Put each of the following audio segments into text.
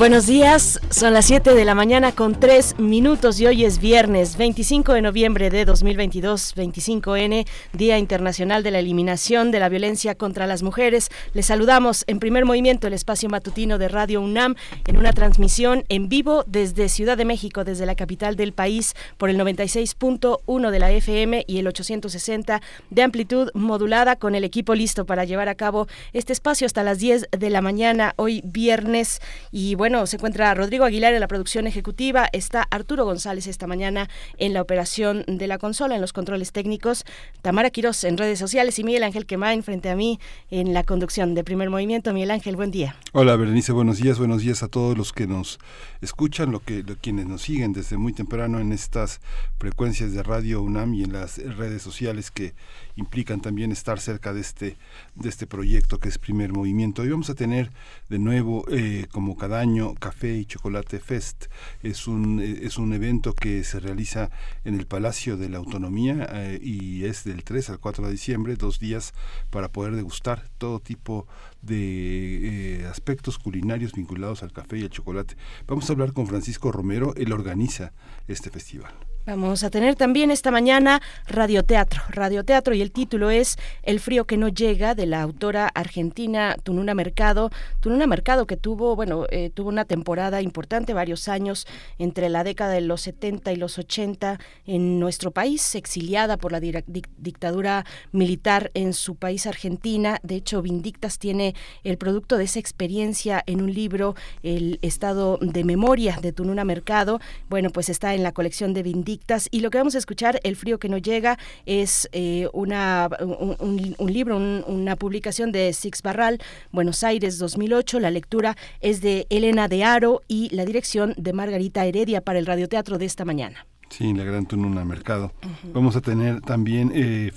Buenos días, son las 7 de la mañana con 3 minutos y hoy es viernes 25 de noviembre de 2022, 25N, Día Internacional de la Eliminación de la Violencia contra las Mujeres. Les saludamos en primer movimiento el espacio matutino de Radio UNAM en una transmisión en vivo desde Ciudad de México, desde la capital del país, por el 96.1 de la FM y el 860 de amplitud modulada con el equipo listo para llevar a cabo este espacio hasta las 10 de la mañana, hoy viernes. Y bueno, bueno, se encuentra Rodrigo Aguilar en la producción ejecutiva, está Arturo González esta mañana en la operación de la consola, en los controles técnicos, Tamara Quiroz en redes sociales y Miguel Ángel Quemain frente a mí en la conducción de Primer Movimiento. Miguel Ángel, buen día. Hola, Berenice, buenos días, buenos días a todos los que nos escuchan, lo que, quienes nos siguen desde muy temprano en estas frecuencias de Radio UNAM y en las redes sociales que implican también estar cerca de este, de este proyecto que es Primer Movimiento. Hoy vamos a tener de nuevo, eh, como cada año, Café y Chocolate Fest. Es un, eh, es un evento que se realiza en el Palacio de la Autonomía eh, y es del 3 al 4 de diciembre, dos días para poder degustar todo tipo de aspectos culinarios vinculados al café y al chocolate. Vamos a hablar con Francisco Romero, él organiza este festival. Vamos a tener también esta mañana radioteatro, radioteatro y el título es El frío que no llega de la autora argentina Tununa Mercado, Tununa Mercado que tuvo, bueno, eh, tuvo una temporada importante, varios años entre la década de los 70 y los 80 en nuestro país, exiliada por la dictadura militar en su país Argentina. De hecho, Vindictas tiene el producto de esa experiencia en un libro, El estado de memoria de Tununa Mercado. Bueno, pues está en la colección de Vindictas y lo que vamos a escuchar, El frío que no llega, es eh, una, un, libro, una publicación de Six Barral, Buenos Aires 2008. La lectura es de Elena de Aro y la dirección de Margarita Heredia para el radioteatro de esta mañana. Sí, la gran Tununa Mercado. Vamos a tener también, eh,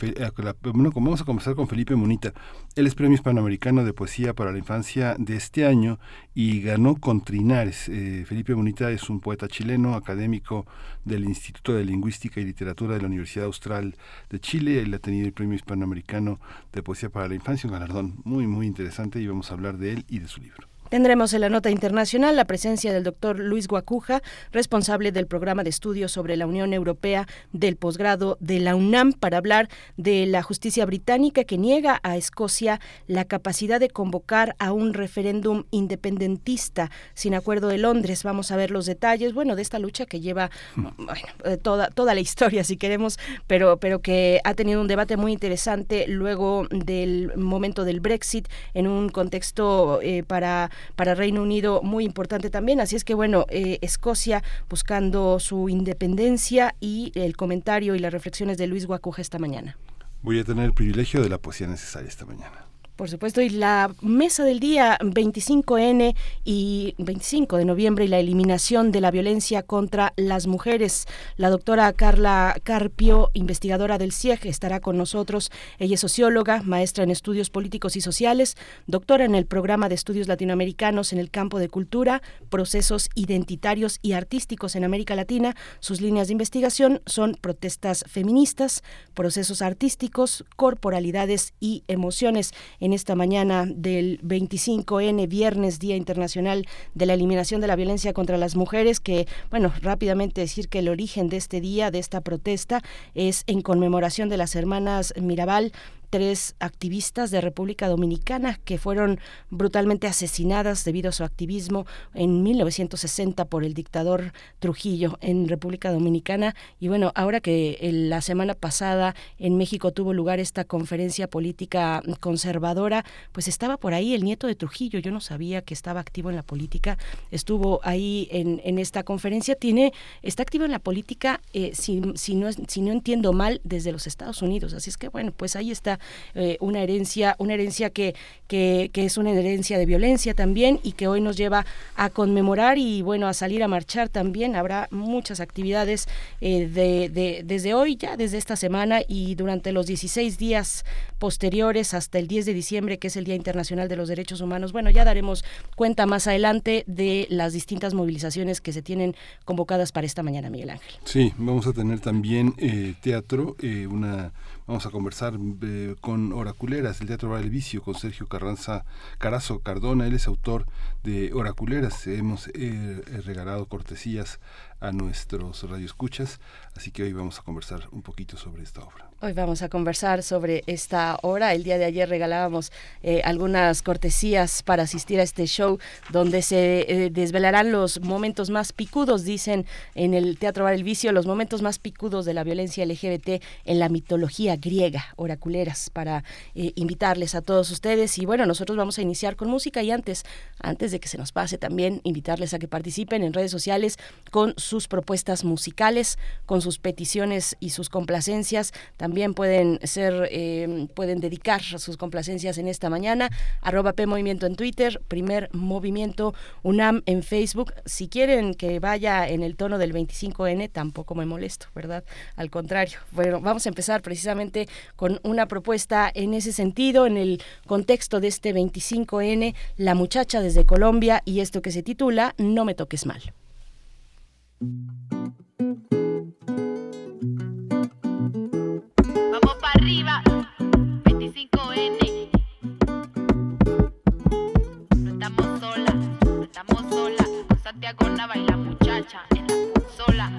bueno, vamos a comenzar con Felipe Munita. Él es Premio Hispanoamericano de Poesía para la Infancia de este año y ganó con Trinares. Eh, Felipe Munita es un poeta chileno, académico del Instituto de Lingüística y Literatura de la Universidad Austral de Chile. Él ha tenido el Premio Hispanoamericano de Poesía para la Infancia, un galardón muy, muy interesante y vamos a hablar de él y de su libro. Tendremos en la nota internacional la presencia del doctor Luis Guacuja, responsable del programa de estudios sobre la Unión Europea del posgrado de la UNAM, para hablar de la justicia británica que niega a Escocia la capacidad de convocar a un referéndum independentista sin acuerdo de Londres. Vamos a ver los detalles, bueno, de esta lucha que lleva eh, toda, toda la historia, si queremos, pero, pero que ha tenido un debate muy interesante luego del momento del Brexit en un contexto eh, para para Reino Unido muy importante también. Así es que bueno, eh, Escocia buscando su independencia y el comentario y las reflexiones de Luis Guacuja esta mañana. Voy a tener el privilegio de la poesía necesaria esta mañana. Por supuesto, y la mesa del día 25N y 25 de noviembre y la eliminación de la violencia contra las mujeres. La doctora Carla Carpio, investigadora del CIEG, estará con nosotros. Ella es socióloga, maestra en estudios políticos y sociales, doctora en el programa de estudios latinoamericanos en el campo de cultura, procesos identitarios y artísticos en América Latina. Sus líneas de investigación son protestas feministas, procesos artísticos, corporalidades y emociones en esta mañana del 25N, viernes, Día Internacional de la Eliminación de la Violencia contra las Mujeres, que, bueno, rápidamente decir que el origen de este día, de esta protesta, es en conmemoración de las hermanas Mirabal, tres activistas de República Dominicana que fueron brutalmente asesinadas debido a su activismo en 1960 por el dictador Trujillo en República Dominicana. Y bueno, ahora que la semana pasada en México tuvo lugar esta conferencia política conservadora, pues estaba por ahí el nieto de Trujillo. Yo no sabía que estaba activo en la política. Estuvo ahí en, en esta conferencia. Tiene, está activo en la política, eh, si, si, no, si no entiendo mal, desde los Estados Unidos. Así es que bueno, pues ahí está eh, una herencia, una herencia que, que, es una herencia de violencia también y que hoy nos lleva a conmemorar y bueno, a salir a marchar también. Habrá muchas actividades eh, de, desde hoy ya, desde esta semana y durante los 16 días posteriores hasta el 10 de diciembre, que es el Día Internacional de los Derechos Humanos. Bueno, ya daremos cuenta más adelante de las distintas movilizaciones que se tienen convocadas para esta mañana, Miguel Ángel. Sí, vamos a tener también eh, teatro, eh, una Vamos a conversar eh, con Oraculeras, el Teatro Bar Vicio, con Sergio Carranza Carazo Cardona. Él es autor de Oraculeras. Hemos regalado cortesías a nuestros radioescuchas, así que hoy vamos a conversar un poquito sobre esta obra. Hoy vamos a conversar sobre esta hora. El día de ayer regalábamos eh, algunas cortesías para asistir a este show donde se eh, desvelarán los momentos más picudos, dicen en el Teatro Bar El Vicio, los momentos más picudos de la violencia LGBT en la mitología griega, oraculeras, para eh, invitarles a todos ustedes. Y bueno, nosotros vamos a iniciar con música y antes, antes de que se nos pase también, invitarles a que participen en redes sociales con sus propuestas musicales, con sus peticiones y sus complacencias. También pueden ser, eh, pueden dedicar sus complacencias en esta mañana. Arroba P en Twitter, primer movimiento UNAM en Facebook. Si quieren que vaya en el tono del 25N, tampoco me molesto, ¿verdad? Al contrario. Bueno, vamos a empezar precisamente con una propuesta en ese sentido, en el contexto de este 25N, La muchacha desde Colombia y esto que se titula No me toques mal. Arriba, 25N. No estamos solas, no estamos solas. Santiago Nava y la muchacha en la consola.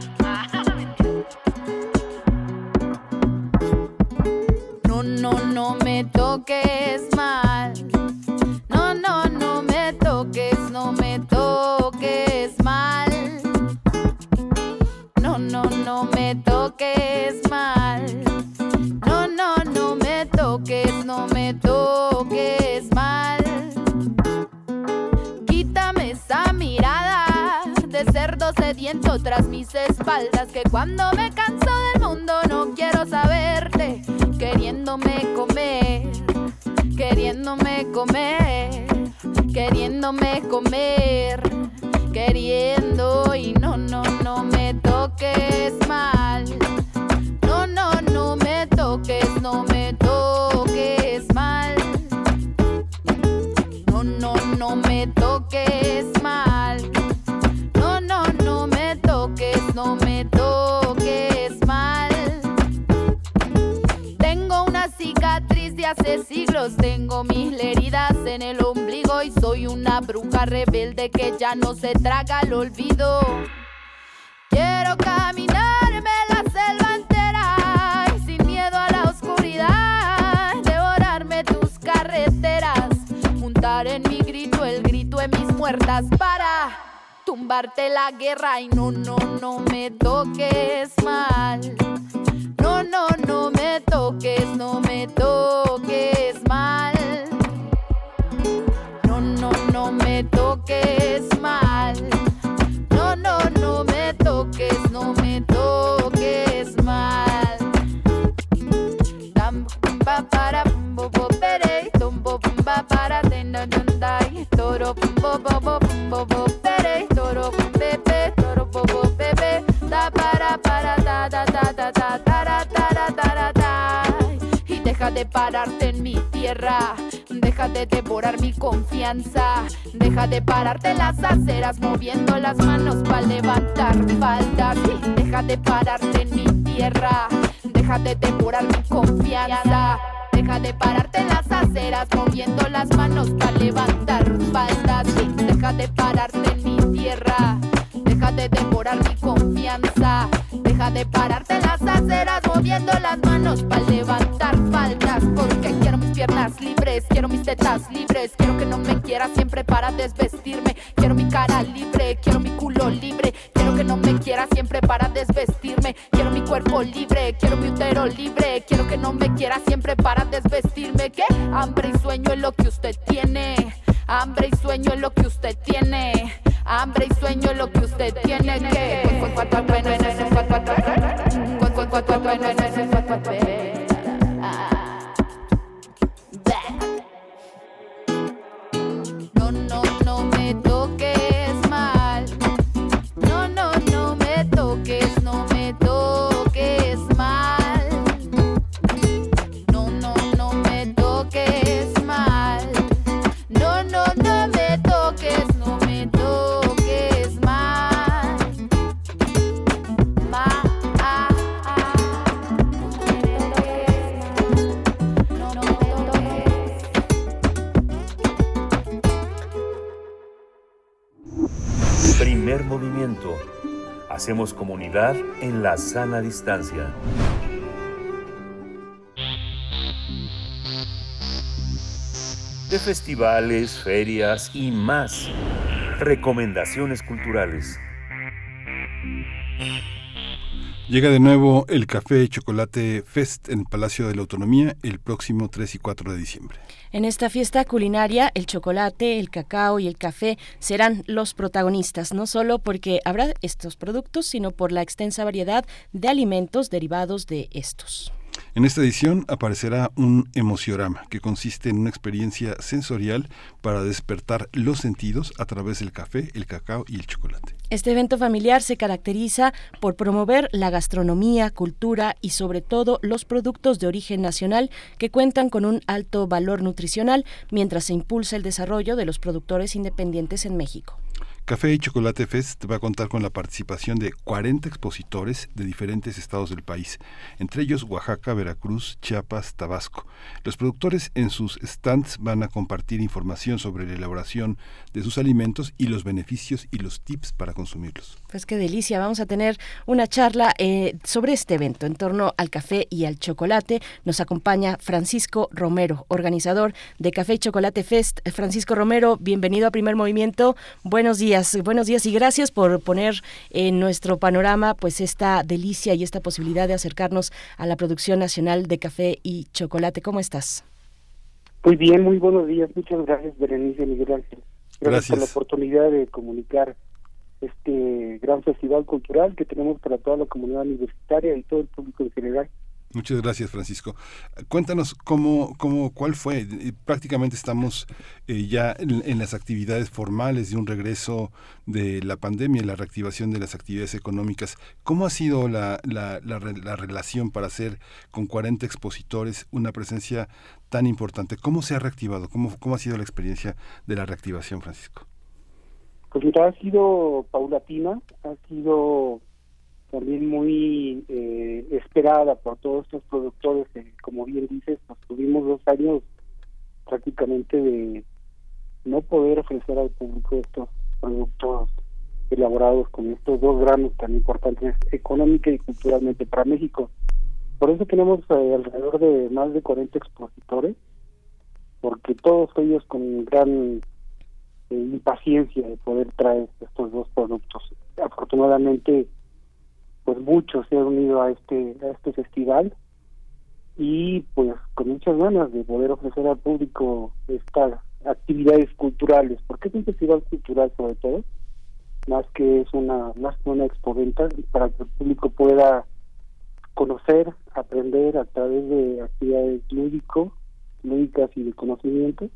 No, no, no me toques mal. No, no, no me toques, no me toques No, no, no me toques mal toques, no me toques mal. Quítame esa mirada de cerdo sediento tras mis espaldas. Que cuando me canso del mundo no quiero saberte. Queriéndome comer, queriéndome comer, queriéndome comer. Queriendo y no, no, no me toques mal. No, no, no me toques, no me toques mal. No, no, no me toques mal. Hace siglos, tengo mil heridas en el ombligo y soy una bruja rebelde que ya no se traga el olvido. Quiero caminarme la selva en mi grito, el grito de mis muertas para tumbarte la guerra y no, no, no me toques mal. No, no, no me toques, no me toques mal. No, no, no me toques mal. No, no, no me toques, no me toques mal. para para tenda dondai toro bo bo bo bo bo deja de pararte en mi tierra deja de devorar mi confianza deja de pararte las aceras moviendo las manos para levantar faldas deja de pararte en mi tierra deja de devorar mi confianza Deja de pararte las aceras moviendo las manos para levantar faldas. deja de pararte en mi tierra. Deja de devorar mi confianza. Deja de pararte las aceras moviendo las manos para levantar. Porque quiero mis piernas libres, quiero mis tetas libres. Quiero que no me quieras siempre para desvestirme. Quiero mi cara libre, quiero mi culo libre. Quiero que no me quiera siempre para desvestirme. Quiero mi cuerpo libre, quiero mi utero libre. Quiero que no me quiera siempre para desvestirme. ¿Qué? Hambre y sueño es lo que usted tiene. Hambre y sueño es lo que usted tiene. Hambre y sueño es lo que usted tiene que. Movimiento. Hacemos comunidad en la sana distancia. De festivales, ferias y más. Recomendaciones culturales. Llega de nuevo el Café Chocolate Fest en el Palacio de la Autonomía el próximo 3 y 4 de diciembre. En esta fiesta culinaria, el chocolate, el cacao y el café serán los protagonistas, no solo porque habrá estos productos, sino por la extensa variedad de alimentos derivados de estos. En esta edición aparecerá un emociorama, que consiste en una experiencia sensorial para despertar los sentidos a través del café, el cacao y el chocolate. Este evento familiar se caracteriza por promover la gastronomía, cultura y sobre todo los productos de origen nacional que cuentan con un alto valor nutricional mientras se impulsa el desarrollo de los productores independientes en México. Café y Chocolate Fest va a contar con la participación de 40 expositores de diferentes estados del país, entre ellos Oaxaca, Veracruz, Chiapas, Tabasco. Los productores en sus stands van a compartir información sobre la elaboración de sus alimentos y los beneficios y los tips para consumirlos. Pues qué delicia, vamos a tener una charla eh, sobre este evento en torno al café y al chocolate. Nos acompaña Francisco Romero, organizador de Café y Chocolate Fest. Francisco Romero, bienvenido a Primer Movimiento. Buenos días buenos días y gracias por poner en nuestro panorama pues esta delicia y esta posibilidad de acercarnos a la producción nacional de café y chocolate. ¿Cómo estás? Muy bien, muy buenos días. Muchas gracias, Berenice Miguel Ángel. Gracias, Gracias. por la oportunidad de comunicar este gran festival cultural que tenemos para toda la comunidad universitaria y todo el público en general. Muchas gracias, Francisco. Cuéntanos cómo, cómo, cuál fue. Prácticamente estamos eh, ya en, las actividades formales de un regreso de la pandemia la reactivación de las actividades económicas. ¿Cómo ha sido la, la, la, la relación para hacer con 40 expositores una presencia tan importante? ¿Cómo se ha reactivado? ¿Cómo, cómo ha sido la experiencia de la reactivación, Francisco? Pues mira, ha sido paulatina, ha sido también muy eh, esperada por todos estos productores. como bien dices, pues tuvimos dos años prácticamente de no poder ofrecer al público estos productos elaborados con estos dos granos tan importantes económica y culturalmente para México. Por eso tenemos eh, alrededor de más de 40 expositores, porque todos ellos con gran eh, impaciencia de poder traer estos dos productos. Afortunadamente, pues muchos se han unido a este a este festival y pues con muchas ganas de poder ofrecer al público estas actividades culturales, porque es un festival cultural sobre todo, más que es una más que una expoventa para que el público pueda conocer, aprender a través de actividades lúdico, lúdicas y de conocimiento,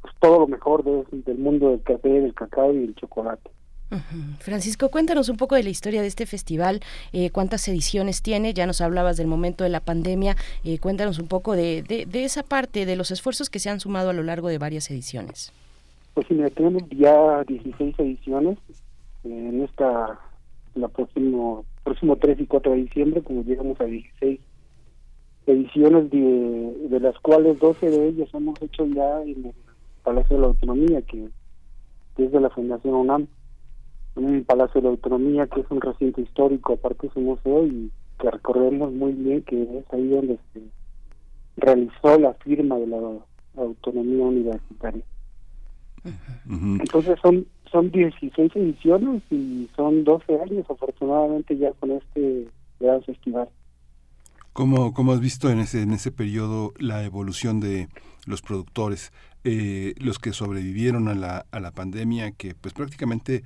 pues todo lo mejor de- del mundo del café, del cacao y del chocolate. Francisco, cuéntanos un poco de la historia de este festival, eh, cuántas ediciones tiene, ya nos hablabas del momento de la pandemia, eh, cuéntanos un poco de, de, esa parte, de los esfuerzos que se han sumado a lo largo de varias ediciones. Pues sí, mira, tenemos ya 16 ediciones en esta, la próximo, próximo 3 y 4 de diciembre, como llegamos a 16 ediciones, de, de las cuales 12 de ellas hemos hecho ya en el Palacio de la Autonomía, que que es de la Fundación UNAM, un Palacio de la Autonomía que es un recinto histórico, aparte es un museo y que recordemos muy bien que es ahí donde se realizó la firma de la autonomía universitaria. Entonces son son 16 ediciones y son 12 años afortunadamente ya con este gran festival. ¿Cómo, cómo has visto en ese, en ese periodo la evolución de los productores, eh, los que sobrevivieron a la, a la pandemia, que pues prácticamente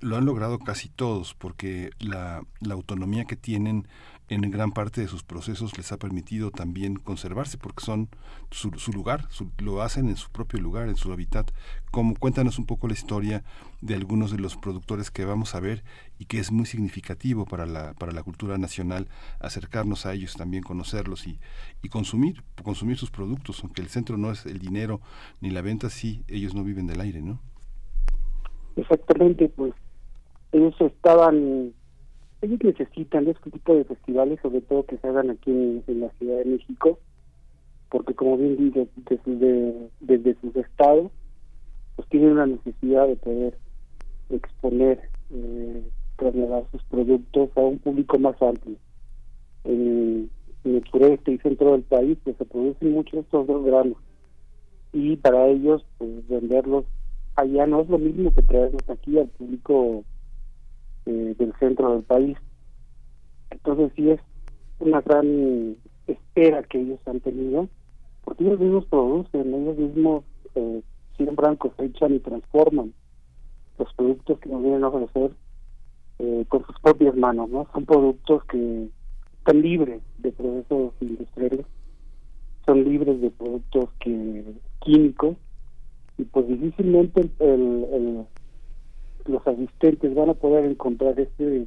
lo han logrado casi todos, porque la, la autonomía que tienen en gran parte de sus procesos les ha permitido también conservarse, porque son su, su lugar, su- lo hacen en su propio lugar, en su hábitat. Como, cuéntanos un poco la historia de algunos de los productores que vamos a ver y que es muy significativo para la, para la cultura nacional acercarnos a ellos también, conocerlos y, y consumir, consumir sus productos, aunque el centro no es el dinero ni la venta, sí, ellos no viven del aire, ¿no? Exactamente, pues ellos estaban, ellos necesitan este tipo de festivales, sobre todo que se hagan aquí en, la Ciudad de México, porque como bien dice, desde, desde sus estados, pues tienen la necesidad de poder exponer eh, trasladar sus productos a un público más amplio. En, el sureste y centro del país pues se producen muchos estos dos granos y para ellos pues venderlos allá no es lo mismo que traerlos aquí al público eh, del centro del país. Entonces sí es una gran espera que ellos han tenido, porque ellos mismos producen, ellos mismos eh, siembran, cosechan y transforman los productos que nos vienen a ofrecer eh, con sus propias manos, ¿no? Son productos que están libres de procesos industriales, son libres de productos que químicos y pues difícilmente el, los asistentes van a poder encontrar este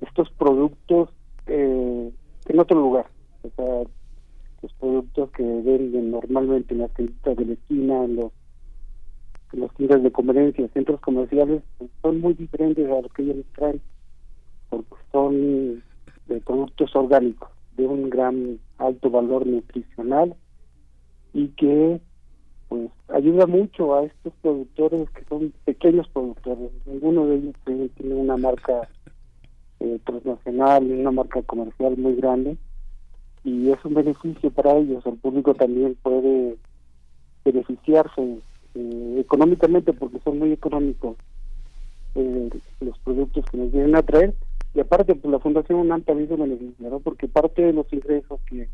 estos productos eh, en otro lugar. O sea, los productos que venden normalmente en las tiendas de la esquina, en los, en los tiendas de conveniencia, centros comerciales, son muy diferentes a los que ellos traen, porque son de productos orgánicos, de un gran alto valor nutricional y que ayuda mucho a estos productores que son pequeños productores. Ninguno de ellos tiene una marca eh, transnacional, una marca comercial muy grande y es un beneficio para ellos. El público también puede beneficiarse eh, económicamente porque son muy económicos eh, los productos que nos vienen a traer y aparte pues la Fundación UNAM también se beneficia, ¿no? porque parte de los ingresos que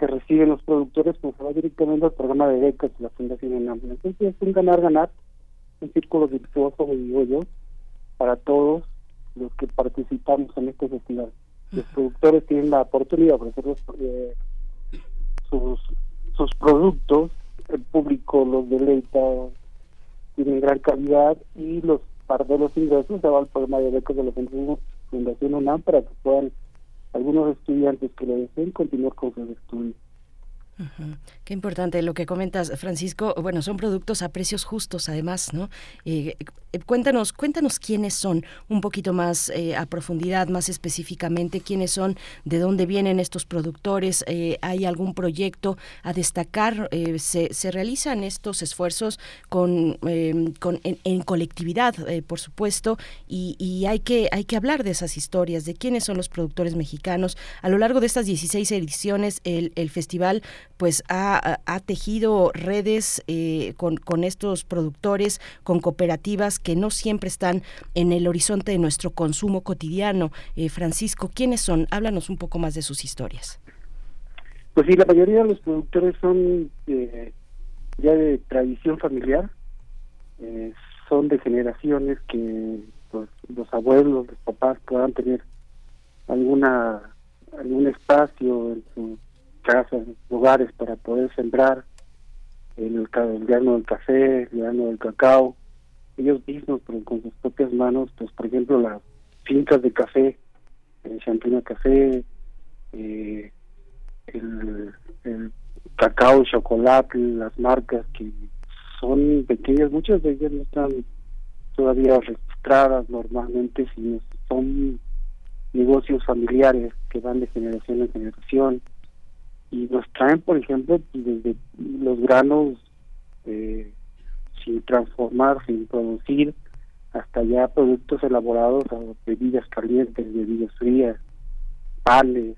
que reciben los productores pues va directamente al programa de becas de la Fundación UNAM. Entonces es un ganar-ganar, un círculo virtuoso, digo yo, para todos los que participamos en este festival. Los productores tienen la oportunidad de ofrecer eh, sus, sus productos, el público los deleita, tienen gran calidad y los parte de los ingresos se va al programa de becas de la Fundación UNAM para que puedan algunos estudiantes que lo deseen continuar con sus estudios. Qué importante lo que comentas, Francisco. Bueno, son productos a precios justos, además, ¿no? Eh, eh, cuéntanos, cuéntanos quiénes son, un poquito más eh, a profundidad, más específicamente, quiénes son, de dónde vienen estos productores. ¿Hay algún proyecto a destacar? Se, se, realizan estos esfuerzos con, con en, colectividad, por supuesto, y, y, hay que hay que hablar de esas historias, de quiénes son los productores mexicanos. A lo largo de estas 16 ediciones, el, el festival pues ha, tejido redes eh, con, estos productores, con cooperativas que no siempre están en el horizonte de nuestro consumo cotidiano. Eh, Francisco, ¿quiénes son? Háblanos un poco más de sus historias. Pues sí, la mayoría de los productores son eh, ya de tradición familiar, son de generaciones que pues, los abuelos, los papás puedan tener alguna algún espacio en su casas, lugares para poder sembrar el, el grano del café, el grano del cacao, ellos mismos pero con sus propias manos, pues por ejemplo las fincas de café, el Champina Café, eh, el, el cacao, chocolate, las marcas que son pequeñas, muchas de ellas no están todavía registradas normalmente, sino son negocios familiares que van de generación en generación y nos traen, por ejemplo, pues, desde los granos eh, sin transformar, sin producir, hasta ya productos elaborados, bebidas calientes, bebidas frías, panes,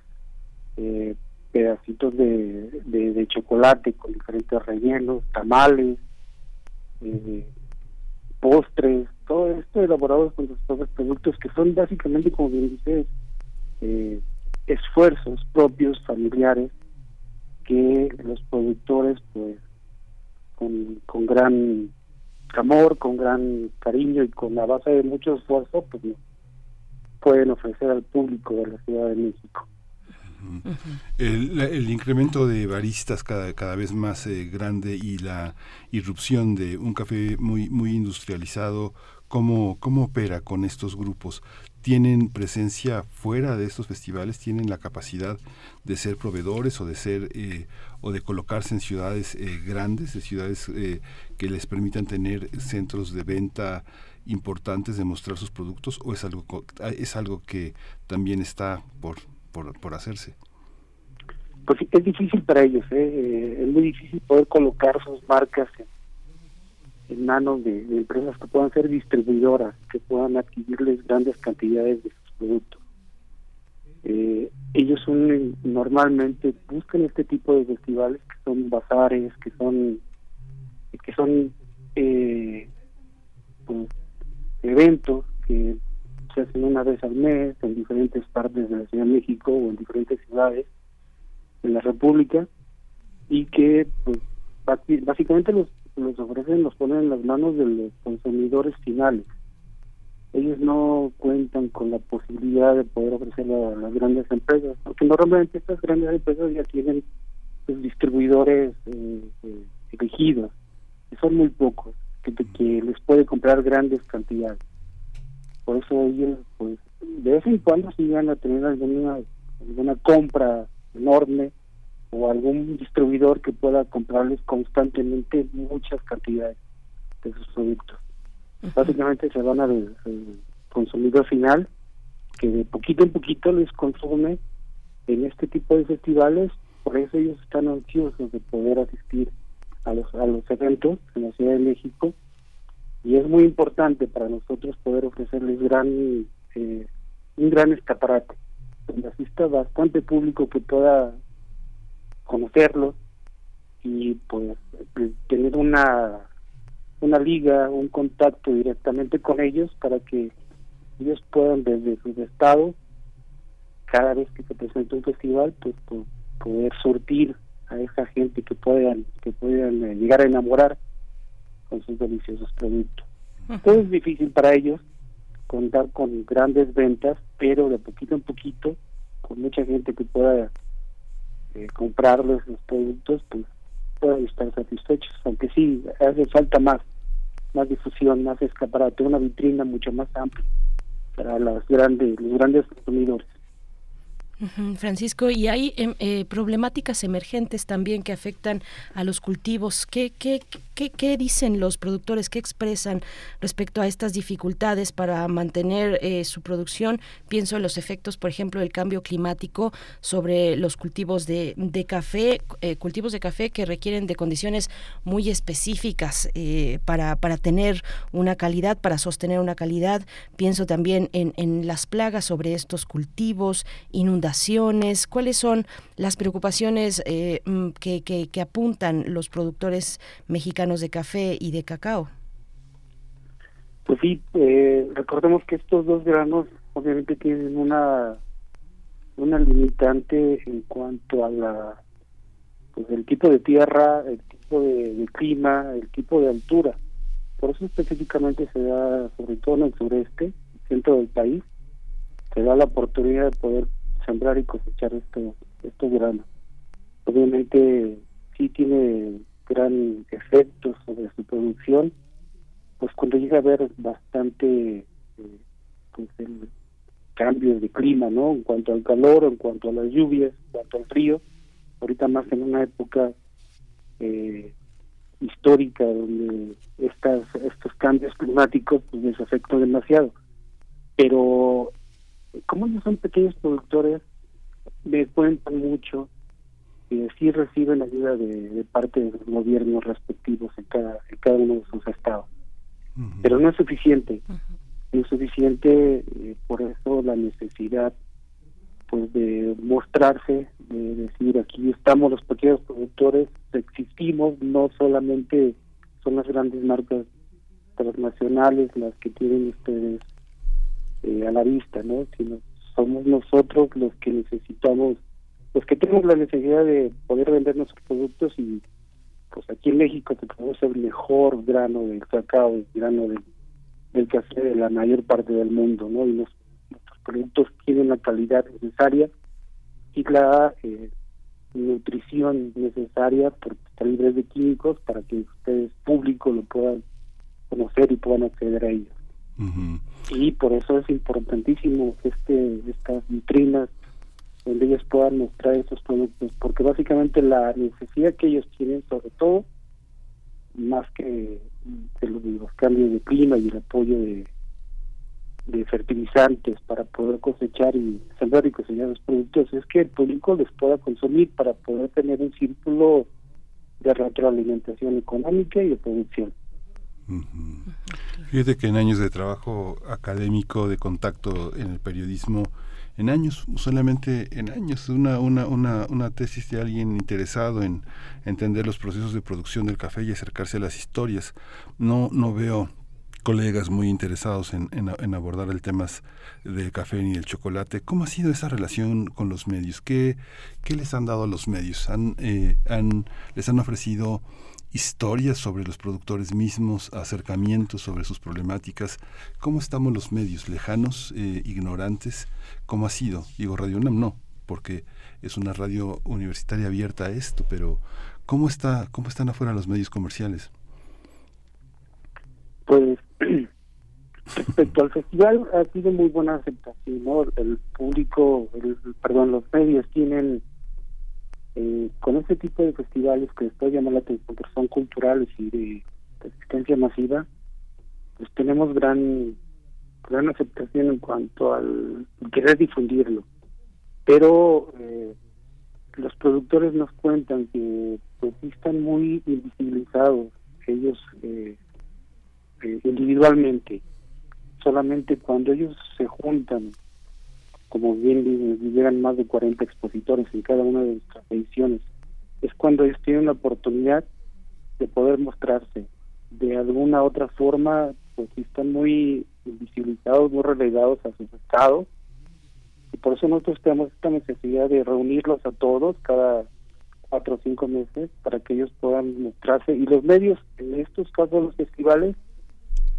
eh, pedacitos de, de, chocolate con diferentes rellenos, tamales, eh, postres, todo esto elaborado con los productos que son básicamente, como bien dices, esfuerzos propios, familiares, que los productores pues con, con gran amor, con gran cariño y con la base de mucho esfuerzo pues pueden ofrecer al público de la Ciudad de México. El, el, incremento de baristas cada, cada vez más eh, grande y la irrupción de un café muy, muy industrializado, ¿cómo, ¿cómo opera con estos grupos? Tienen presencia fuera de estos festivales, tienen la capacidad de ser proveedores o de ser eh, o de colocarse en ciudades eh, grandes, de ciudades eh, que les permitan tener centros de venta importantes de mostrar sus productos o es algo es algo que también está por por, por hacerse. Pues es difícil para ellos, es muy difícil poder colocar sus marcas en manos de, empresas que puedan ser distribuidoras, que puedan adquirirles grandes cantidades de sus productos. Eh, ellos son, normalmente buscan este tipo de festivales que son bazares, que son que son eh, pues, eventos que se hacen una vez al mes en diferentes partes de la Ciudad de México o en diferentes ciudades de la República y que pues básicamente los, los ofrecen, los ponen en las manos de los consumidores finales. Ellos no cuentan con la posibilidad de poder ofrecer a, las grandes empresas, porque normalmente estas grandes empresas ya tienen pues, distribuidores eh, eh, elegidos, que son muy pocos, que, que les puede comprar grandes cantidades. Por eso ellos, pues, de vez en cuando sí van a tener alguna, alguna compra enorme o algún distribuidor que pueda comprarles constantemente muchas cantidades de sus productos. Básicamente se van al, consumidor final que de poquito en poquito les consume en este tipo de festivales, por eso ellos están ansiosos de poder asistir a los, a los eventos en la Ciudad de México. Y es muy importante para nosotros poder ofrecerles gran eh, un gran escaparate donde asista bastante público que pueda conocerlos y pues tener una una liga, un contacto directamente con ellos para que ellos puedan desde sus estados, cada vez que se presenta un festival, pues, poder surtir a esa gente que puedan que puedan eh, llegar a enamorar con sus deliciosos productos. Entonces es difícil para ellos contar con grandes ventas, pero de poquito en poquito, con mucha gente que pueda eh, comprarles los productos, pues pueden estar satisfechos, aunque sí hace falta más, más difusión, más escaparate, una vitrina mucho más amplia para las grandes, los grandes consumidores. Francisco, y hay em, eh, problemáticas emergentes también que afectan a los cultivos. ¿Qué, qué, qué, dicen los productores? ¿Qué expresan respecto a estas dificultades para mantener eh, su producción? Pienso en los efectos, por ejemplo, del cambio climático sobre los cultivos de, de café, eh, cultivos de café que requieren de condiciones muy específicas para, para tener una calidad, para sostener una calidad. Pienso también en, en las plagas sobre estos cultivos, inundaciones ¿Cuáles son las preocupaciones eh, mm, que, apuntan los productores mexicanos de café y de cacao? Pues sí, eh, recordemos que estos dos granos obviamente tienen una una limitante en cuanto a la pues el tipo de tierra, el tipo de, clima, el tipo de altura. Por eso específicamente se da, sobre todo en el sureste, centro del país, se da la oportunidad de poder sembrar y cosechar esto, estos granos. Obviamente sí tiene gran efecto sobre su producción, pues cuando llega a haber bastante eh, pues de clima, ¿no? En cuanto al calor, en cuanto a las lluvias, en cuanto al frío, ahorita más en una época eh, histórica donde estas estos cambios climáticos pues les afectan demasiado. Pero como ellos son pequeños productores, me cuentan mucho y sí reciben ayuda de, parte de los gobiernos respectivos en cada, en cada uno de sus estados. Pero no es suficiente. No es suficiente, eh, por eso la necesidad pues de mostrarse, de decir aquí estamos los pequeños productores, existimos, no solamente son las grandes marcas transnacionales las que tienen ustedes eh, a la vista, ¿no? Sino somos nosotros los que necesitamos, los que tenemos la necesidad de poder vender nuestros productos y pues aquí en México se produce el mejor grano del cacao, el grano del, del café de la mayor parte del mundo, ¿no? Y nuestros productos tienen la calidad necesaria y la eh, nutrición necesaria porque están libres de químicos para que ustedes público lo puedan conocer y puedan acceder a ellos. Y por eso es importantísimo este estas vitrinas donde ellos puedan mostrar esos productos, porque básicamente la necesidad que ellos tienen, sobre todo, más que de los, cambios de clima y el apoyo de, de fertilizantes para poder cosechar y sembrar y cosechar los productos, es que el público les pueda consumir para poder tener un círculo de retroalimentación económica y de producción. Fíjate que en años de trabajo académico, de contacto en el periodismo, en años, solamente en años, una, una, una, una tesis de alguien interesado en entender los procesos de producción del café y acercarse a las historias. No, no veo colegas muy interesados en, en, abordar el tema del café ni del chocolate. ¿Cómo ha sido esa relación con los medios? ¿Qué, qué les han dado a los medios? ¿Han, eh, han, ¿Les han ofrecido historias sobre los productores mismos, acercamientos sobre sus problemáticas? ¿Cómo estamos los medios? ¿Lejanos, eh, ignorantes? ¿Cómo ha sido? Digo, Radio UNAM no, porque es una radio universitaria abierta a esto, pero ¿cómo, está, cómo están afuera los medios comerciales? Pues respecto al festival ha sido muy buena aceptación. El público, el, perdón, los medios tienen eh, con este tipo de festivales que estoy llamando la atención porque son culturales y de, asistencia masiva, pues tenemos gran gran aceptación en cuanto al querer difundirlo. Pero eh, los productores nos cuentan que pues están muy invisibilizados ellos eh, eh, individualmente. Solamente cuando ellos se juntan como bien llegan más de 40 expositores en cada una de nuestras ediciones, es cuando ellos tienen la oportunidad de poder mostrarse. De alguna otra forma, pues están muy invisibilizados, muy relegados a sus estados, y por eso nosotros tenemos esta necesidad de reunirlos a todos cada cuatro o cinco meses para que ellos puedan mostrarse. Y los medios, en estos casos los festivales,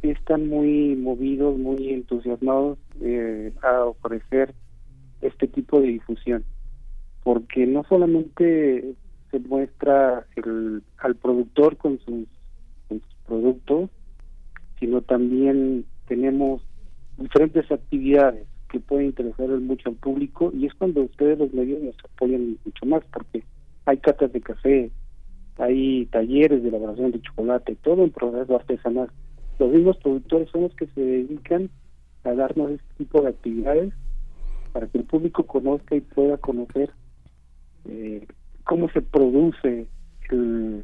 están muy movidos, muy entusiasmados eh, a ofrecer este tipo de difusión, porque no solamente se muestra el, al productor con sus, productos, sino también tenemos diferentes actividades que pueden interesar mucho al público y es cuando ustedes los medios nos apoyan mucho más porque hay catas de café, hay talleres de elaboración de chocolate, todo en proceso artesanal. Los mismos productores son los que se dedican a darnos este tipo de actividades para que el público conozca y pueda conocer eh, cómo se produce el,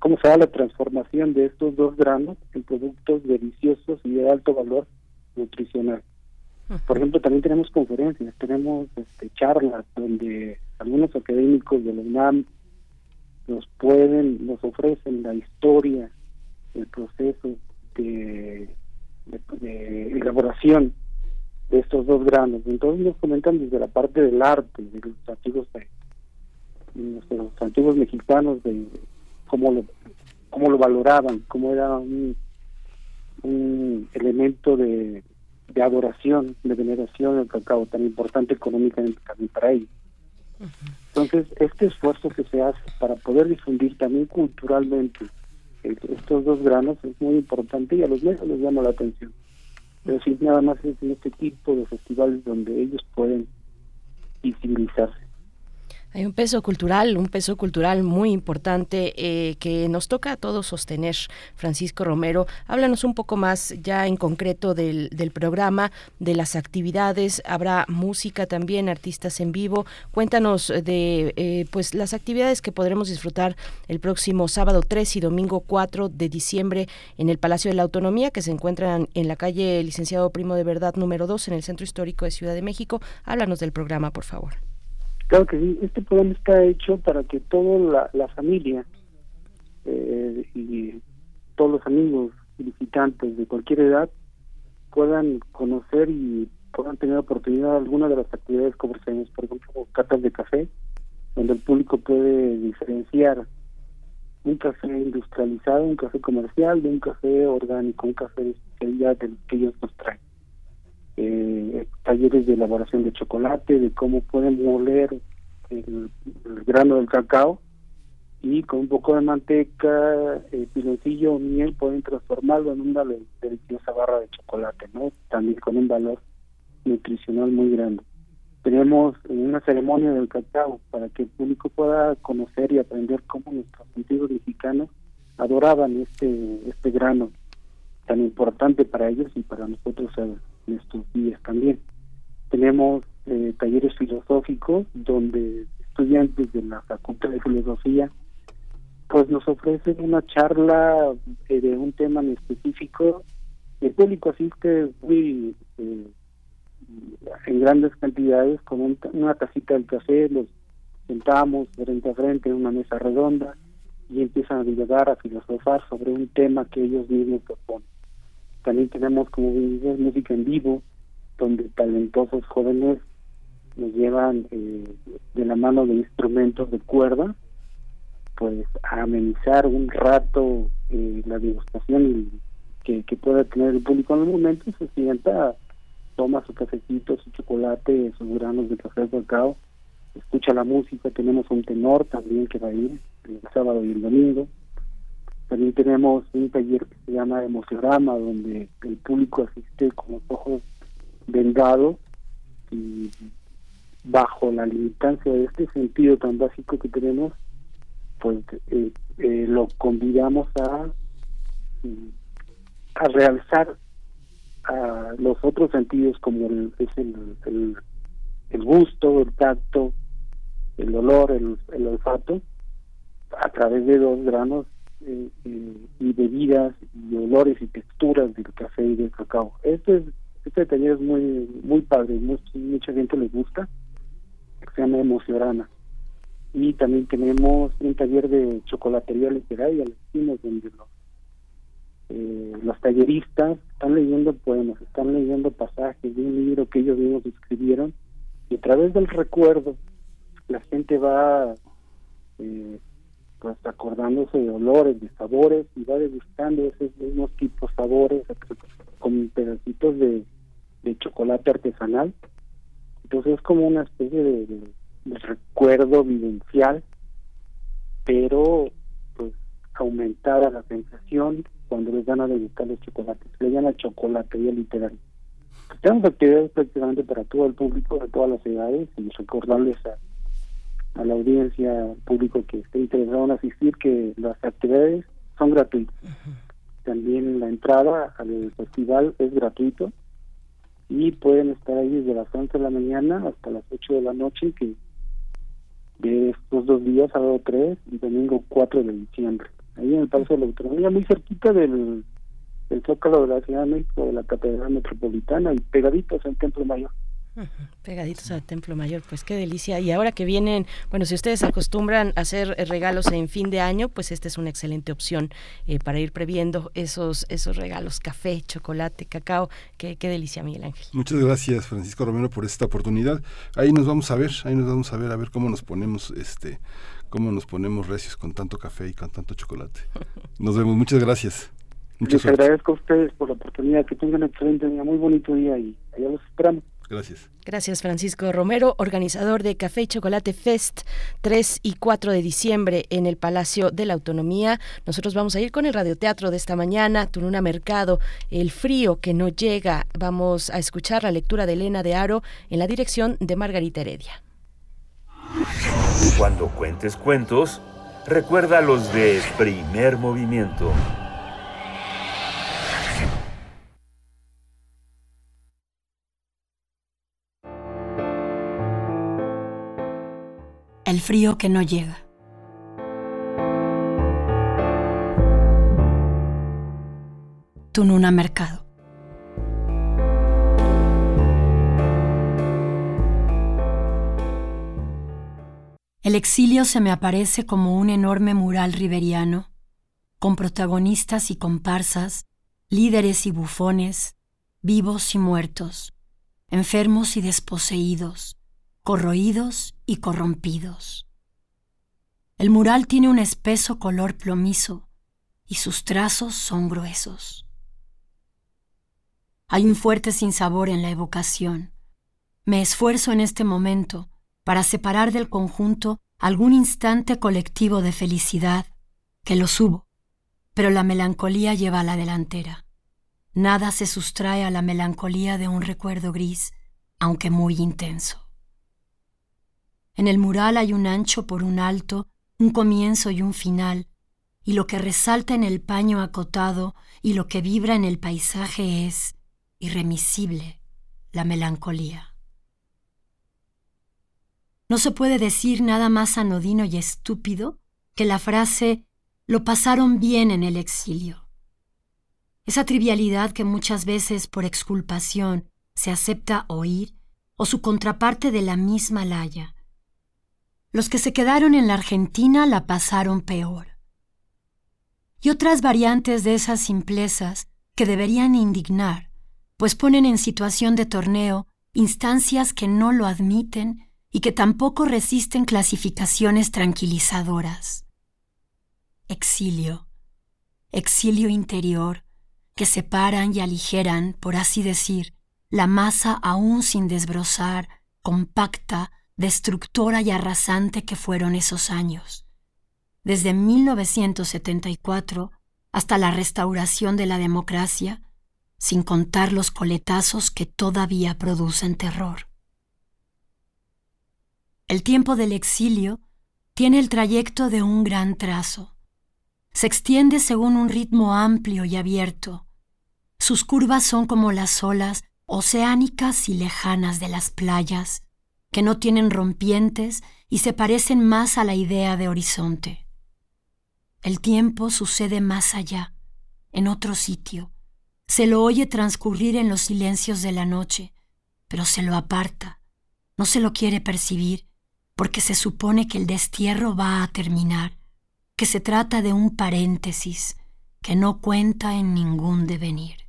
cómo se da la transformación de estos dos granos en productos deliciosos y de alto valor nutricional. Por ejemplo, también tenemos conferencias, tenemos este, charlas donde algunos académicos de la UNAM nos pueden, nos ofrecen la historia, el proceso de elaboración de estos dos granos. Entonces nos comentan desde la parte del arte, de los antiguos, de antiguos mexicanos, de cómo lo, cómo lo valoraban, cómo era un, elemento de, adoración, de veneración al cacao, tan importante económicamente también para ellos. Entonces, este esfuerzo que se hace para poder difundir también culturalmente estos dos granos es muy importante y a los medios les llama la atención pero sí nada más es en este tipo de festivales donde ellos pueden visibilizarse. Hay un peso cultural, un peso cultural muy importante eh, que nos toca a todos sostener. Francisco Romero, háblanos un poco más ya en concreto del, del programa, de las actividades. Habrá música también, artistas en vivo. Cuéntanos de eh, pues las actividades que podremos disfrutar el próximo sábado 3 y domingo 4 de diciembre en el Palacio de la Autonomía, que se encuentran en la calle Licenciado Primo de Verdad número 2 en el Centro Histórico de Ciudad de México. Háblanos del programa, por favor. Claro que sí, este programa está hecho para que toda la, familia eh, y todos los amigos visitantes de cualquier edad puedan conocer y puedan tener oportunidad de alguna de las actividades comerciales, por ejemplo, catas de café, donde el público puede diferenciar un café industrializado, un café comercial, de un café orgánico, un café de especialidad que ellos nos traen eh, talleres de elaboración de chocolate, de cómo pueden moler el, grano del cacao y con un poco de manteca, eh, piloncillo o miel pueden transformarlo en una deliciosa barra de chocolate, ¿no? También con un valor nutricional muy grande. Tenemos una ceremonia del cacao para que el público pueda conocer y aprender cómo nuestros antiguos mexicanos adoraban este este grano tan importante para ellos y para nosotros en estos días también. Tenemos eh, talleres filosóficos donde estudiantes de la Facultad de Filosofía pues nos ofrecen una charla eh, de un tema en específico. El público asiste muy eh, en grandes cantidades con una tacita del café, los sentamos frente a frente en una mesa redonda y empiezan a dialogar, a filosofar sobre un tema que ellos mismos proponen. También tenemos como música en vivo, donde talentosos jóvenes nos llevan eh, de la mano de instrumentos de cuerda, pues a amenizar un rato eh, la degustación que, que pueda tener el público en el momento y se sienta, toma su cafecito, su chocolate, sus granos de café de cacao, escucha la música, tenemos un tenor también que va a ir el sábado y el domingo. También tenemos un taller que se llama Emociograma, donde el público asiste con los ojos vendados y bajo la limitancia de este sentido tan básico que tenemos, pues eh, eh, lo convidamos a, a realzar a los otros sentidos como el, es el, el, gusto, el tacto, el olor, el, el olfato, a través de dos granos eh, y bebidas y olores y texturas del café y del cacao. Este, este taller es muy muy padre, mucha gente le gusta se llama Emociorama. Y también tenemos un taller de chocolatería literaria, donde los, eh, los talleristas están leyendo poemas, están leyendo pasajes de un libro que ellos mismos escribieron y a través del recuerdo la gente va eh, pues acordándose de olores, de sabores y va degustando esos mismos tipos sabores con pedacitos de, de chocolate artesanal entonces es como una especie de, recuerdo vivencial, pero pues aumentada la sensación cuando les dan a degustar los chocolates. Le llaman chocolatería literaria. Pues, tenemos actividades prácticamente para todo el público de todas las edades y recordarles a, a la audiencia, al público que esté interesado en asistir, que las actividades son gratuitas. También la entrada al festival es gratuito y pueden estar ahí desde las 11 de la mañana hasta las 8 de la noche, que de estos dos días, sábado 3 y domingo 4 de diciembre, ahí en el Palacio de la Autonomía, muy cerquita del, del Zócalo de la Ciudad de México, de la Catedral Metropolitana y pegaditos al Templo Mayor. Pegaditos al Templo Mayor, pues qué delicia. Y ahora que vienen, bueno, si ustedes acostumbran a hacer regalos en fin de año, pues esta es una excelente opción eh, para ir previendo esos, esos regalos, café, chocolate, cacao. Qué, qué delicia, Miguel Ángel. Muchas gracias, Francisco Romero, por esta oportunidad. Ahí nos vamos a ver, ahí nos vamos a ver, a ver cómo nos ponemos, este, cómo nos ponemos recios con tanto café y con tanto chocolate. Nos vemos, muchas gracias. Muchas Les agradezco a ustedes por la oportunidad, que tengan un excelente día, muy bonito día y allá los esperamos. Gracias. Gracias, Francisco Romero, organizador de Café y Chocolate Fest 3 y 4 de diciembre en el Palacio de la Autonomía. Nosotros vamos a ir con el radioteatro de esta mañana, Tununa Mercado, El frío que no llega. Vamos a escuchar la lectura de Elena de Aro en la dirección de Margarita Heredia. Cuando cuentes cuentos, recuerda los de primer movimiento. El frío que no llega. Tununa Mercado. El exilio se me aparece como un enorme mural riberiano, con protagonistas y comparsas, líderes y bufones, vivos y muertos, enfermos y desposeídos, corroídos y corrompidos. El mural tiene un espeso color plomizo y sus trazos son gruesos. Hay un fuerte sinsabor en la evocación. Me esfuerzo en este momento para separar del conjunto algún instante colectivo de felicidad, que lo subo, pero la melancolía lleva a la delantera. Nada se sustrae a la melancolía de un recuerdo gris, aunque muy intenso. En el mural hay un ancho por un alto, un comienzo y un final, y lo que resalta en el paño acotado y lo que vibra en el paisaje es, irremisible, la melancolía. No se puede decir nada más anodino y estúpido que la frase lo pasaron bien en el exilio. Esa trivialidad que muchas veces por exculpación se acepta oír o su contraparte de la misma laya. Los que se quedaron en la Argentina la pasaron peor. Y otras variantes de esas simplezas que deberían indignar, pues ponen en situación de torneo instancias que no lo admiten y que tampoco resisten clasificaciones tranquilizadoras. Exilio, exilio interior, que separan y aligeran, por así decir, la masa aún sin desbrozar, compacta, destructora y arrasante que fueron esos años. Desde 1974 hasta la restauración de la democracia, sin contar los coletazos que todavía producen terror. El tiempo del exilio tiene el trayecto de un gran trazo. Se extiende según un ritmo amplio y abierto. Sus curvas son como las olas oceánicas y lejanas de las playas, que no tienen rompientes y se parecen más a la idea de horizonte. El tiempo sucede más allá, en otro sitio. Se lo oye transcurrir en los silencios de la noche, pero se lo aparta, no se lo quiere percibir, porque se supone que el destierro va a terminar, que se trata de un paréntesis que no cuenta en ningún devenir.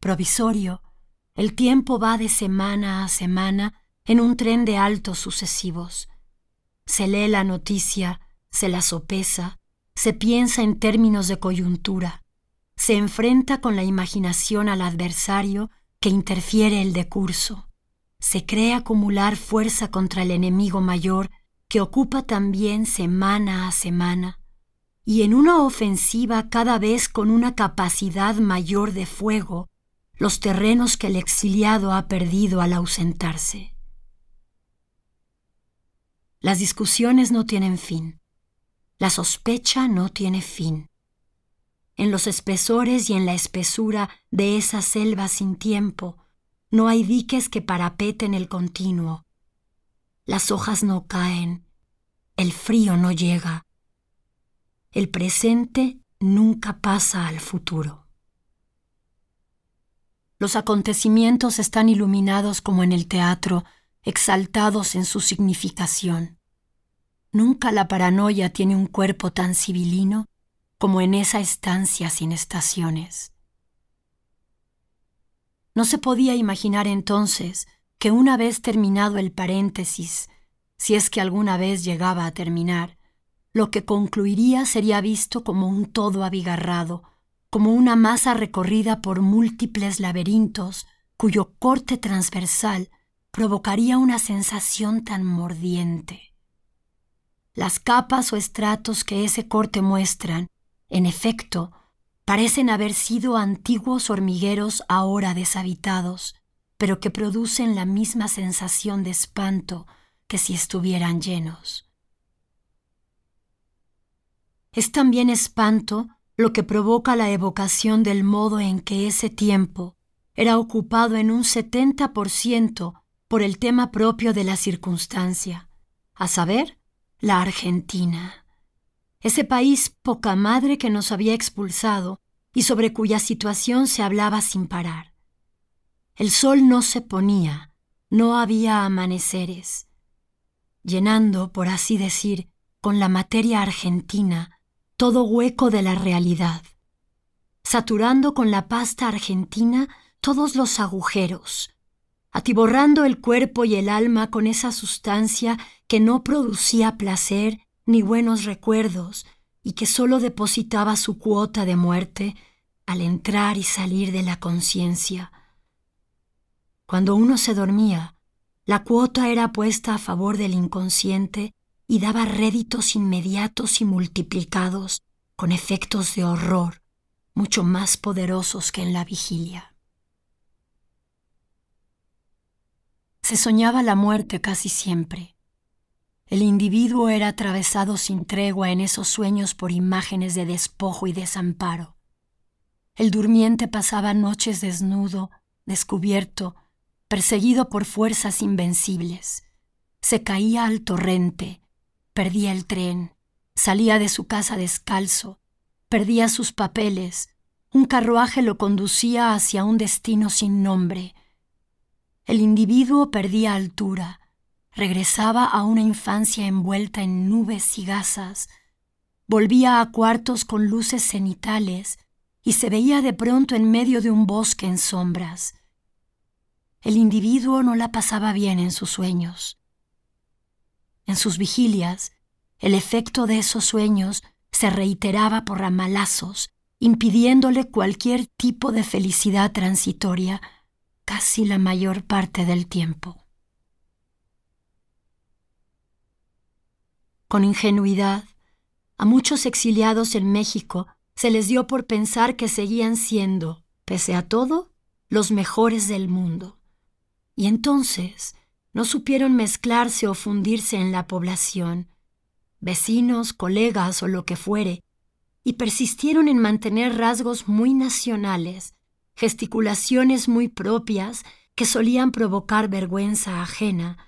Provisorio, el tiempo va de semana a semana en un tren de altos sucesivos. Se lee la noticia, se la sopesa, se piensa en términos de coyuntura, se enfrenta con la imaginación al adversario que interfiere el decurso, se cree acumular fuerza contra el enemigo mayor que ocupa también semana a semana, y en una ofensiva cada vez con una capacidad mayor de fuego, los terrenos que el exiliado ha perdido al ausentarse. Las discusiones no tienen fin. La sospecha no tiene fin. En los espesores y en la espesura de esa selva sin tiempo, no hay diques que parapeten el continuo. Las hojas no caen, el frío no llega. El presente nunca pasa al futuro. Los acontecimientos están iluminados como en el teatro, exaltados en su significación. Nunca la paranoia tiene un cuerpo tan civilino como en esa estancia sin estaciones. No se podía imaginar entonces que una vez terminado el paréntesis, si es que alguna vez llegaba a terminar, lo que concluiría sería visto como un todo abigarrado, como una masa recorrida por múltiples laberintos cuyo corte transversal provocaría una sensación tan mordiente. Las capas o estratos que ese corte muestran, en efecto, parecen haber sido antiguos hormigueros ahora deshabitados, pero que producen la misma sensación de espanto que si estuvieran llenos. Es también espanto lo que provoca la evocación del modo en que ese tiempo era ocupado en un 70% por el tema propio de la circunstancia, a saber, la Argentina, ese país poca madre que nos había expulsado y sobre cuya situación se hablaba sin parar. El sol no se ponía, no había amaneceres, llenando, por así decir, con la materia argentina todo hueco de la realidad, saturando con la pasta argentina todos los agujeros, atiborrando el cuerpo y el alma con esa sustancia que no producía placer ni buenos recuerdos y que sólo depositaba su cuota de muerte al entrar y salir de la conciencia. Cuando uno se dormía, la cuota era puesta a favor del inconsciente y daba réditos inmediatos y multiplicados con efectos de horror mucho más poderosos que en la vigilia. Se soñaba la muerte casi siempre. El individuo era atravesado sin tregua en esos sueños por imágenes de despojo y desamparo. El durmiente pasaba noches desnudo, descubierto, perseguido por fuerzas invencibles. Se caía al torrente, perdía el tren, salía de su casa descalzo, perdía sus papeles, un carruaje lo conducía hacia un destino sin nombre. El individuo perdía altura, regresaba a una infancia envuelta en nubes y gasas, volvía a cuartos con luces cenitales y se veía de pronto en medio de un bosque en sombras. El individuo no la pasaba bien en sus sueños. En sus vigilias, el efecto de esos sueños se reiteraba por ramalazos, impidiéndole cualquier tipo de felicidad transitoria casi la mayor parte del tiempo. Con ingenuidad, a muchos exiliados en México se les dio por pensar que seguían siendo, pese a todo, los mejores del mundo. Y entonces no supieron mezclarse o fundirse en la población, vecinos, colegas o lo que fuere, y persistieron en mantener rasgos muy nacionales, gesticulaciones muy propias que solían provocar vergüenza ajena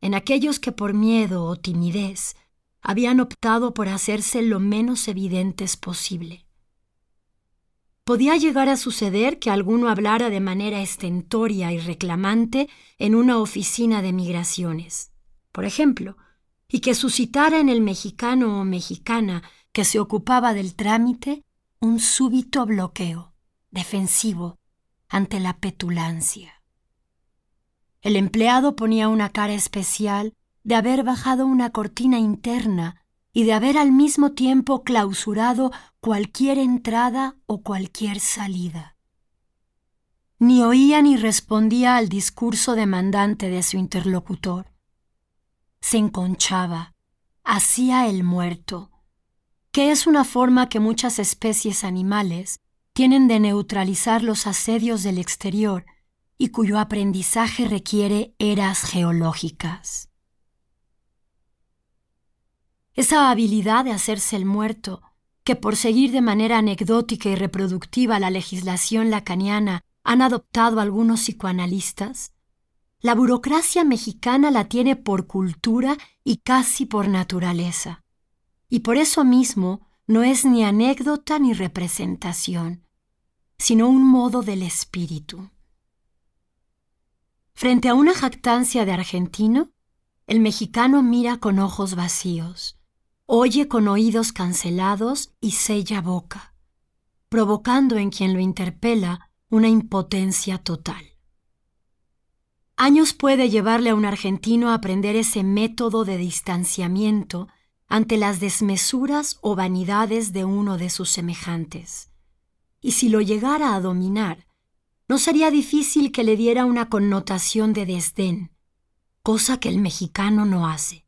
en aquellos que por miedo o timidez habían optado por hacerse lo menos evidentes posible. Podía llegar a suceder que alguno hablara de manera estentoria y reclamante en una oficina de migraciones, por ejemplo, y que suscitara en el mexicano o mexicana que se ocupaba del trámite un súbito bloqueo defensivo ante la petulancia. El empleado ponía una cara especial de haber bajado una cortina interna y de haber al mismo tiempo clausurado cualquier entrada o cualquier salida. Ni oía ni respondía al discurso demandante de su interlocutor. Se enconchaba, hacía el muerto, que es una forma que muchas especies animales tienen de neutralizar los asedios del exterior y cuyo aprendizaje requiere eras geológicas. Esa habilidad de hacerse el muerto, que por seguir de manera anecdótica y reproductiva la legislación lacaniana han adoptado algunos psicoanalistas, la burocracia mexicana la tiene por cultura y casi por naturaleza. Y por eso mismo no es ni anécdota ni representación, sino un modo del espíritu. Frente a una jactancia de argentino, el mexicano mira con ojos vacíos, oye con oídos cancelados y sella boca, provocando en quien lo interpela una impotencia total. Años puede llevarle a un argentino a aprender ese método de distanciamiento ante las desmesuras o vanidades de uno de sus semejantes. Y si lo llegara a dominar, no sería difícil que le diera una connotación de desdén, cosa que el mexicano no hace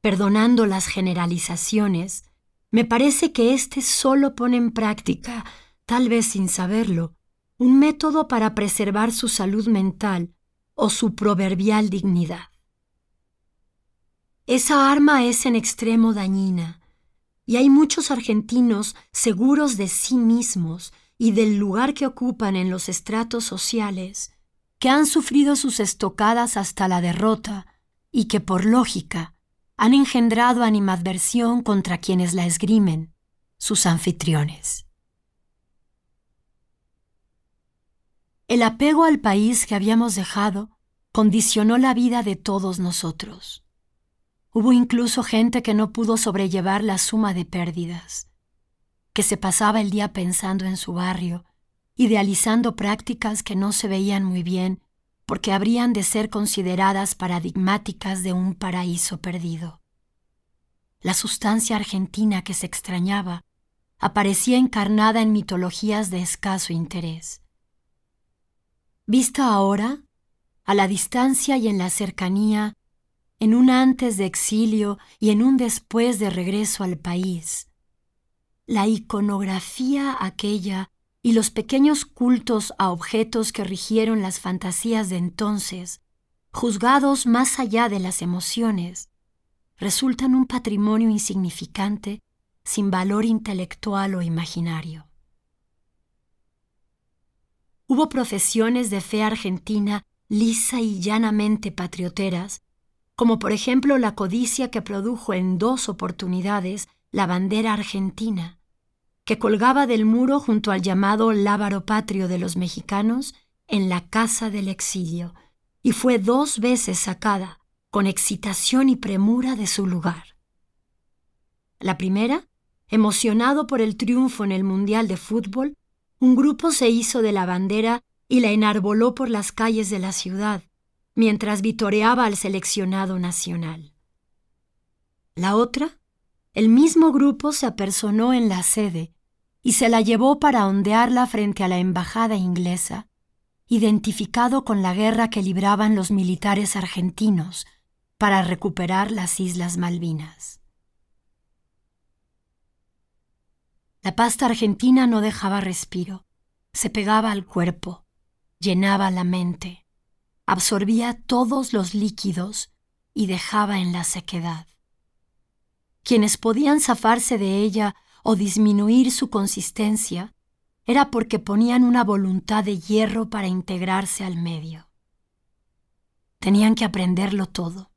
perdonando las generalizaciones, me parece que éste solo pone en práctica, tal vez sin saberlo, un método para preservar su salud mental o su proverbial dignidad. Esa arma es en extremo dañina, y hay muchos argentinos seguros de sí mismos y del lugar que ocupan en los estratos sociales, que han sufrido sus estocadas hasta la derrota y que por lógica han engendrado animadversión contra quienes la esgrimen, sus anfitriones. El apego al país que habíamos dejado condicionó la vida de todos nosotros. Hubo incluso gente que no pudo sobrellevar la suma de pérdidas, que se pasaba el día pensando en su barrio, idealizando prácticas que no se veían muy bien porque habrían de ser consideradas paradigmáticas de un paraíso perdido. La sustancia argentina que se extrañaba aparecía encarnada en mitologías de escaso interés. Vista ahora, a la distancia y en la cercanía, en un antes de exilio y en un después de regreso al país, la iconografía aquella y los pequeños cultos a objetos que rigieron las fantasías de entonces, juzgados más allá de las emociones, resultan un patrimonio insignificante sin valor intelectual o imaginario. Hubo profesiones de fe argentina lisa y llanamente patrioteras, como por ejemplo la codicia que produjo en dos oportunidades la bandera argentina, que colgaba del muro junto al llamado lábaro patrio de los mexicanos en la casa del exilio, y fue dos veces sacada, con excitación y premura, de su lugar. La primera, emocionado por el triunfo en el Mundial de Fútbol, un grupo se hizo de la bandera y la enarboló por las calles de la ciudad, mientras vitoreaba al seleccionado nacional. La otra, el mismo grupo se apersonó en la sede y se la llevó para ondearla frente a la embajada inglesa, identificado con la guerra que libraban los militares argentinos para recuperar las Islas Malvinas. La pasta argentina no dejaba respiro, se pegaba al cuerpo, llenaba la mente, absorbía todos los líquidos y dejaba en la sequedad. Quienes podían zafarse de ella o disminuir su consistencia era porque ponían una voluntad de hierro para integrarse al medio. Tenían que aprenderlo todo,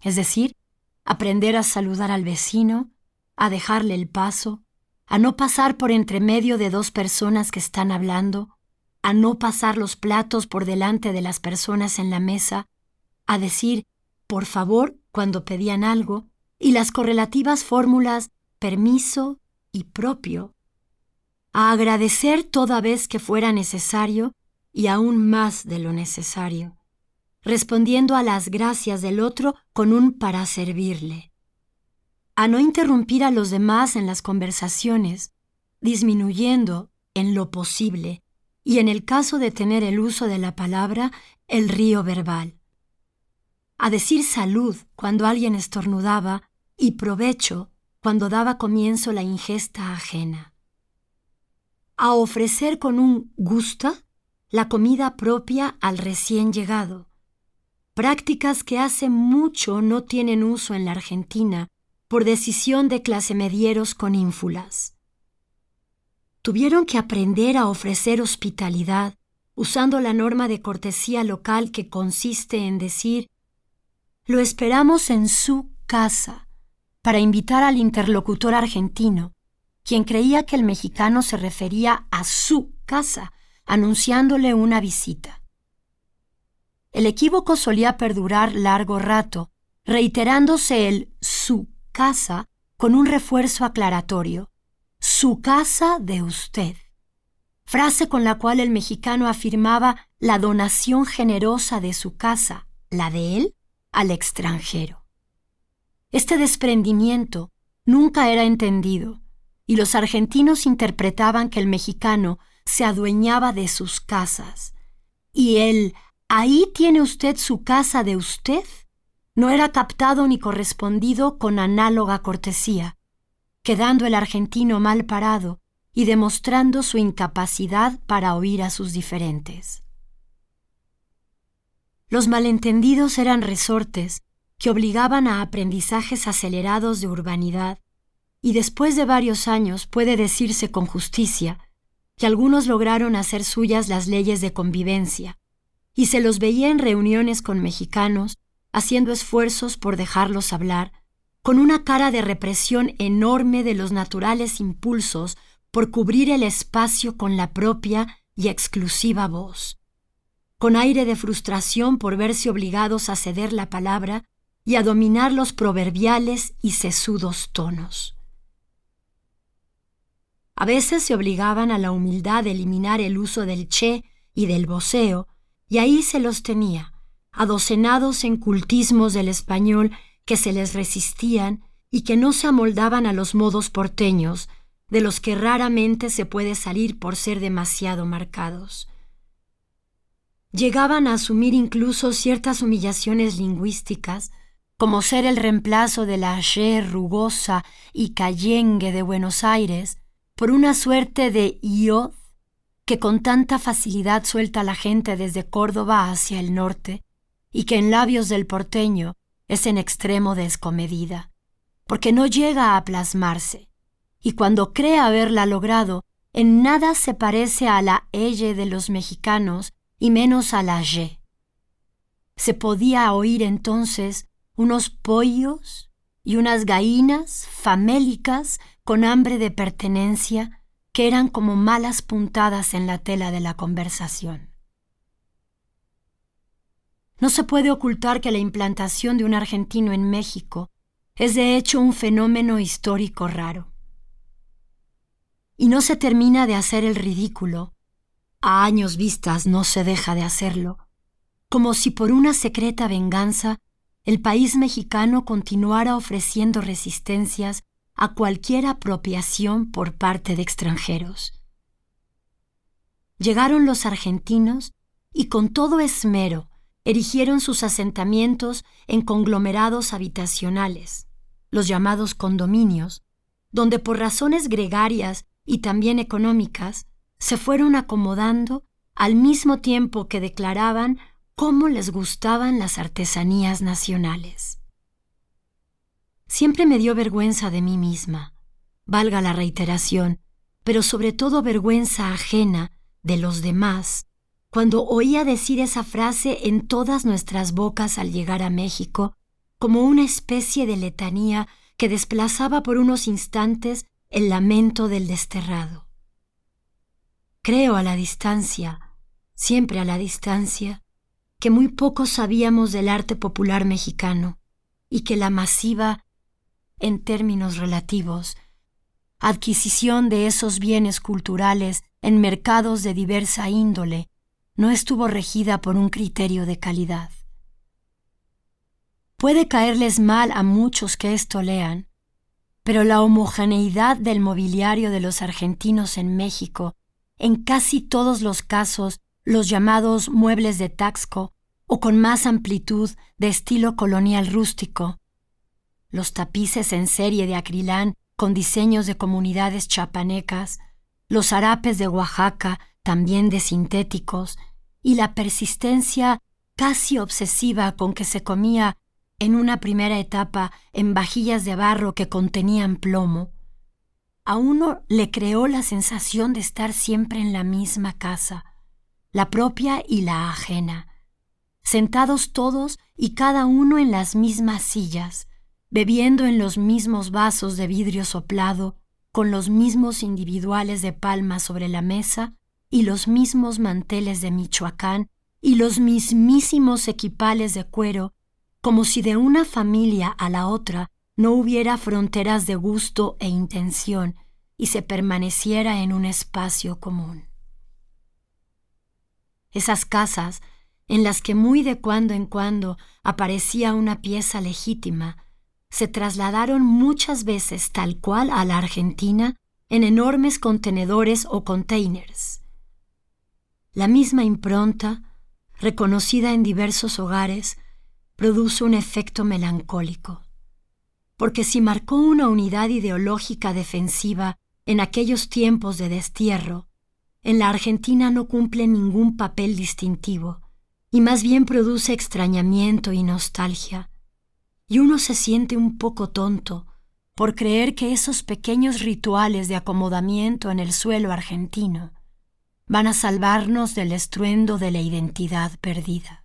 es decir, aprender a saludar al vecino, a dejarle el paso, a no pasar por entre medio de dos personas que están hablando, a no pasar los platos por delante de las personas en la mesa, a decir por favor cuando pedían algo, y las correlativas fórmulas permiso, y propio, a agradecer toda vez que fuera necesario y aún más de lo necesario, respondiendo a las gracias del otro con un para servirle, a no interrumpir a los demás en las conversaciones, disminuyendo en lo posible y en el caso de tener el uso de la palabra, el río verbal, a decir salud cuando alguien estornudaba y provecho cuando daba comienzo la ingesta ajena. A ofrecer con un gusta la comida propia al recién llegado, prácticas que hace mucho no tienen uso en la Argentina por decisión de clase medieros con ínfulas. Tuvieron que aprender a ofrecer hospitalidad usando la norma de cortesía local que consiste en decir, lo esperamos en su casa, para invitar al interlocutor argentino, quien creía que el mexicano se refería a su casa, anunciándole una visita. El equívoco solía perdurar largo rato, reiterándose el su casa con un refuerzo aclaratorio, su casa de usted, frase con la cual el mexicano afirmaba la donación generosa de su casa, la de él, al extranjero. Este desprendimiento nunca era entendido, y los argentinos interpretaban que el mexicano se adueñaba de sus casas. Y él, ahí tiene usted su casa de usted, no era captado ni correspondido con análoga cortesía, quedando el argentino mal parado y demostrando su incapacidad para oír a sus diferentes. Los malentendidos eran resortes que obligaban a aprendizajes acelerados de urbanidad, y después de varios años puede decirse con justicia que algunos lograron hacer suyas las leyes de convivencia, y se los veía en reuniones con mexicanos haciendo esfuerzos por dejarlos hablar, con una cara de represión enorme de los naturales impulsos por cubrir el espacio con la propia y exclusiva voz, con aire de frustración por verse obligados a ceder la palabra y a dominar los proverbiales y sesudos tonos. A veces se obligaban a la humildad de eliminar el uso del che y del voceo, y ahí se los tenía, adocenados en cultismos del español que se les resistían y que no se amoldaban a los modos porteños, de los que raramente se puede salir por ser demasiado marcados. Llegaban a asumir incluso ciertas humillaciones lingüísticas, como ser el reemplazo de la ayer rugosa y cayengue de Buenos Aires por una suerte de iod que con tanta facilidad suelta la gente desde Córdoba hacia el norte y que en labios del porteño es en extremo descomedida, porque no llega a plasmarse, y cuando cree haberla logrado, en nada se parece a la elle de los mexicanos y menos a la ye. Se podía oír entonces unos pollos y unas gallinas famélicas con hambre de pertenencia que eran como malas puntadas en la tela de la conversación. No se puede ocultar que la implantación de un argentino en México es de hecho un fenómeno histórico raro. Y no se termina de hacer el ridículo, a años vistas no se deja de hacerlo, como si por una secreta venganza el país mexicano continuara ofreciendo resistencias a cualquier apropiación por parte de extranjeros. Llegaron los argentinos y con todo esmero erigieron sus asentamientos en conglomerados habitacionales, los llamados condominios, donde por razones gregarias y también económicas se fueron acomodando al mismo tiempo que declaraban cómo les gustaban las artesanías nacionales. Siempre me dio vergüenza de mí misma, valga la reiteración, pero sobre todo vergüenza ajena de los demás, cuando oía decir esa frase en todas nuestras bocas al llegar a México, como una especie de letanía que desplazaba por unos instantes el lamento del desterrado. Creo a la distancia, siempre a la distancia, que muy poco sabíamos del arte popular mexicano y que la masiva, en términos relativos, adquisición de esos bienes culturales en mercados de diversa índole no estuvo regida por un criterio de calidad. Puede caerles mal a muchos que esto lean, pero la homogeneidad del mobiliario de los argentinos en México, en casi todos los casos los llamados muebles de Taxco o con más amplitud de estilo colonial rústico, los tapices en serie de acrilán con diseños de comunidades chapanecas, los harapes de Oaxaca también de sintéticos, y la persistencia casi obsesiva con que se comía en una primera etapa en vajillas de barro que contenían plomo, a uno le creó la sensación de estar siempre en la misma casa, la propia y la ajena, sentados todos y cada uno en las mismas sillas, bebiendo en los mismos vasos de vidrio soplado, con los mismos individuales de palma sobre la mesa y los mismos manteles de Michoacán y los mismísimos equipales de cuero, como si de una familia a la otra no hubiera fronteras de gusto e intención y se permaneciera en un espacio común. Esas casas en las que muy de cuando en cuando aparecía una pieza legítima, se trasladaron muchas veces tal cual a la Argentina en enormes contenedores o containers. La misma impronta, reconocida en diversos hogares, produce un efecto melancólico, porque si marcó una unidad ideológica defensiva en aquellos tiempos de destierro, en la Argentina no cumple ningún papel distintivo y más bien produce extrañamiento y nostalgia. Y uno se siente un poco tonto por creer que esos pequeños rituales de acomodamiento en el suelo argentino van a salvarnos del estruendo de la identidad perdida.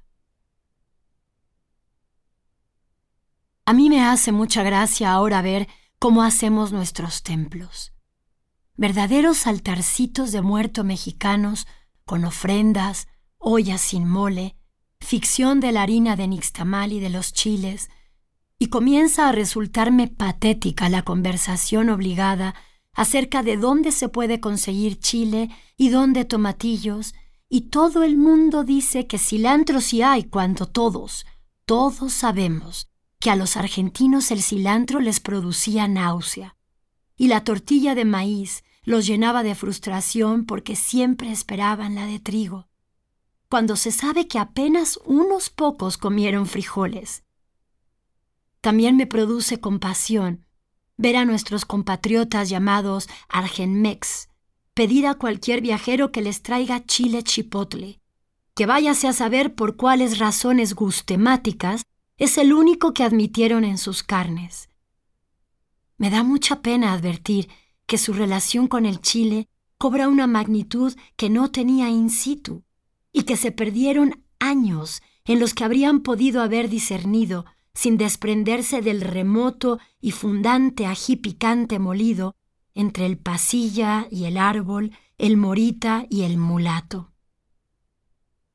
A mí me hace mucha gracia ahora ver cómo hacemos nuestros templos verdaderos altarcitos de muerto mexicanos con ofrendas, ollas sin mole, ficción de la harina de nixtamal y de los chiles, y comienza a resultarme patética la conversación obligada acerca de dónde se puede conseguir chile y dónde tomatillos, y todo el mundo dice que cilantro sí hay cuando todos, todos sabemos que a los argentinos el cilantro les producía náusea, y la tortilla de maíz los llenaba de frustración porque siempre esperaban la de trigo, cuando se sabe que apenas unos pocos comieron frijoles. También me produce compasión ver a nuestros compatriotas llamados Argenmex pedir a cualquier viajero que les traiga chile chipotle, que váyase a saber por cuáles razones gustemáticas es el único que admitieron en sus carnes. Me da mucha pena advertir que su relación con el Chile cobra una magnitud que no tenía in situ y que se perdieron años en los que habrían podido haber discernido sin desprenderse del remoto y fundante ají picante molido entre el pasilla y el árbol, el morita y el mulato.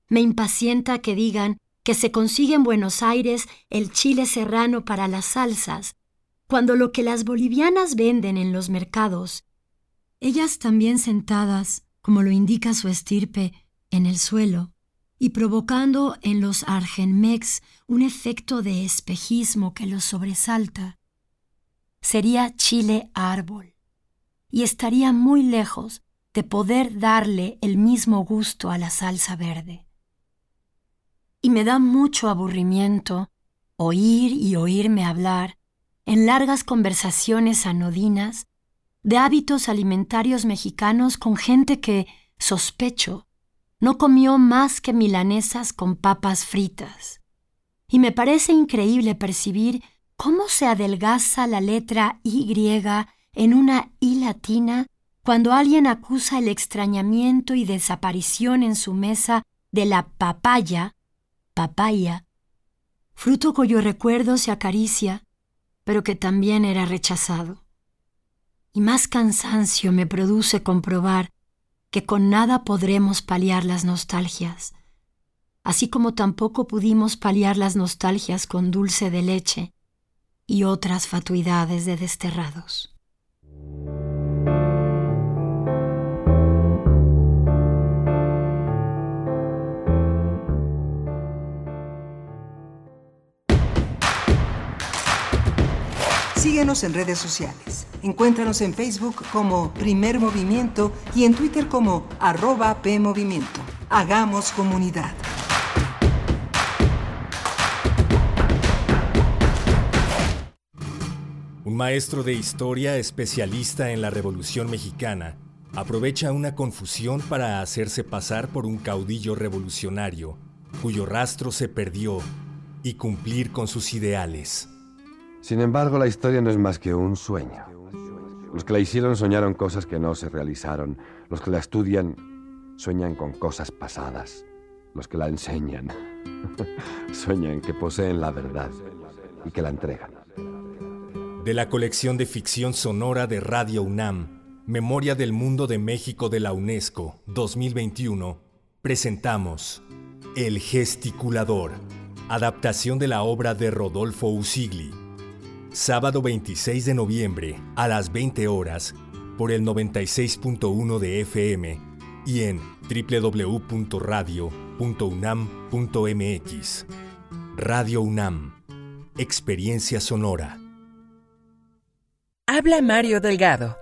Me impacienta que digan que se consigue en Buenos Aires el chile serrano para las salsas, cuando lo que las bolivianas venden en los mercados, ellas también sentadas, como lo indica su estirpe, en el suelo, y provocando en los argenmex un efecto de espejismo que los sobresalta, sería chile árbol, y estaría muy lejos de poder darle el mismo gusto a la salsa verde. Y me da mucho aburrimiento oír y oírme hablar en largas conversaciones anodinas de hábitos alimentarios mexicanos con gente que, sospecho, no comió más que milanesas con papas fritas. Y me parece increíble percibir cómo se adelgaza la letra Y en una I latina cuando alguien acusa el extrañamiento y desaparición en su mesa de la papaya papaya, fruto cuyo recuerdo se acaricia, pero que también era rechazado. Y más cansancio me produce comprobar que con nada podremos paliar las nostalgias, así como tampoco pudimos paliar las nostalgias con dulce de leche y otras fatuidades de desterrados. Síguenos en redes sociales. Encuéntranos en Facebook como Primer Movimiento y en Twitter como arroba PMovimiento. Hagamos comunidad. Un maestro de historia especialista en la Revolución Mexicana aprovecha una confusión para hacerse pasar por un caudillo revolucionario cuyo rastro se perdió y cumplir con sus ideales. Sin embargo, la historia no es más que un sueño. Los que la hicieron soñaron cosas que no se realizaron. Los que la estudian sueñan con cosas pasadas. Los que la enseñan sueñan que poseen la verdad y que la entregan. De la colección de ficción sonora de Radio UNAM, Memoria del Mundo de México de la UNESCO 2021, presentamos El Gesticulador, adaptación de la obra de Rodolfo Usigli sábado 26 de noviembre a las 20 horas por el 96.1 de FM y en www.radio.unam.mx. Radio UNAM, Experiencia Sonora. Habla Mario Delgado.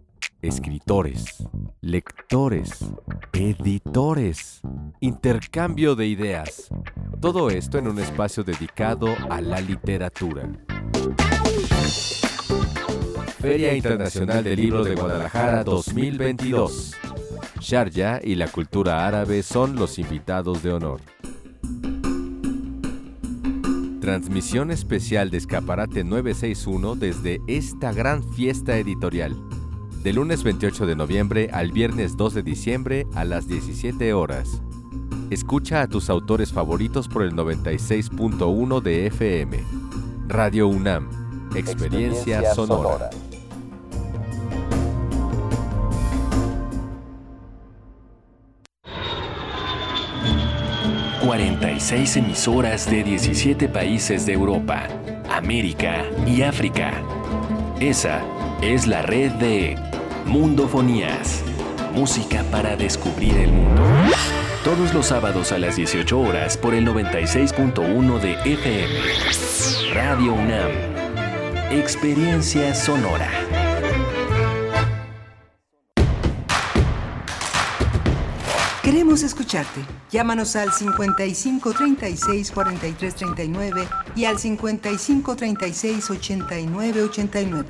escritores, lectores, editores, intercambio de ideas. Todo esto en un espacio dedicado a la literatura. Feria Internacional del Libro de Guadalajara 2022. Sharjah y la cultura árabe son los invitados de honor. Transmisión especial de Escaparate 961 desde esta gran fiesta editorial de lunes 28 de noviembre al viernes 2 de diciembre a las 17 horas. Escucha a tus autores favoritos por el 96.1 de FM. Radio UNAM, Experiencia, sonora. 46 emisoras de 17 países de Europa América y África. Esa es la red de Mundofonías, música para descubrir el mundo. Todos los sábados a las 18 horas por el 96.1 de FM. Radio UNAM. Experiencia sonora. Queremos escucharte. Llámanos al 55 36 43 39 y al 55 36 89 89.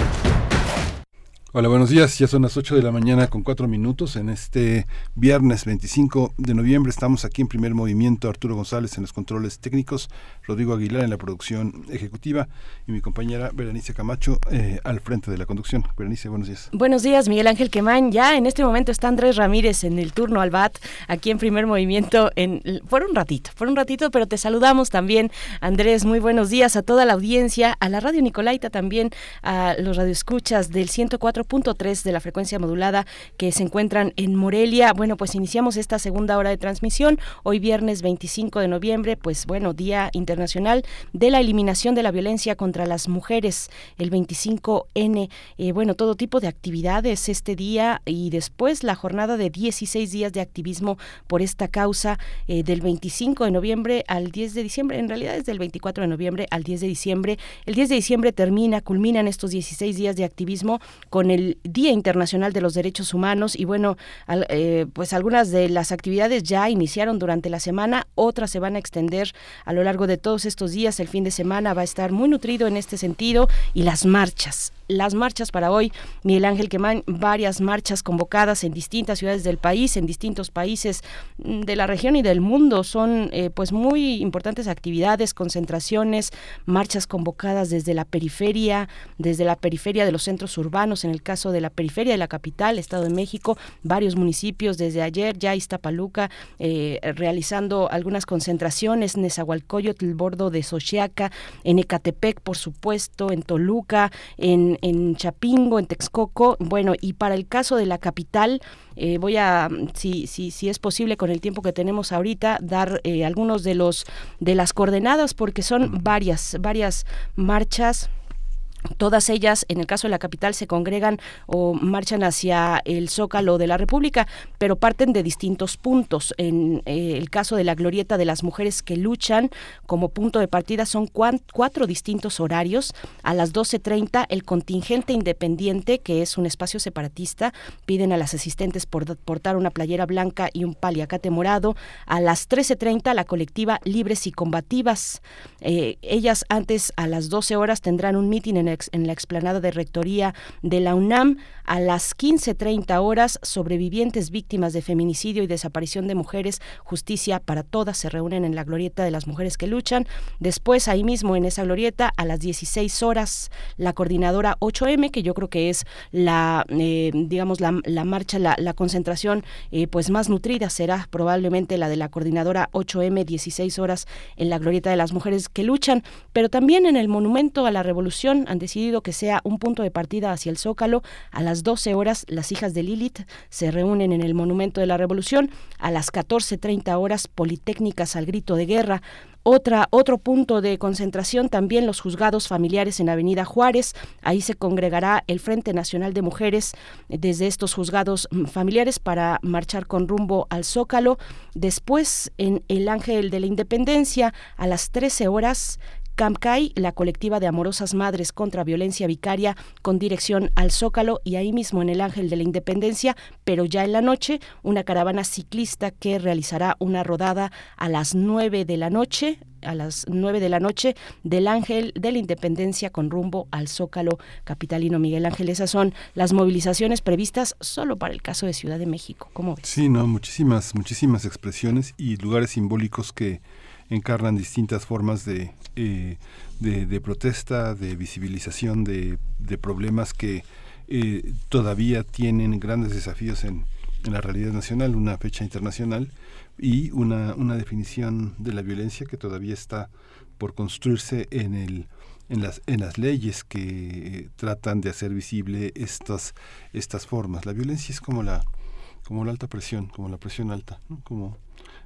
Hola, buenos días. Ya son las 8 de la mañana con 4 minutos. En este viernes 25 de noviembre estamos aquí en primer movimiento. Arturo González en los controles técnicos, Rodrigo Aguilar en la producción ejecutiva y mi compañera Berenice Camacho eh, al frente de la conducción. Berenice, buenos días. Buenos días, Miguel Ángel Quemán. Ya en este momento está Andrés Ramírez en el turno al BAT, aquí en primer movimiento, en, por un ratito, por un ratito, pero te saludamos también, Andrés. Muy buenos días a toda la audiencia, a la Radio Nicolaita también, a los radioescuchas del 104 punto tres de la frecuencia modulada que se encuentran en Morelia. Bueno, pues iniciamos esta segunda hora de transmisión. Hoy viernes 25 de noviembre, pues bueno, Día Internacional de la Eliminación de la Violencia contra las Mujeres, el 25N. Eh, bueno, todo tipo de actividades este día y después la jornada de 16 días de activismo por esta causa eh, del 25 de noviembre al 10 de diciembre. En realidad es del 24 de noviembre al 10 de diciembre. El 10 de diciembre termina, culminan estos 16 días de activismo con el Día Internacional de los Derechos Humanos y bueno, eh, pues algunas de las actividades ya iniciaron durante la semana, otras se van a extender a lo largo de todos estos días. El fin de semana va a estar muy nutrido en este sentido y las marchas, las marchas para hoy. Miguel Ángel Quemán, varias marchas convocadas en distintas ciudades del país, en distintos países mm, de la región y del mundo. Son eh, pues muy importantes actividades, concentraciones, marchas convocadas desde la periferia, desde la periferia de los centros urbanos, en el caso de la periferia de la capital, Estado de México, varios municipios desde ayer, ya Iztapaluca, eh, realizando algunas concentraciones, Nezahualcóyotl, el bordo de Xochiaca, en Ecatepec, por supuesto, en Toluca, en en Chapingo, en Texcoco. Bueno, y para el caso de la capital, eh, voy a, si, si, si es posible con el tiempo que tenemos ahorita, dar eh, algunos de los de las coordenadas, porque son varias, varias marchas Todas ellas, en el caso de la capital, se congregan o marchan hacia el Zócalo de la República, pero parten de distintos puntos. En eh, el caso de la glorieta de las mujeres que luchan, como punto de partida son cuatro distintos horarios. A las 12.30, el contingente independiente, que es un espacio separatista, piden a las asistentes por, portar una playera blanca y un paliacate morado. A las 13.30, la colectiva Libres y Combativas. Eh, ellas antes, a las 12 horas, tendrán un mitin en en la explanada de Rectoría de la UNAM a las 15.30 horas. Sobrevivientes víctimas de feminicidio y desaparición de mujeres, justicia para todas, se reúnen en la glorieta de las mujeres que luchan. Después, ahí mismo en esa glorieta, a las 16 horas, la coordinadora 8M, que yo creo que es la, eh, digamos, la, marcha, la, concentración eh, pues más nutrida será probablemente la de la coordinadora 8M, 16 horas en la glorieta de las mujeres que luchan, pero también en el monumento a la revolución decidido que sea un punto de partida hacia el Zócalo. A las 12 horas, las hijas de Lilith se reúnen en el Monumento de la Revolución. A las 14.30 horas, Politécnicas al grito de guerra. Otra, otro punto de concentración también los juzgados familiares en Avenida Juárez. Ahí se congregará el Frente Nacional de Mujeres desde estos juzgados mm, familiares para marchar con rumbo al Zócalo. Después, en el Ángel de la Independencia, a las 13 horas, CAMCAI, la colectiva de amorosas madres contra violencia vicaria, con dirección al Zócalo y ahí mismo en el Ángel de la Independencia, pero ya en la noche, una caravana ciclista que realizará una rodada a las 9 de la noche, a las 9 de la noche del Ángel de la Independencia con rumbo al Zócalo capitalino Miguel Ángel. Esas son las movilizaciones previstas solo para el caso de Ciudad de México. ¿Cómo ves? Sí, no, muchísimas, muchísimas expresiones y lugares simbólicos que encarnan distintas formas de, eh, de, protesta, de visibilización de, de problemas que eh, todavía tienen grandes desafíos en, la realidad nacional, una fecha internacional y una, una definición de la violencia que todavía está por construirse en el en las, en las leyes que tratan de hacer visible estas, estas formas. La violencia es como la, como la alta presión, como la presión alta, como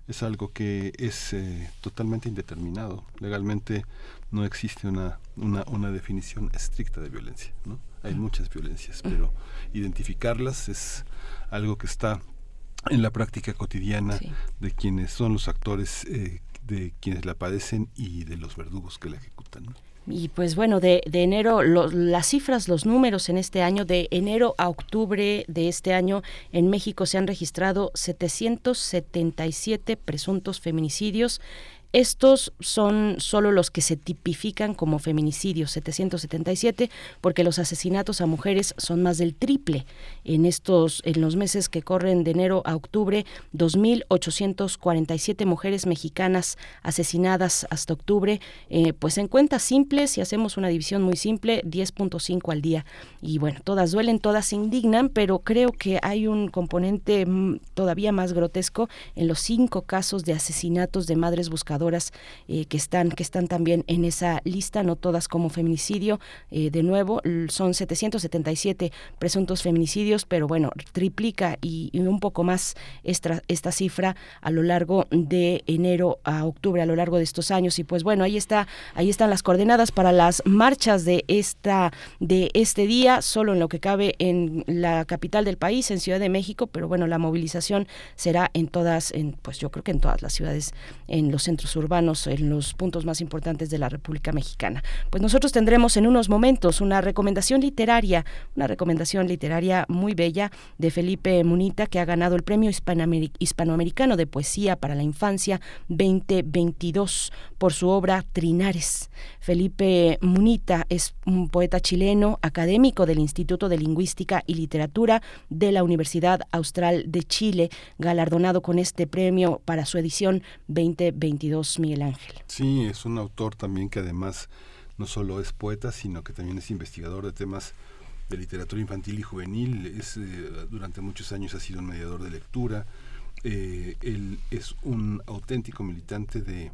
es algo que es eh, totalmente indeterminado. Legalmente no existe una, una, una, definición estricta de violencia. ¿no? Hay muchas violencias, pero identificarlas es algo que está en la práctica cotidiana de quienes son los actores, eh, de quienes la padecen y de los verdugos que la ejecutan. Y pues bueno, de, de enero, las cifras, los números en este año, de enero a octubre de este año, en México se han registrado 777 presuntos feminicidios. Estos son solo los que se tipifican como feminicidios, 777, porque los asesinatos a mujeres son más del triple. En estos, en los meses que corren de enero a octubre, 2.847 mujeres mexicanas asesinadas hasta octubre, eh, pues en cuentas simples, si hacemos una división muy simple, 10.5 al día. Y bueno, todas duelen, todas se indignan, pero creo que hay un componente mm, todavía más grotesco en los cinco casos de asesinatos de madres buscadoras eh, que están que están también en esa lista, no todas como feminicidio. Eh, de nuevo, son 777 presuntos feminicidios, pero bueno, triplica y, un poco más esta, esta cifra a lo largo de enero a octubre, a lo largo de estos años. Y pues bueno, ahí está, ahí están las coordenadas para las marchas de esta de este día, solo en lo que cabe en la capital del país, en Ciudad de México, pero bueno, la movilización será en todas, en, pues yo creo que en todas las ciudades, en los centros urbanos en los puntos más importantes de la República Mexicana. Pues nosotros tendremos en unos momentos una recomendación literaria, una recomendación literaria muy bella de Felipe Munita, que ha ganado el Premio Hispanoamericano de Poesía para la Infancia 2022 por su obra Trinares. Felipe Munita es un poeta chileno, académico del Instituto de Lingüística y Literatura de la Universidad Austral de Chile, galardonado con este premio para su edición 2022, Miguel Ángel. Sí, es un autor también que además no solo es poeta, sino que también es investigador de temas de literatura infantil y juvenil. Es, eh, durante muchos años ha sido un mediador de lectura. Eh, él es un auténtico militante de,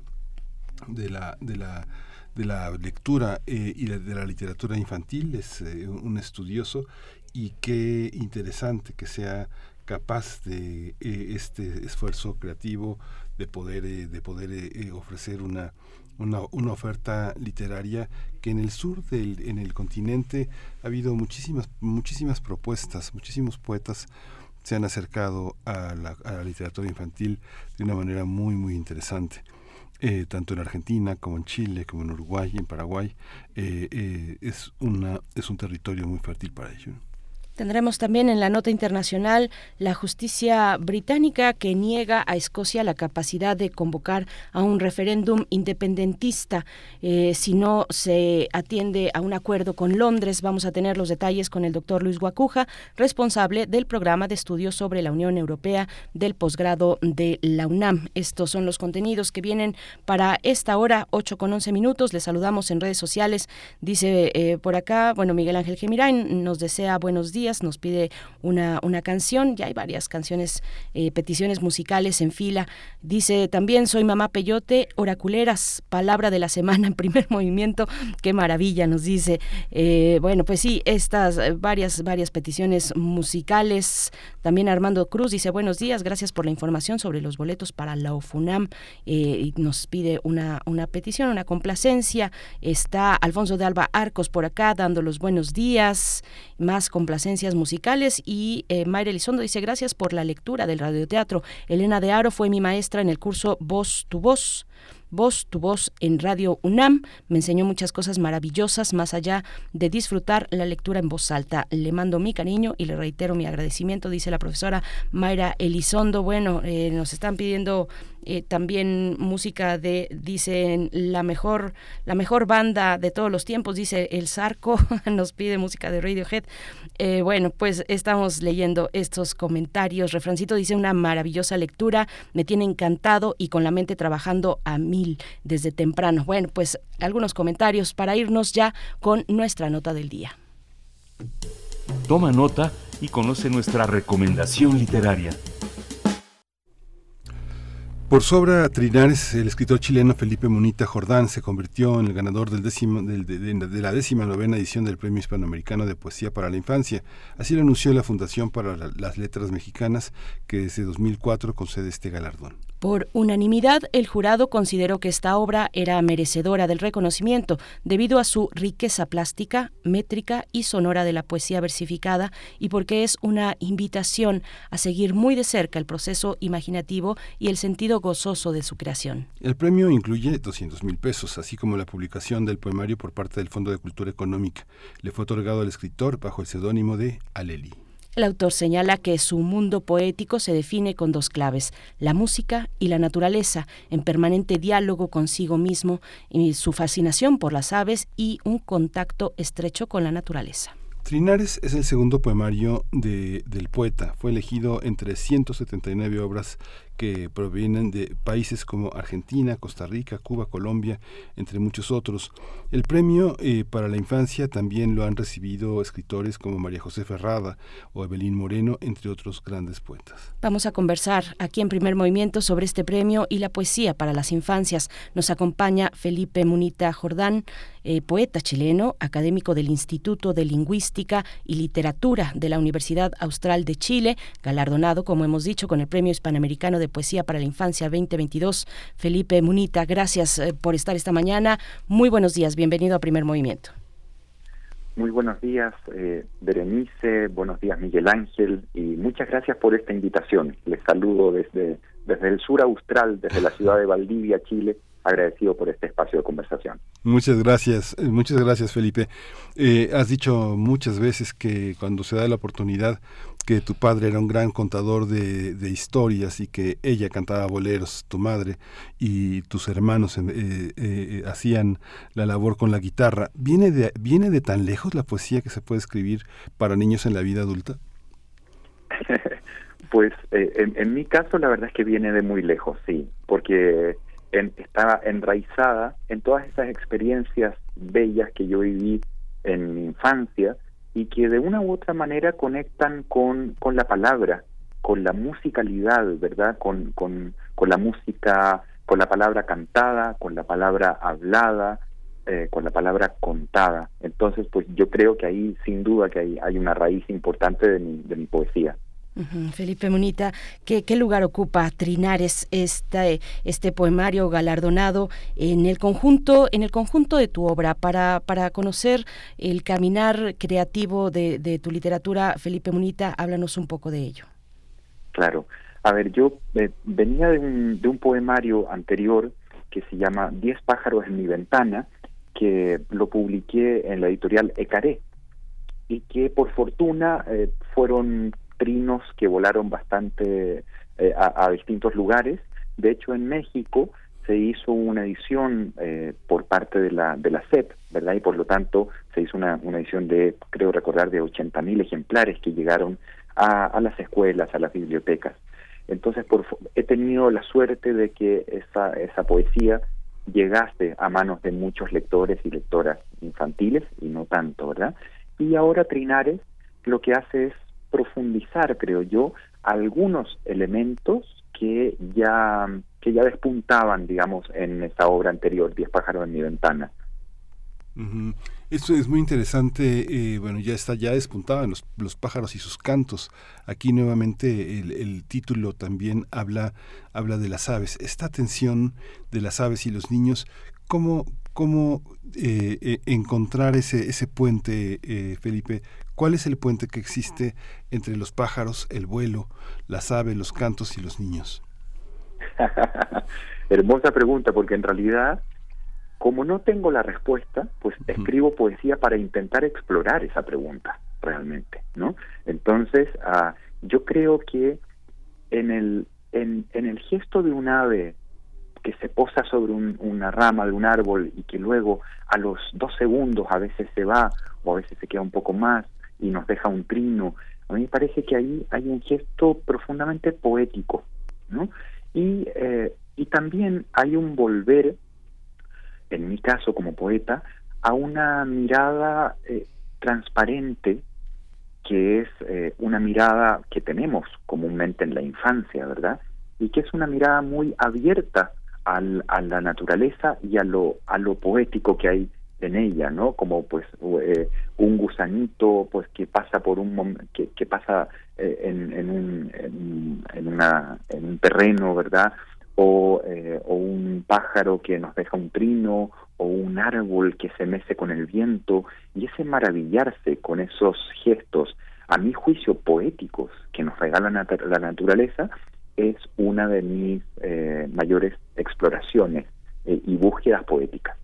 de la, de la de la lectura eh, y de la literatura infantil, es eh, un estudioso y qué interesante que sea capaz de eh, este esfuerzo creativo de poder de poder ofrecer una, una, una oferta literaria que en el sur del en el continente ha habido muchísimas muchísimas propuestas muchísimos poetas se han acercado a la, a la literatura infantil de una manera muy muy interesante eh, tanto en Argentina como en Chile, como en Uruguay en Paraguay, eh, eh, es, una, es un territorio muy fértil para ello. Tendremos también en la nota internacional la justicia británica que niega a Escocia la capacidad de convocar a un referéndum independentista eh, si no se atiende a un acuerdo con Londres. Vamos a tener los detalles con el doctor Luis Guacuja, responsable del programa de estudios sobre la Unión Europea del posgrado de la UNAM. Estos son los contenidos que vienen para esta hora, 8 con 11 minutos. Les saludamos en redes sociales. Dice eh, por acá, bueno, Miguel Ángel Gemirain nos desea buenos días nos pide una, una canción, ya hay varias canciones, eh, peticiones musicales en fila. Dice también, soy mamá Peyote, oraculeras, palabra de la semana en primer movimiento, qué maravilla, nos dice. Eh, bueno, pues sí, estas eh, varias, varias peticiones musicales. También Armando Cruz dice, buenos días, gracias por la información sobre los boletos para la OFUNAM. nos pide una, una petición, una complacencia. Está Alfonso de Alba Arcos por acá dando los buenos días, más complacencia musicales y eh, Mayra Elizondo dice gracias por la lectura del radioteatro. Elena de Aro fue mi maestra en el curso Voz tu Voz. Voz, tu voz en Radio UNAM. Me enseñó muchas cosas maravillosas, más allá de disfrutar la lectura en voz alta. Le mando mi cariño y le reitero mi agradecimiento, dice la profesora Mayra Elizondo. Bueno, eh, nos están pidiendo eh, también música de, dicen, la mejor, la mejor banda de todos los tiempos, dice El Zarco, nos pide música de Radiohead. Eh, bueno, pues estamos leyendo estos comentarios. Refrancito dice una maravillosa lectura, me tiene encantado y con la mente trabajando a mil desde temprano. Bueno, pues algunos comentarios para irnos ya con nuestra nota del día. Toma nota y conoce nuestra recomendación literaria. Por su obra Trinares, el escritor chileno Felipe Munita Jordán se convirtió en el ganador de, de- la décima novena edición del Premio Hispanoamericano de Poesía para la Infancia. Así lo anunció la Fundación para la- las Letras Mexicanas, que desde 2004 concede este galardón. Por unanimidad, el jurado consideró que esta obra era merecedora del reconocimiento debido a su riqueza plástica, métrica y sonora de la poesía versificada y porque es una invitación a seguir muy de cerca el proceso imaginativo y el sentido gozoso de su creación. El premio incluye 200 mil pesos, así como la publicación del poemario por parte del Fondo de Cultura Económica. Le fue otorgado al escritor bajo el seudónimo de Aleli. El autor señala que su mundo poético se define con dos claves, la música y la naturaleza, en permanente diálogo consigo mismo, y su fascinación por las aves y un contacto estrecho con la naturaleza. Trinares es el segundo poemario de- del poeta. Fue elegido entre 179 obras que provienen de países como Argentina, Costa Rica, Cuba, Colombia, entre muchos otros. El premio eh, para la infancia también lo han recibido escritores como María José Ferrada o Evelyn Moreno, entre otros grandes poetas. Vamos a conversar aquí en primer movimiento sobre este premio y la poesía para las infancias. Nos acompaña Felipe Munita Jordán, eh, poeta chileno, académico del Instituto de Lingüística y Literatura de la Universidad Austral de Chile, galardonado, como hemos dicho, con el Premio Hispanoamericano de Poesía para la Infancia 2022. Felipe Munita, gracias eh, por estar esta mañana. Muy buenos días, bienvenido a Primer Movimiento. Muy buenos días, eh, Berenice, buenos días, Miguel Ángel, y muchas gracias por esta invitación. Les saludo desde, desde el sur austral, desde la ciudad de Valdivia, Chile, agradecido por este espacio de conversación. Muchas gracias, eh, muchas gracias Felipe. Eh, has dicho muchas veces que cuando se da la oportunidad que tu padre era un gran contador de, historias y que ella cantaba boleros, tu madre, y tus hermanos eh, eh, eh, hacían la labor con la guitarra. ¿Viene de, ¿Viene de tan lejos la poesía que se puede escribir para niños en la vida adulta? Pues en, mi caso la verdad es que viene de muy lejos, sí, porque en- enraizada en todas esas experiencias bellas que yo viví en mi infancia y que de una u otra manera conectan con, con la palabra, con la musicalidad, ¿verdad? Con, con, con la música, con la palabra cantada, con la palabra hablada, eh, con la palabra contada. Entonces, pues yo creo que ahí, sin duda, que hay, hay una raíz importante de mi, de mi poesía. Felipe Munita, ¿qué, qué lugar ocupa Trinares este, este poemario galardonado en el conjunto, en el conjunto de tu obra? Para, para conocer el caminar creativo de, de tu literatura, Felipe Munita, háblanos un poco de ello. Claro. A ver, yo eh, venía de un, de un poemario anterior que se llama Diez pájaros en mi ventana, que lo publiqué en la editorial Ecaré, y que por fortuna eh, fueron trinos que volaron bastante eh, a, distintos lugares. De hecho, en México se hizo una edición eh, por parte de la de la SEP, ¿verdad? Y por lo tanto se hizo una, una edición de, creo recordar, de 80 mil ejemplares que llegaron a, las escuelas, a las bibliotecas. Entonces, por, he tenido la suerte de que esa, esa poesía llegase a manos de muchos lectores y lectoras infantiles y no tanto, ¿verdad? Y ahora Trinares lo que hace es profundizar, creo yo, algunos elementos que ya que ya despuntaban, digamos, en esa obra anterior, Diez pájaros en mi ventana. Esto es muy interesante, eh, bueno, ya está, ya despuntaban los, los pájaros y sus cantos. Aquí nuevamente el, el título también habla, habla de las aves. Esta atención de las aves y los niños, ¿cómo, cómo eh, eh, encontrar ese, ese puente, eh, Felipe? ¿Cuál es el puente que existe entre los pájaros, el vuelo, las aves, los cantos y los niños? Hermosa pregunta, porque en realidad, como no tengo la respuesta, pues escribo poesía para intentar explorar esa pregunta realmente, ¿no? Entonces, ah, yo creo que en el, en, en el gesto de un ave que se posa sobre un- una rama de un árbol y que luego a los dos segundos a veces se va o a veces se queda un poco más y nos deja un trino, a mí me parece que ahí hay un gesto profundamente poético, ¿no? Y, eh, y también hay un volver, en mi caso como poeta, a una mirada eh, transparente que es eh, una mirada que tenemos comúnmente en la infancia, ¿verdad? y que es una mirada muy abierta al, a la naturaleza y a lo, a lo poético que hay en ella, ¿no? Como pues eh, un gusanito, pues que pasa por un que, pasa eh, en, en, un, en, una, en un terreno, ¿verdad? O, eh, o un pájaro que nos deja un trino, o un árbol que se mece con el viento, y ese maravillarse con esos gestos, a mi juicio poéticos que nos regala la naturaleza, es una de mis mayores exploraciones y búsquedas poéticas.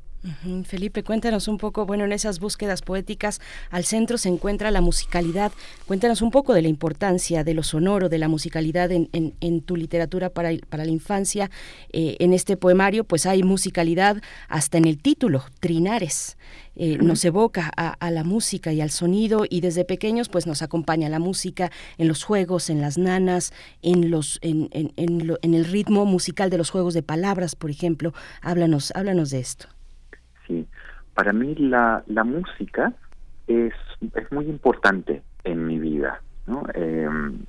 Felipe, cuéntanos un poco, bueno, en esas búsquedas poéticas al centro se encuentra la musicalidad. Cuéntanos un poco de la importancia de lo sonoro, de la musicalidad en, en, tu literatura para, para la infancia. Eh, en este poemario, pues hay musicalidad hasta en el título, Trinares. Eh, nos evoca a, la música y al sonido y desde pequeños pues nos acompaña la música en los juegos, en las nanas, en los en, en, en el ritmo musical de los juegos de palabras, por ejemplo. Háblanos, háblanos de esto. Sí, para mí la, la música es, es muy importante en mi vida, ¿no? Em,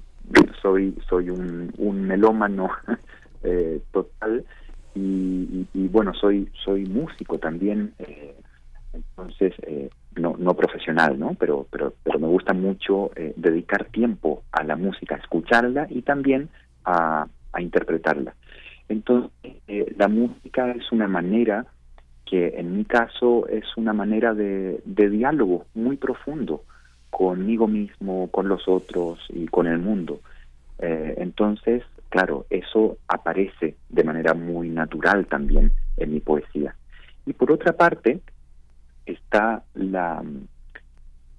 soy soy un, un melómano eh, total y, bueno soy soy músico también eh, entonces eh, no no profesional no pero pero pero me gusta mucho dedicar tiempo a la música escucharla y también a, a interpretarla. Entonces la música es una manera que en mi caso es una manera de, diálogo muy profundo conmigo mismo, con los otros y con el mundo. Eh, entonces, claro, eso aparece de manera muy natural también en mi poesía. Y por otra parte, está la,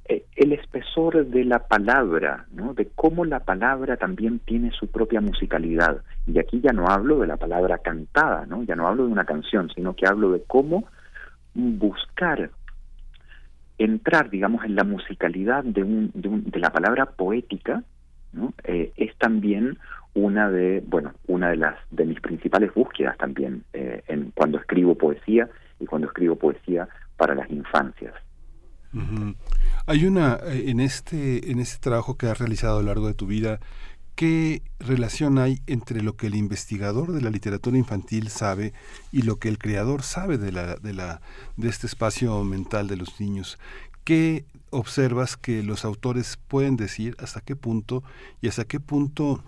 el espesor de la palabra, ¿no? de cómo la palabra también tiene su propia musicalidad. Y aquí ya no hablo de la palabra cantada, ¿no? ya no hablo de una canción, sino que hablo de cómo buscar entrar, digamos, en la musicalidad de, un, de, la palabra poética. Eh, es también una de, bueno, una de las de mis principales búsquedas también eh, en cuando escribo poesía y cuando escribo poesía para las infancias. Hay una, eh, en este, en este trabajo que has realizado a lo largo de tu vida, ¿qué relación hay entre lo que el investigador de la literatura infantil sabe y lo que el creador sabe de, la, de, la, de este espacio mental de los niños? ¿Qué observas que los autores pueden decir hasta qué punto y hasta qué punto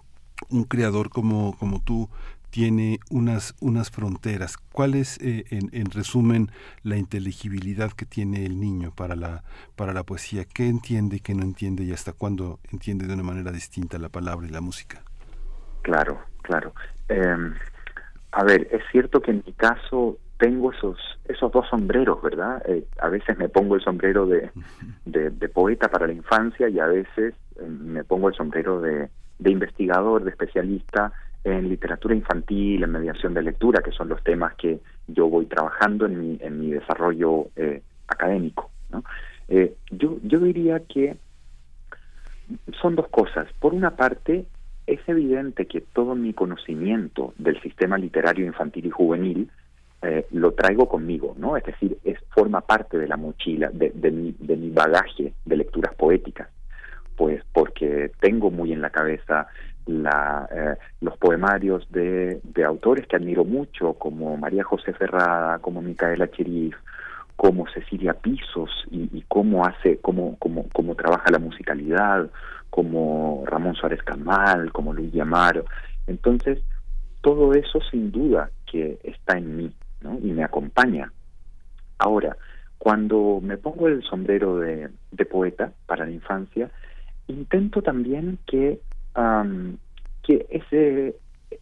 un creador como, como tú tiene unas, unas fronteras. ¿Cuál es, eh, en, en, resumen, la inteligibilidad que tiene el niño para la, para la poesía? ¿Qué entiende y qué no entiende y hasta cuándo entiende de una manera distinta la palabra y la música? Claro, claro. Em, a ver, es cierto que en mi caso tengo esos esos dos sombreros, ¿verdad? Eh, a veces me pongo el sombrero de, de, de, poeta para la infancia y a veces em, me pongo el sombrero de, de investigador, de especialista en literatura infantil, en mediación de lectura, que son los temas que yo voy trabajando en mi, en mi desarrollo eh, académico. Eh, yo, yo diría que son dos cosas. Por una parte, es evidente que todo mi conocimiento del sistema literario infantil y juvenil eh, lo traigo conmigo, ¿no? Es decir, es forma parte de la mochila, de, de, mi, de mi bagaje de lecturas poéticas, pues porque tengo muy en la cabeza la, eh, los poemarios de, autores que admiro mucho, como María José Ferrada, como Micaela Cherif, como Cecilia Pisos, y, cómo hace, cómo, cómo, cómo trabaja la musicalidad, como Ramón Suárez Camal, como Luis Amaro. Entonces, todo eso sin duda que está en mí. Y me acompaña. Ahora, cuando me pongo el sombrero de poeta para la infancia, intento también que que ese,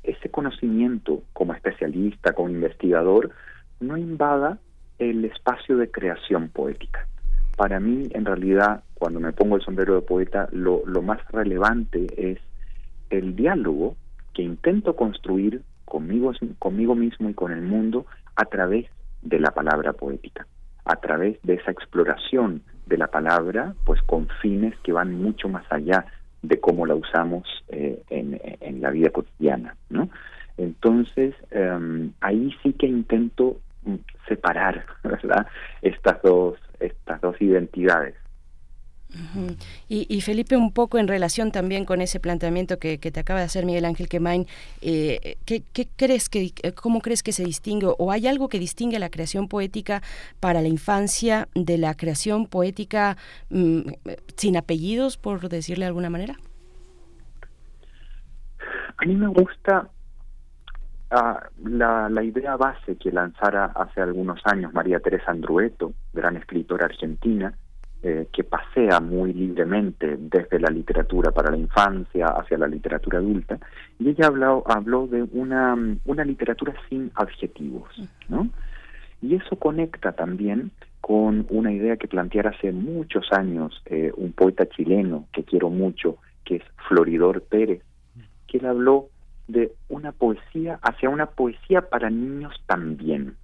ese conocimiento como especialista, como investigador, no invada el espacio de creación poética. Para mí, en realidad, cuando me pongo el sombrero de poeta, lo, lo más relevante es el diálogo que intento construir conmigo, conmigo mismo y con el mundo a través de la palabra poética, a través de esa exploración de la palabra, pues con fines que van mucho más allá de cómo la usamos eh, en, en, la vida cotidiana, ¿no? Entonces, em, ahí sí que intento mm, separar, ¿verdad? Estas dos, estas dos identidades. Y, Felipe, un poco en relación también con ese planteamiento que, te acaba de hacer Miguel Ángel Quemain, eh, ¿qué, crees que, cómo crees que se distingue o hay algo que distingue la creación poética para la infancia de la creación poética mm, sin apellidos, por decirle de alguna manera? A mí me gusta ah, la, la, idea base que lanzara hace algunos años María Teresa Andrueto, gran escritora argentina, eh, que pasea muy libremente desde la literatura para la infancia hacia la literatura adulta, y ella habló, habló de una, una literatura sin adjetivos, ¿no? Y eso conecta también con una idea que planteara hace muchos años eh, un poeta chileno que quiero mucho, que es Floridor Pérez, que él habló de una poesía hacia una poesía para niños también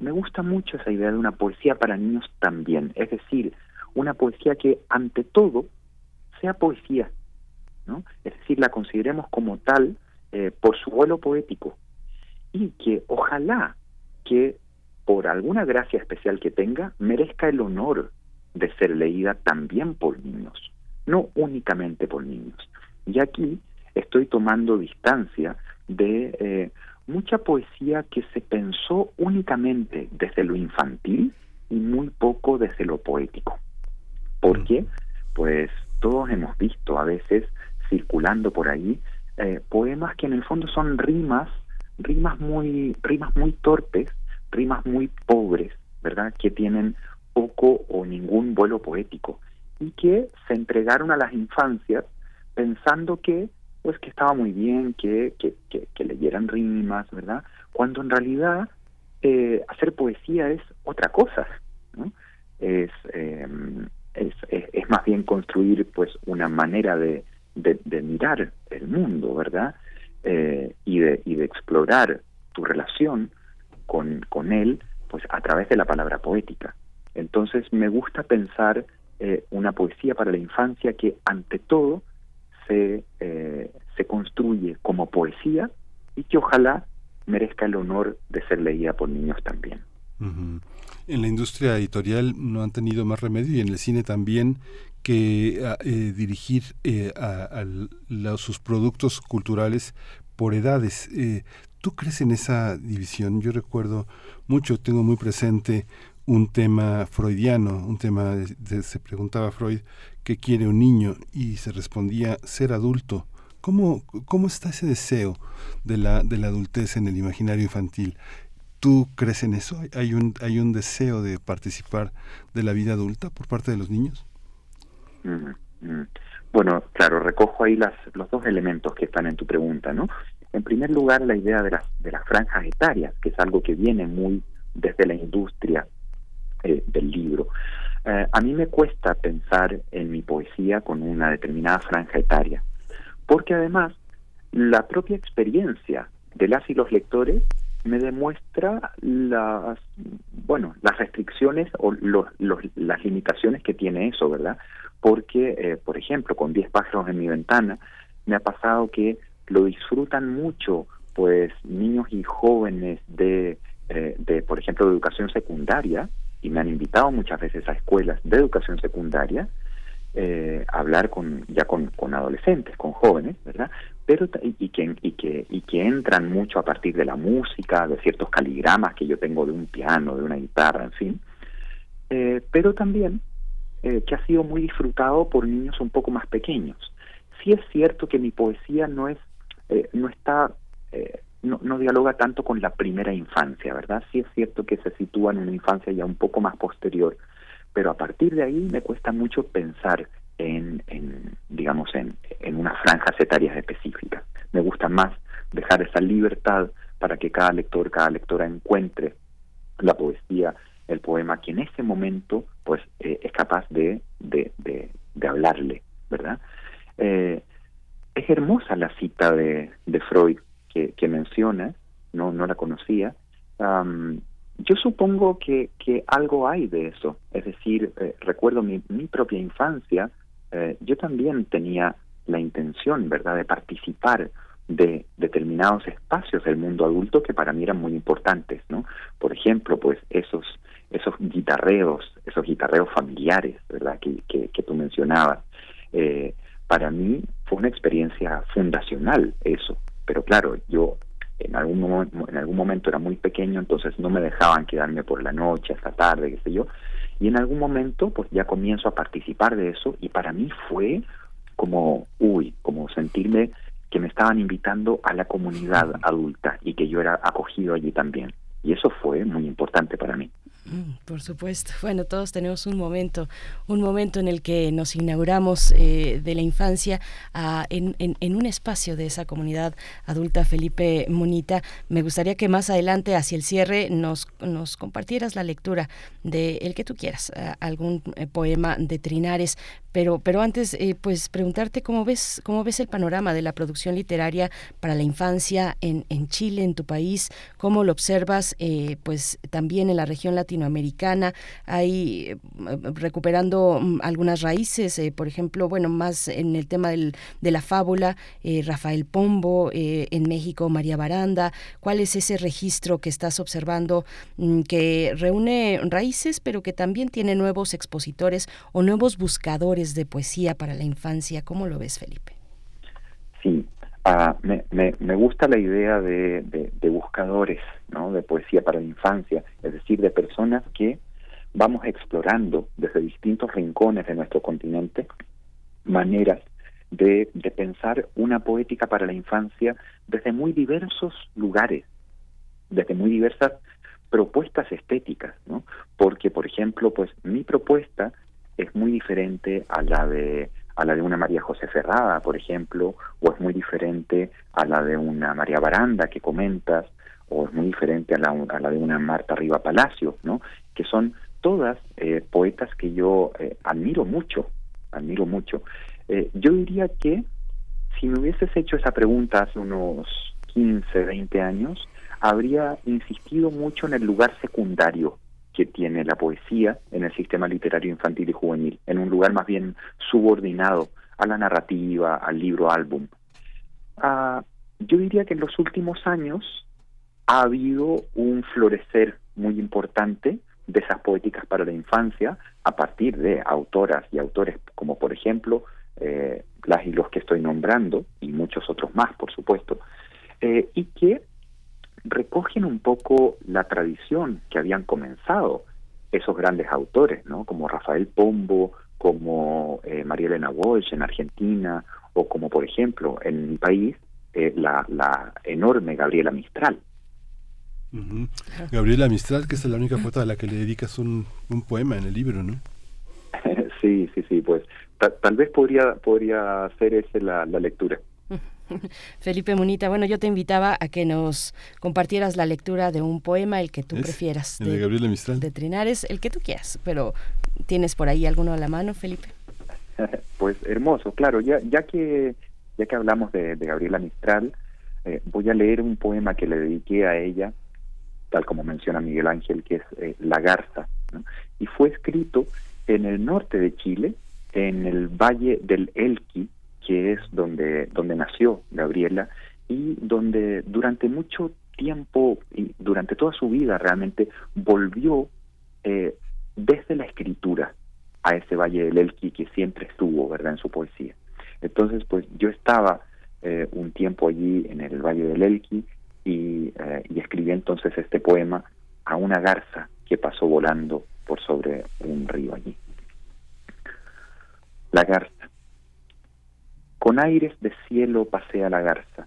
me gusta mucho esa idea de una poesía para niños también, es decir, una poesía que ante todo sea poesía, ¿no? Es decir, la consideremos como tal eh, por su vuelo poético y que ojalá que por alguna gracia especial que tenga merezca el honor de ser leída también por niños, no únicamente por niños. Y aquí estoy tomando distancia de eh, mucha poesía que se pensó únicamente desde lo infantil y muy poco desde lo poético. ¿Por qué? Pues todos hemos visto a veces circulando por ahí eh, poemas que en el fondo son rimas, rimas muy, rimas muy torpes, rimas muy pobres, ¿verdad? Que tienen poco o ningún vuelo poético y que se entregaron a las infancias pensando que pues que estaba muy bien que, que, que, leyeran rimas, ¿verdad? Cuando en realidad eh, hacer poesía es otra cosa, ¿no? Es, em, es, es, más bien construir pues una manera de, de, mirar el mundo, ¿verdad? Eh, y, de, y de explorar tu relación con, con él pues a través de la palabra poética. Entonces me gusta pensar eh, una poesía para la infancia que ante todo se, eh, se construye como poesía y que ojalá merezca el honor de ser leída por niños también. En la industria editorial no han tenido más remedio y en el cine también que ah, eh, dirigir eh, a, sus productos culturales por edades. Eh, ¿Tú crees en esa división? Yo recuerdo mucho, tengo muy presente un tema freudiano, un tema, de, se preguntaba Freud, ¿qué quiere un niño? Y se respondía, ser adulto. ¿Cómo, cómo está ese deseo de la, de la adultez en el imaginario infantil? ¿Tú crees en eso? ¿Hay un, ¿Hay un deseo de participar de la vida adulta por parte de los niños? Mm, mm. Bueno, claro, recojo ahí las, los dos elementos que están en tu pregunta, ¿no? En primer lugar, la idea de las, de las franjas etarias, que es algo que viene muy desde la industria eh, del libro. Eh, a mí me cuesta pensar en mi poesía con una determinada franja etaria, porque además la propia experiencia de las y los lectores me demuestra las bueno las restricciones o los, las limitaciones que tiene eso verdad porque eh, por ejemplo con 10 pájaros en mi ventana me ha pasado que lo disfrutan mucho pues niños y jóvenes de eh, de por ejemplo de educación secundaria y me han invitado muchas veces a escuelas de educación secundaria eh, hablar con ya con, con, adolescentes, con jóvenes, ¿verdad? Pero y, que y que y que entran mucho a partir de la música, de ciertos caligramas que yo tengo de un piano, de una guitarra, en fin. Eh, pero también eh, que ha sido muy disfrutado por niños un poco más pequeños. Sí es cierto que mi poesía no es no está no, no dialoga tanto con la primera infancia, ¿verdad? Sí es cierto que se sitúa en una infancia ya un poco más posterior, pero a partir de ahí me cuesta mucho pensar en, en digamos, en, en unas franjas etarias específicas. Me gusta más dejar esa libertad para que cada lector, cada lectora encuentre la poesía, el poema que en ese momento pues eh, es capaz de, de, de, hablarle, ¿verdad? Eh, es hermosa la cita de, de Freud que, menciona, no, no la conocía, yo supongo que, que algo hay de eso. Es decir, eh, recuerdo mi, mi propia infancia, eh, yo también tenía la intención, ¿verdad?, de participar de determinados espacios del mundo adulto que para mí eran muy importantes, ¿no? Por ejemplo, pues esos esos guitarreos, esos guitarreos familiares, ¿verdad? Que, que, tú mencionabas. Eh, para mí fue una experiencia fundacional eso, pero claro, yo en algún, momento, en algún momento era muy pequeño, entonces no me dejaban quedarme por la noche hasta tarde, qué sé yo, y en algún momento pues ya comienzo a participar de eso y para mí fue como, uy, como sentirme que me estaban invitando a la comunidad adulta y que yo era acogido allí también. Y eso fue muy importante para mí. Mm, por supuesto. Bueno, todos tenemos un momento, un momento en el que nos inauguramos eh, de la infancia en, en, un espacio de esa comunidad adulta, Felipe Monita. Me gustaría que más adelante, hacia el cierre, nos, nos compartieras la lectura de el que tú quieras, algún eh, poema de Trinares, pero, pero antes, eh, pues preguntarte cómo ves, cómo ves el panorama de la producción literaria para la infancia en, en Chile, en tu país, cómo lo observas, pues también en la región latinoamericana, hay eh, recuperando mm, algunas raíces, por ejemplo, bueno, más en el tema del, de la fábula, Rafael Pombo, en México, María Baranda, ¿cuál es ese registro que estás observando mm, que reúne raíces, pero que también tiene nuevos expositores o nuevos buscadores? de poesía para la infancia. ¿Cómo lo ves, Felipe? Sí, ah, me, me, gusta la idea de, de, buscadores ¿no? de poesía para la infancia, es decir, de personas que vamos explorando desde distintos rincones de nuestro continente maneras de, de, pensar una poética para la infancia desde muy diversos lugares, desde muy diversas propuestas estéticas, ¿no? Porque, por ejemplo, pues mi propuesta es muy diferente a la de a la de una María José Ferrada, por ejemplo, o es muy diferente a la de una María Baranda que comentas, o es muy diferente a la, de una Marta Riva Palacio, ¿no? Que son todas eh, poetas que yo eh, admiro mucho, admiro mucho. Eh, yo diría que si me hubieses hecho esa pregunta hace unos 15, 20 años, habría insistido mucho en el lugar secundario que tiene la poesía en el sistema literario infantil y juvenil, en un lugar más bien subordinado a la narrativa, al libro álbum. Ah, yo diría que en los últimos años ha habido un florecer muy importante de esas poéticas para la infancia a partir de autoras y autores como por ejemplo eh, las y los que estoy nombrando y muchos otros más por supuesto eh, y que recogen un poco la tradición que habían comenzado esos grandes autores, ¿no? Como Rafael Pombo, como eh, María Elena Walsh en Argentina, o como, por ejemplo, en mi país, eh, la, la enorme Gabriela Mistral. Gabriela Mistral, que es la única poeta a la que le dedicas un, un poema en el libro, ¿no? sí, sí, sí, pues tal vez podría, podría ser esa la, la lectura. Felipe Munita, bueno, yo te invitaba a que nos compartieras la lectura de un poema, el que tú prefieras. de, Gabriela Mistral. De Trinares, el que tú quieras, pero ¿tienes por ahí alguno a la mano, Felipe? Pues hermoso, claro, ya, ya, que, ya que hablamos de, Gabriela Mistral, eh, voy a leer un poema que le dediqué a ella, tal como menciona Miguel Ángel, que es eh, La Garza, y fue escrito en el norte de Chile, en el valle del Elqui, que es donde, donde nació Gabriela y donde durante mucho tiempo y durante toda su vida realmente volvió eh, desde la escritura a ese Valle del Elqui que siempre estuvo, ¿verdad?, en su poesía. Entonces, pues yo estaba eh, un tiempo allí en el Valle del Elqui y, eh, y escribí entonces este poema a una garza que pasó volando por sobre un río allí. La garza. Con aires de cielo pasea la garza,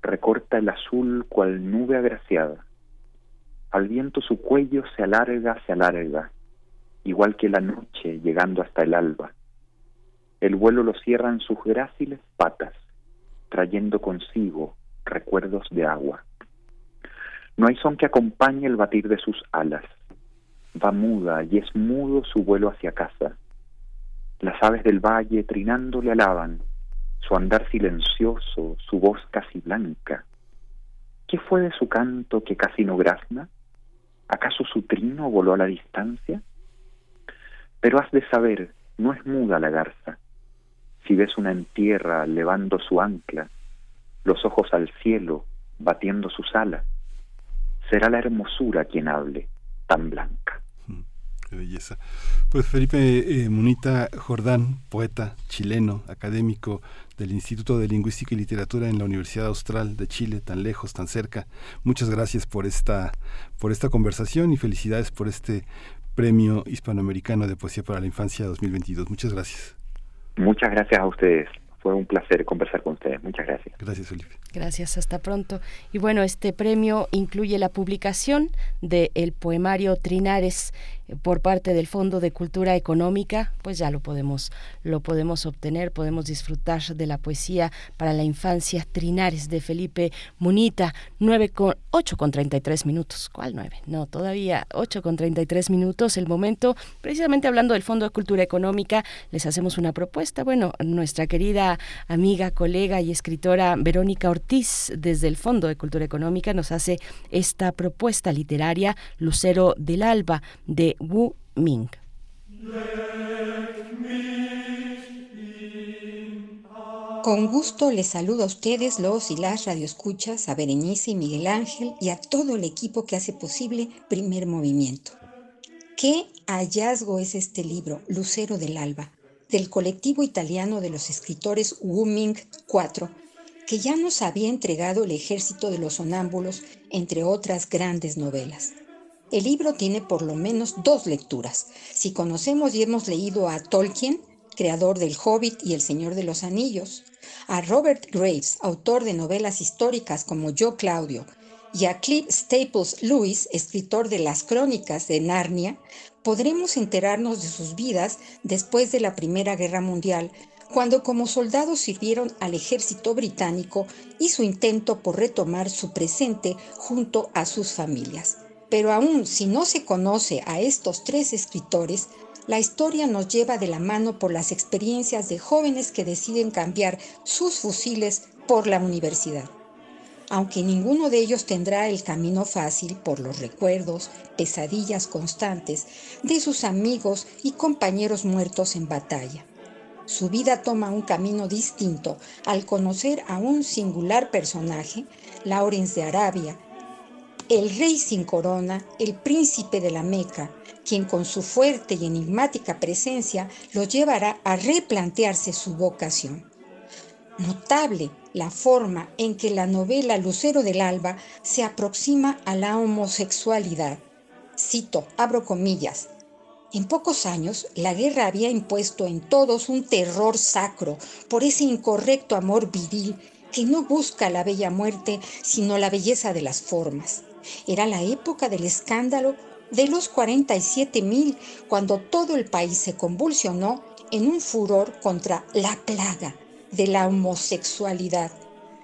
recorta el azul cual nube agraciada. Al viento su cuello se alarga, se alarga, igual que la noche llegando hasta el alba. El vuelo lo cierran sus gráciles patas, trayendo consigo recuerdos de agua. No hay son que acompañe el batir de sus alas. Va muda y es mudo su vuelo hacia casa. Las aves del valle trinando le alaban, su andar silencioso, su voz casi blanca. ¿Qué fue de su canto que casi no grazna? ¿Acaso su trino voló a la distancia? Pero has de saber, no es muda la garza. Si ves una en tierra levando su ancla, los ojos al cielo, batiendo sus alas, será la hermosura quien hable, tan blanca. Qué belleza. Pues Felipe eh, Munita Jordán, poeta chileno, académico del Instituto de Lingüística y Literatura en la Universidad Austral de Chile, tan lejos, tan cerca. Muchas gracias por esta, por esta conversación y felicidades por este Premio Hispanoamericano de Poesía para la Infancia 2022. Muchas gracias. Muchas gracias a ustedes. Fue un placer conversar con ustedes. Muchas gracias. Gracias, Felipe. Gracias, hasta pronto. Y bueno, este premio incluye la publicación del el poemario Trinares por parte del Fondo de Cultura Económica, pues ya lo podemos, lo podemos obtener, podemos disfrutar de la poesía para la infancia Trinares de Felipe Munita, 9 con 8 con 33 minutos. ¿Cuál 9? No, todavía 8 con 33 minutos. El momento, precisamente hablando del Fondo de Cultura Económica, les hacemos una propuesta. Bueno, nuestra querida amiga, colega y escritora Verónica Ortiz, desde el Fondo de Cultura Económica, nos hace esta propuesta literaria Lucero del Alba de Wu Ming. Con gusto les saludo a ustedes, los y las radioescuchas, a Berenice y Miguel Ángel y a todo el equipo que hace posible Primer Movimiento. ¿Qué hallazgo es este libro, Lucero del Alba, del colectivo italiano de los escritores Wu Ming 4, que ya nos había entregado el ejército de los sonámbulos, entre otras grandes novelas? El libro tiene por lo menos dos lecturas. Si conocemos y hemos leído a Tolkien, creador del Hobbit y El Señor de los Anillos, a Robert Graves, autor de novelas históricas como Yo Claudio, y a Cliff Staples Lewis, escritor de las crónicas de Narnia, podremos enterarnos de sus vidas después de la Primera Guerra Mundial, cuando como soldados sirvieron al ejército británico y su intento por retomar su presente junto a sus familias. Pero aún si no se conoce a estos tres escritores, la historia nos lleva de la mano por las experiencias de jóvenes que deciden cambiar sus fusiles por la universidad. Aunque ninguno de ellos tendrá el camino fácil por los recuerdos, pesadillas constantes de sus amigos y compañeros muertos en batalla. Su vida toma un camino distinto al conocer a un singular personaje, Lawrence de Arabia, el rey sin corona, el príncipe de la Meca, quien con su fuerte y enigmática presencia lo llevará a replantearse su vocación. Notable la forma en que la novela Lucero del Alba se aproxima a la homosexualidad. Cito, abro comillas. En pocos años, la guerra había impuesto en todos un terror sacro por ese incorrecto amor viril que no busca la bella muerte, sino la belleza de las formas. Era la época del escándalo de los 47 mil, cuando todo el país se convulsionó en un furor contra la plaga de la homosexualidad.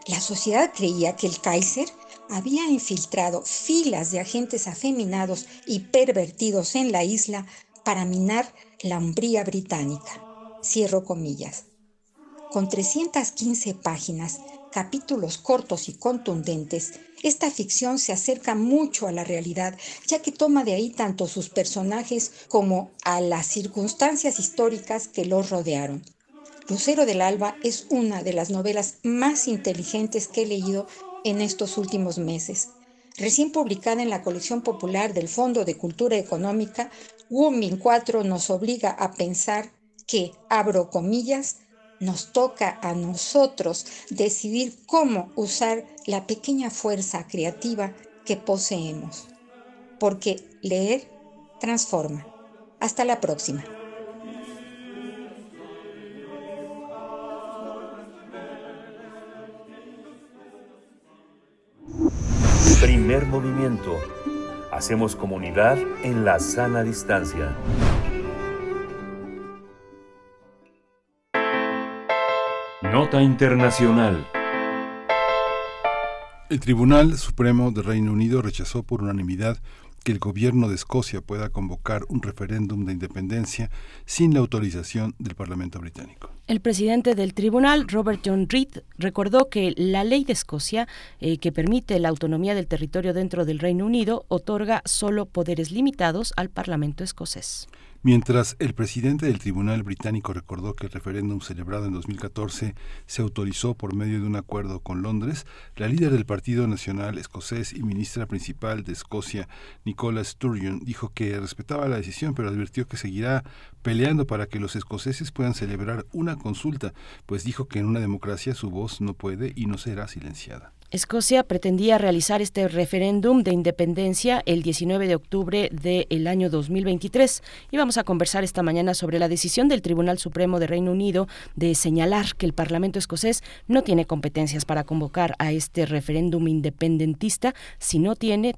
La sociedad creía que el Kaiser había infiltrado filas de agentes afeminados y pervertidos en la isla para minar la umbría británica. Cierro comillas. Con 315 páginas, capítulos cortos y contundentes, esta ficción se acerca mucho a la realidad, ya que toma de ahí tanto sus personajes como a las circunstancias históricas que los rodearon. Lucero del Alba es una de las novelas más inteligentes que he leído en estos últimos meses. Recién publicada en la colección popular del Fondo de Cultura Económica, Womin 4 nos obliga a pensar que, abro comillas, nos toca a nosotros decidir cómo usar la pequeña fuerza creativa que poseemos. Porque leer transforma. Hasta la próxima. Primer movimiento. Hacemos comunidad en la sana distancia. Nota Internacional. El Tribunal Supremo del Reino Unido rechazó por unanimidad que el gobierno de Escocia pueda convocar un referéndum de independencia sin la autorización del Parlamento británico. El presidente del tribunal, Robert John Reed, recordó que la ley de Escocia, eh, que permite la autonomía del territorio dentro del Reino Unido, otorga solo poderes limitados al Parlamento escocés. Mientras el presidente del Tribunal Británico recordó que el referéndum celebrado en 2014 se autorizó por medio de un acuerdo con Londres, la líder del Partido Nacional Escocés y ministra principal de Escocia, Nicola Sturgeon, dijo que respetaba la decisión, pero advirtió que seguirá peleando para que los escoceses puedan celebrar una consulta, pues dijo que en una democracia su voz no puede y no será silenciada. Escocia pretendía realizar este referéndum de independencia el 19 de octubre del año 2023 y vamos a conversar esta mañana sobre la decisión del Tribunal Supremo de Reino Unido de señalar que el Parlamento escocés no tiene competencias para convocar a este referéndum independentista si no tiene,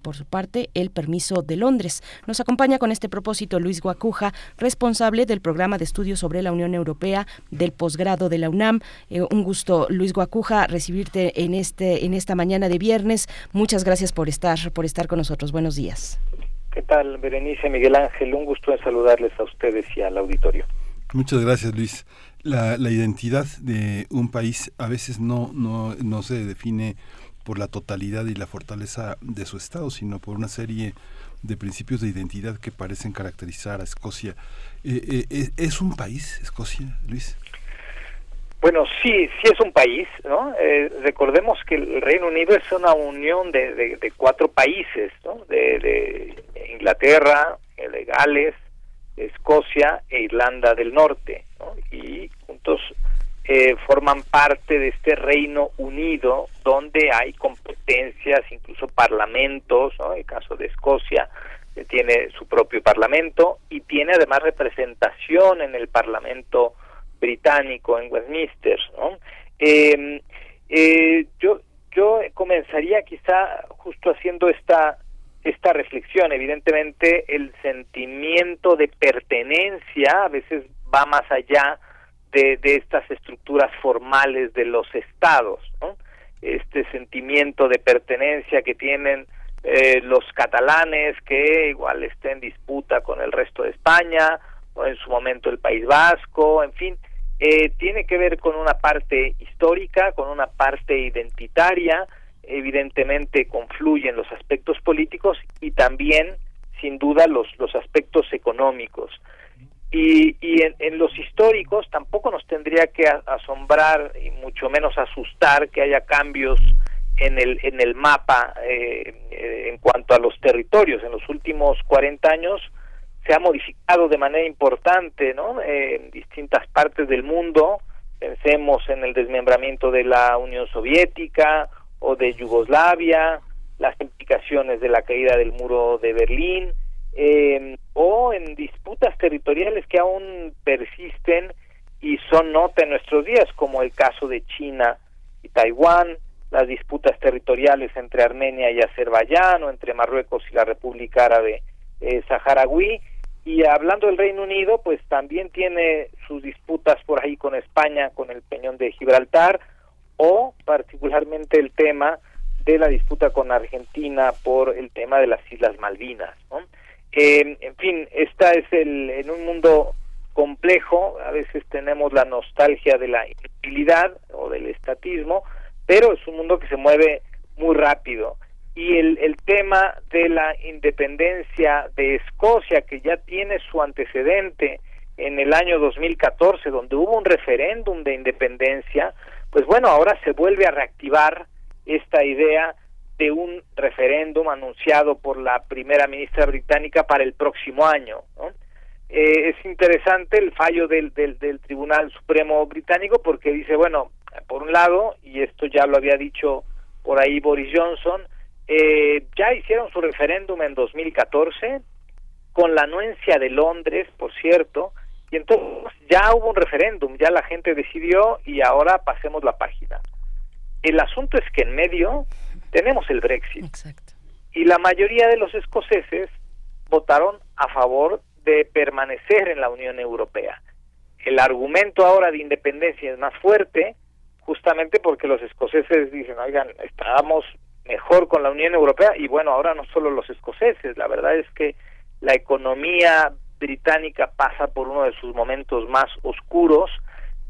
por su parte, el permiso de Londres. Nos acompaña con este propósito Luis Guacuja, responsable del programa de estudios sobre la Unión Europea del posgrado de la UNAM. Eh, un gusto, Luis Guacuja, recibirte en este, en esta mañana de viernes. Muchas gracias por estar, por estar con nosotros. Buenos días. ¿Qué tal, Berenice, Miguel Ángel? Un gusto en saludarles a ustedes y al auditorio. Muchas gracias, Luis. La, la identidad de un país a veces no, no, no se define por la totalidad y la fortaleza de su Estado, sino por una serie de principios de identidad que parecen caracterizar a Escocia. Eh, eh, ¿Es un país, Escocia, Luis? Bueno, sí, sí es un país, ¿no? Eh, recordemos que el Reino Unido es una unión de, de, cuatro países, ¿no? De, Inglaterra, de Gales, Escocia e Irlanda del Norte, ¿no? Y juntos eh, forman parte de este Reino Unido donde hay competencias, incluso parlamentos, ¿no? El caso de Escocia tiene su propio parlamento y tiene además representación en el Parlamento británico en Westminster. ¿no? Em, eh, yo, yo comenzaría quizá justo haciendo esta, esta reflexión. Evidentemente el sentimiento de pertenencia a veces va más allá de, de estas estructuras formales de los estados. ¿no? Este sentimiento de pertenencia que tienen eh, los catalanes que igual estén en disputa con el resto de España o en su momento el País Vasco, en fin, eh, tiene que ver con una parte histórica, con una parte identitaria, evidentemente confluyen los aspectos políticos y también, sin duda, los, los aspectos económicos. Y, y en, los históricos tampoco nos tendría que asombrar y mucho menos asustar que haya cambios en el, en el mapa eh, en cuanto a los territorios. En los últimos 40 años, se ha modificado de manera importante ¿no? Eh, en distintas partes del mundo. Pensemos en el desmembramiento de la Unión Soviética o de Yugoslavia, las implicaciones de la caída del muro de Berlín, eh, o en disputas territoriales que aún persisten y son nota en nuestros días, como el caso de China y Taiwán, las disputas territoriales entre Armenia y Azerbaiyán o entre Marruecos y la República Árabe eh, Saharaui, y hablando del Reino Unido, pues también tiene sus disputas por ahí con España, con el Peñón de Gibraltar, o particularmente el tema de la disputa con Argentina por el tema de las Islas Malvinas. Eh, en fin, esta es el en un mundo complejo, a veces tenemos la nostalgia de la inutilidad o del estatismo, pero es un mundo que se mueve muy rápido y el, el tema de la independencia de Escocia, que ya tiene su antecedente en el año 2014, donde hubo un referéndum de independencia, pues bueno, ahora se vuelve a reactivar esta idea de un referéndum anunciado por la primera ministra británica para el próximo año. Eh, es interesante el fallo del, del, del Tribunal Supremo británico porque dice, bueno, por un lado, y esto ya lo había dicho por ahí Boris Johnson, eh, ya hicieron su referéndum en 2014 con la anuencia de Londres, por cierto, y entonces ya hubo un referéndum, ya la gente decidió y ahora pasemos la página. El asunto es que en medio tenemos el Brexit. Y la mayoría de los escoceses votaron a favor de permanecer en la Unión Europea. El argumento ahora de independencia es más fuerte, justamente porque los escoceses dicen, oigan, estábamos mejor con la Unión Europea y bueno, ahora no solo los escoceses, la verdad es que la economía británica pasa por uno de sus momentos más oscuros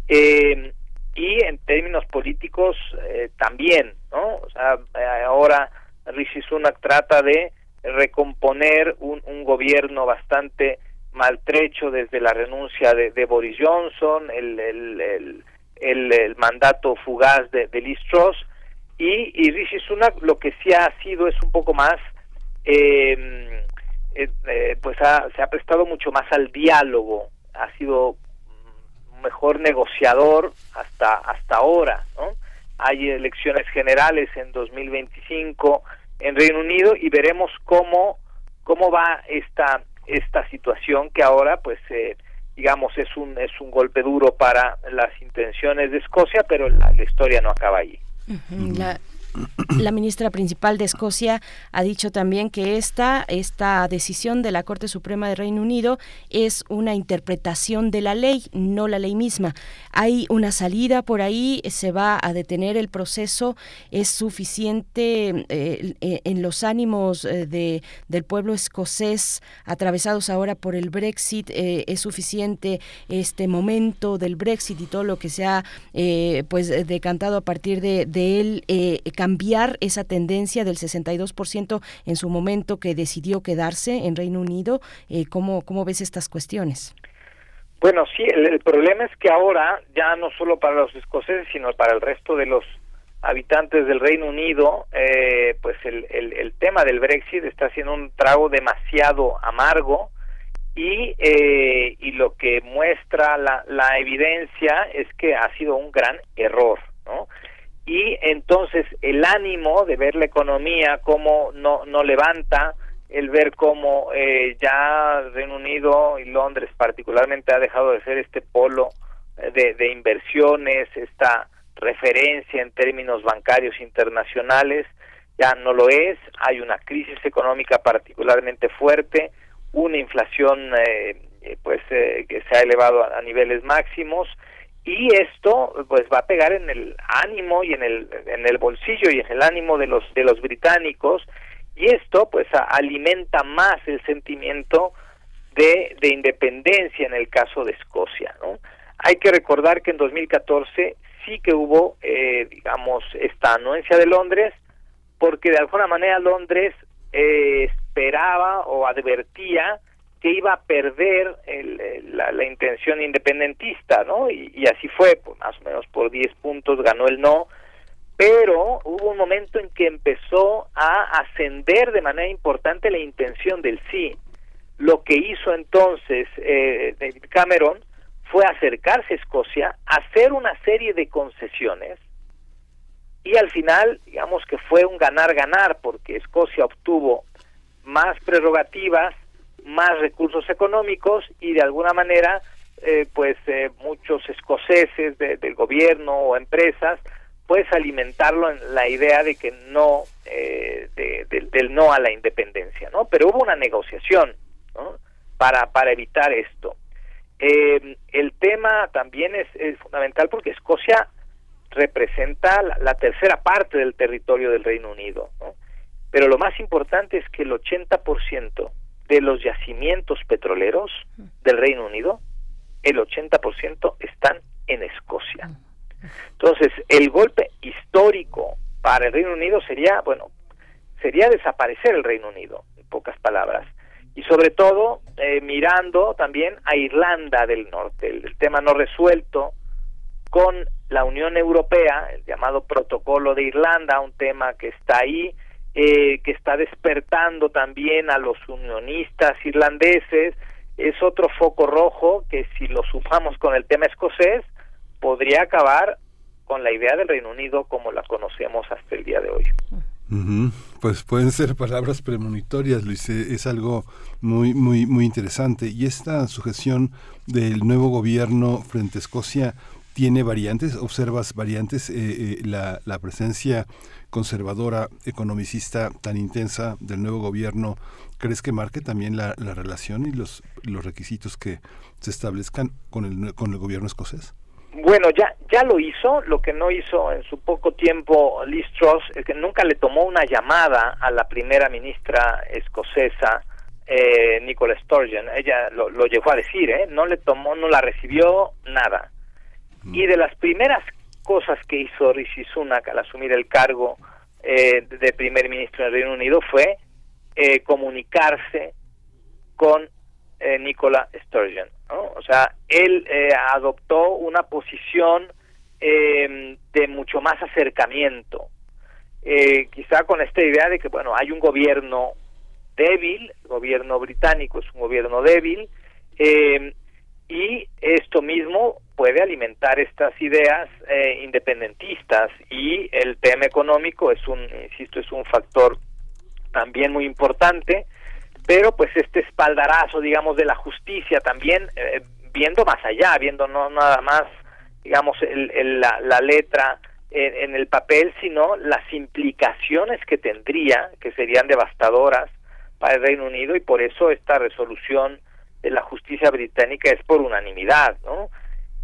eh, y en términos políticos eh, también, ¿no? Sea, ahora Rishi Sunak trata de recomponer un, un gobierno bastante maltrecho desde la renuncia de, de Boris Johnson, el, el, el, el, mandato fugaz de, de Liz Truss, y, y Rishi Sunak lo que sí ha sido es un poco más, eh, eh, pues ha, se ha prestado mucho más al diálogo, ha sido mejor negociador hasta, hasta ahora, ¿no? Hay elecciones generales en 2025 en Reino Unido y veremos cómo, cómo va esta, esta situación que ahora, pues, eh, digamos, es un, es un golpe duro para las intenciones de Escocia, pero la, la historia no acaba ahí. La, la ministra principal de Escocia ha dicho también que esta, esta decisión de la Corte Suprema de Reino Unido es una interpretación de la ley, no la ley misma. Hay una salida por ahí, se va a detener el proceso, es suficiente eh, en los ánimos eh, de, del pueblo escocés atravesados ahora por el Brexit, eh, es suficiente este momento del Brexit y todo lo que se ha pues decantado a partir de él cambiar esa tendencia del 62% en su momento que decidió quedarse en Reino Unido? Eh, ¿cómo, ¿Cómo ves estas cuestiones? Bueno, sí, el, problema es que ahora, ya no solo para los escoceses, sino para el resto de los habitantes del Reino Unido, eh, pues el, el, el, tema del Brexit está siendo un trago demasiado amargo y, eh, y lo que muestra la, la evidencia es que ha sido un gran error, ¿no? Y entonces el ánimo de ver la economía como no, no levanta, el ver cómo eh, ya Reino Unido y Londres particularmente ha dejado de ser este polo eh, de, de inversiones, esta referencia en términos bancarios internacionales, ya no lo es, hay una crisis económica particularmente fuerte, una inflación eh, eh pues eh, que se ha elevado a niveles máximos, y esto pues va a pegar en el ánimo y en el en el bolsillo y en el ánimo de los de los británicos y esto pues alimenta más el sentimiento de, de independencia en el caso de Escocia ¿no? hay que recordar que en 2014 sí que hubo eh, digamos esta anuencia de Londres porque de alguna manera Londres eh, esperaba o advertía que iba a perder el, la, la, intención independentista, ¿no? Y, así fue, pues más o menos por 10 puntos ganó el no, pero hubo un momento en que empezó a ascender de manera importante la intención del sí. Lo que hizo entonces eh, David Cameron fue acercarse a Escocia, hacer una serie de concesiones, y al final, digamos que fue un ganar-ganar, porque Escocia obtuvo más prerrogativas, más recursos económicos y de alguna manera eh, pues eh, muchos escoceses de, del gobierno o empresas pues alimentarlo en la idea de que no eh, de, de, del no a la independencia no pero hubo una negociación ¿no? para para evitar esto eh, el tema también es, es, fundamental porque Escocia representa la, la, tercera parte del territorio del Reino Unido ¿no? pero lo más importante es que el 80% de los yacimientos petroleros del Reino Unido, el 80% están en Escocia. Entonces, el golpe histórico para el Reino Unido sería, bueno, sería desaparecer el Reino Unido, en pocas palabras. Y sobre todo, eh, mirando también a Irlanda del Norte, el, el tema no resuelto con la Unión Europea, el llamado Protocolo de Irlanda, un tema que está ahí, eh, que está despertando también a los unionistas irlandeses, es otro foco rojo que si lo sumamos con el tema escocés, podría acabar con la idea del Reino Unido como la conocemos hasta el día de hoy. Pues pueden ser palabras premonitorias, Luis, eh, es algo muy, muy, muy interesante. Y esta sujeción del nuevo gobierno frente a Escocia tiene variantes, observas variantes, eh, eh, la, la presencia conservadora, economicista tan intensa del nuevo gobierno, ¿crees que marque también la, la relación y los, los requisitos que se establezcan con el, con el gobierno escocés? Bueno, ya ya lo hizo, lo que no hizo en su poco tiempo Liz Truss es que nunca le tomó una llamada a la primera ministra escocesa eh, Nicola Sturgeon, ella lo, lo llegó a decir, ¿eh? no le tomó, no la recibió nada. Y de las primeras cosas que hizo Rishi Sunak al asumir el cargo eh, de primer ministro del Reino Unido fue eh, comunicarse con eh, Nicola Sturgeon. O sea, él eh, adoptó una posición eh, de mucho más acercamiento, quizá con esta idea de que, bueno, hay un gobierno débil, el gobierno británico es un gobierno débil, y esto mismo puede alimentar estas ideas independentistas y el tema económico es un, insisto, es un factor también muy importante pero pues este espaldarazo, digamos, de la justicia también, eh, viendo más allá, viendo no nada más, digamos, el, la, letra en, el papel, sino las implicaciones que tendría, que serían devastadoras para el Reino Unido, y por eso esta resolución de la justicia británica es por unanimidad, ¿no?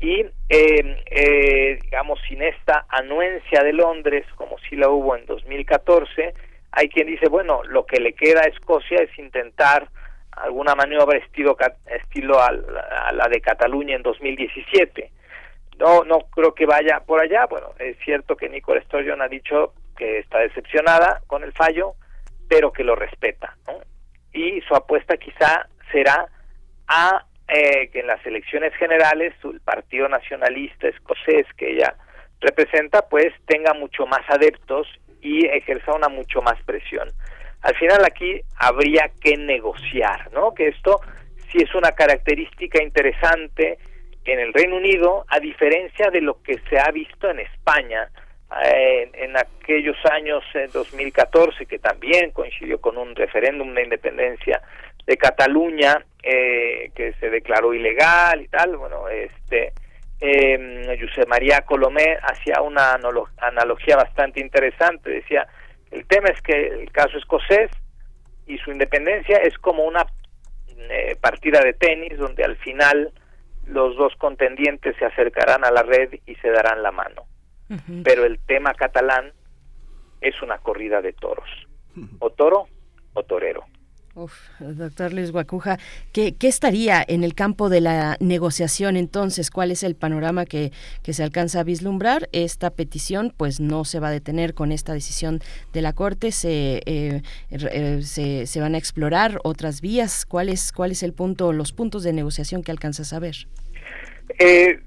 Y, eh, eh, digamos, sin esta anuencia de Londres, como sí la hubo en 2014, hay quien dice, bueno, lo que le queda a Escocia es intentar alguna maniobra estilo, estilo a, la de Cataluña en 2017. No, no creo que vaya por allá. Bueno, es cierto que Nicole Sturgeon ha dicho que está decepcionada con el fallo, pero que lo respeta. Y su apuesta quizá será a eh, que en las elecciones generales el Partido Nacionalista Escocés que ella representa, pues tenga mucho más adeptos y ejerza una mucho más presión. Al final aquí habría que negociar, ¿no? Que esto sí es una característica interesante en el Reino Unido, a diferencia de lo que se ha visto en España eh, en, aquellos años en 2014, que también coincidió con un referéndum de independencia de Cataluña eh, que se declaró ilegal y tal. Bueno, este eh, José María Colomé hacía una analogía bastante interesante, decía, el tema es que el caso escocés y su independencia es como una eh, partida de tenis donde al final los dos contendientes se acercarán a la red y se darán la mano. Pero el tema catalán es una corrida de toros, o toro o torero. Uf, doctor Luis Guacuja, ¿qué, estaría en el campo de la negociación entonces? ¿Cuál es el panorama que, se alcanza a vislumbrar? Esta petición pues no se va a detener con esta decisión de la Corte, se, eh, eh, se, van a explorar otras vías. ¿Cuál es, cuál es el punto, los puntos de negociación que alcanzas a ver? Eh,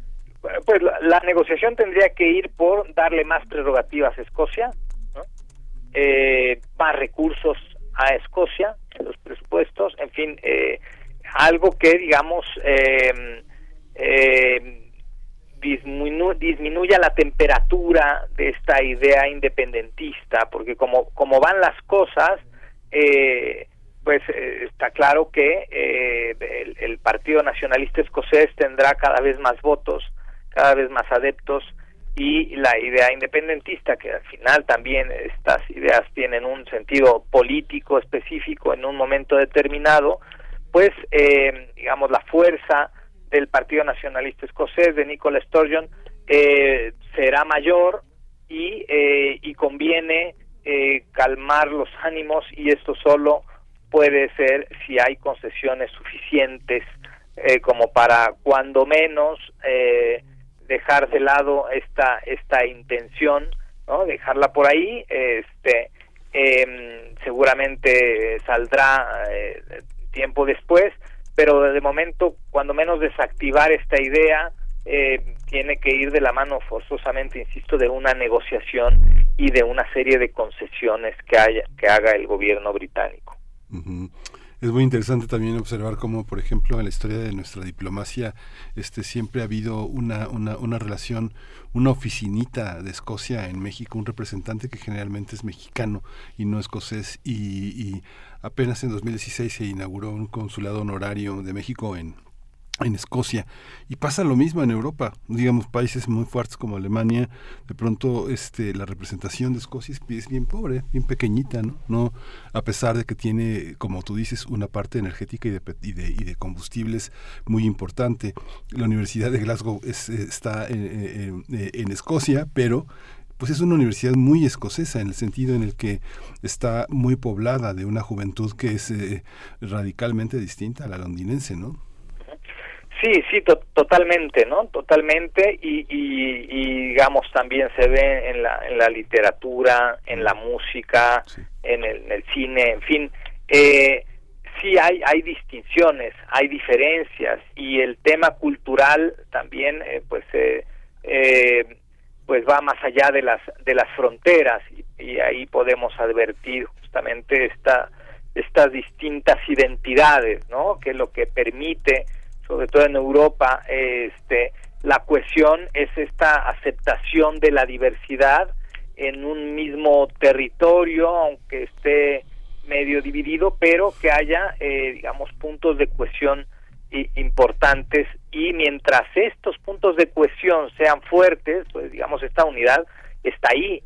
pues la, negociación tendría que ir por darle más prerrogativas a Escocia, más recursos a Escocia en los presupuestos, en fin, eh, algo que, digamos, eh, eh, disminuya la temperatura de esta idea independentista, porque como, como van las cosas, eh, pues está claro que el, el Partido Nacionalista Escocés tendrá cada vez más votos, cada vez más adeptos, y la idea independentista, que al final también estas ideas tienen un sentido político específico en un momento determinado, pues eh, digamos la fuerza del Partido Nacionalista Escocés de Nicola Sturgeon eh, será mayor y, eh, y conviene calmar los ánimos y esto solo puede ser si hay concesiones suficientes como para cuando menos eh, dejar de lado esta esta intención no dejarla por ahí este em, seguramente saldrá eh, tiempo después pero de momento cuando menos desactivar esta idea eh, tiene que ir de la mano forzosamente insisto de una negociación y de una serie de concesiones que haya que haga el gobierno británico es muy interesante también observar cómo, por ejemplo, en la historia de nuestra diplomacia, este siempre ha habido una, una, una relación, una oficinita de Escocia en México, un representante que generalmente es mexicano y no escocés, y, y apenas en 2016 se inauguró un consulado honorario de México en en Escocia. Y pasa lo mismo en Europa digamos países muy fuertes como Alemania de pronto este la representación de Escocia es, bien pobre bien pequeñita no no a pesar de que tiene como tú dices una parte energética y de, y de, y de combustibles muy importante. La Universidad de Glasgow es, está en, en, Escocia pero pues es una universidad muy escocesa en el sentido en el que está muy poblada de una juventud que es eh, radicalmente distinta a la londinense, ¿no? Sí, sí, totalmente, ¿no? Totalmente y, y, digamos también se ve en la, en la literatura, en la música, en, el, cine, en fin. Eh, sí hay, hay distinciones, hay diferencias y el tema cultural también eh, pues eh, eh, pues va más allá de las de las fronteras y, y, ahí podemos advertir justamente esta estas distintas identidades, ¿no? Que es lo que permite, sobre todo en Europa, este la cohesión es esta aceptación de la diversidad en un mismo territorio, aunque esté medio dividido, pero que haya, eh, digamos, puntos de cohesión importantes y mientras estos puntos de cohesión sean fuertes, pues digamos, esta unidad está ahí.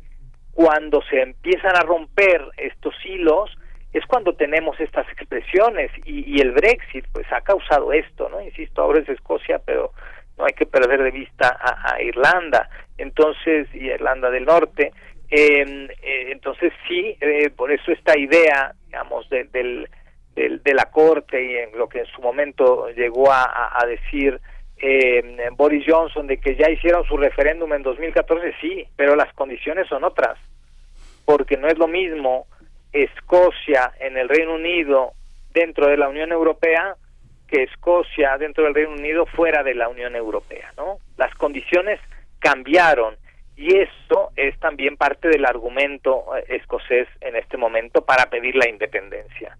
Cuando se empiezan a romper estos hilos, es cuando tenemos estas expresiones y, y el Brexit, pues ha causado esto, ¿no? Insisto, ahora es Escocia, pero no hay que perder de vista a, a Irlanda, entonces, y Irlanda del Norte, eh, eh, entonces sí, eh, por eso esta idea, digamos, de, del, del, de la Corte y en lo que en su momento llegó a, a, decir eh, Boris Johnson de que ya hicieron su referéndum en 2014, sí, pero las condiciones son otras, porque no es lo mismo Escocia en el Reino Unido dentro de la Unión Europea que Escocia dentro del Reino Unido fuera de la Unión Europea, ¿no? Las condiciones cambiaron y esto es también parte del argumento escocés en este momento para pedir la independencia.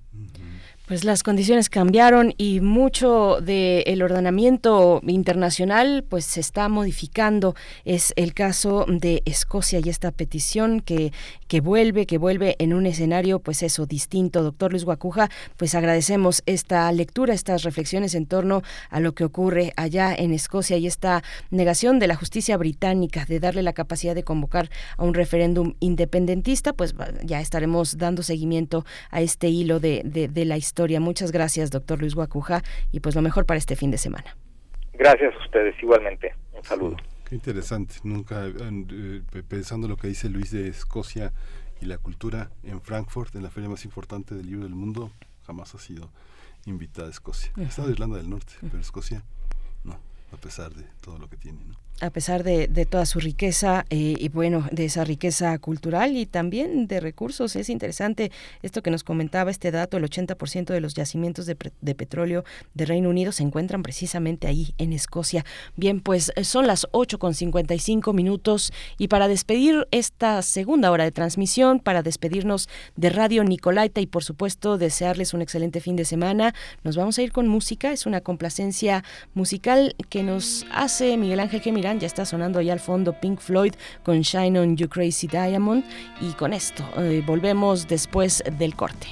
Pues las condiciones cambiaron y mucho del ordenamiento internacional pues se está modificando. Es el caso de Escocia y esta petición que, que vuelve, que vuelve en un escenario pues eso, distinto. Doctor Luis Guacuja, pues agradecemos esta lectura, estas reflexiones en torno a lo que ocurre allá en Escocia y esta negación de la justicia británica de darle la capacidad de convocar a un referéndum independentista, pues ya estaremos dando seguimiento a este hilo de, de, de la historia Muchas gracias, doctor Luis Guacuja, y pues lo mejor para este fin de semana. Gracias a ustedes, igualmente. Un saludo. Qué interesante. Nunca, eh, pensando lo que dice Luis de Escocia y la cultura en Frankfurt, en la feria más importante del libro del mundo, jamás ha sido invitada a Escocia. Ha estado Irlanda del Norte, pero Escocia no, a pesar de todo lo que tiene. ¿no? A pesar de, toda su riqueza eh, y bueno, de esa riqueza cultural y también de recursos. Es interesante esto que nos comentaba este dato, el 80% de los yacimientos de, de, petróleo de Reino Unido se encuentran precisamente ahí en Escocia. Bien, pues eh, son las 8 con 55 minutos y para despedir esta segunda hora de transmisión, para despedirnos de Radio Nicolaita y por supuesto desearles un excelente fin de semana, nos vamos a ir con música. Es una complacencia musical que nos hace Miguel Ángel ya está sonando ya al fondo Pink Floyd con Shine on You Crazy Diamond y con esto eh, volvemos después del corte.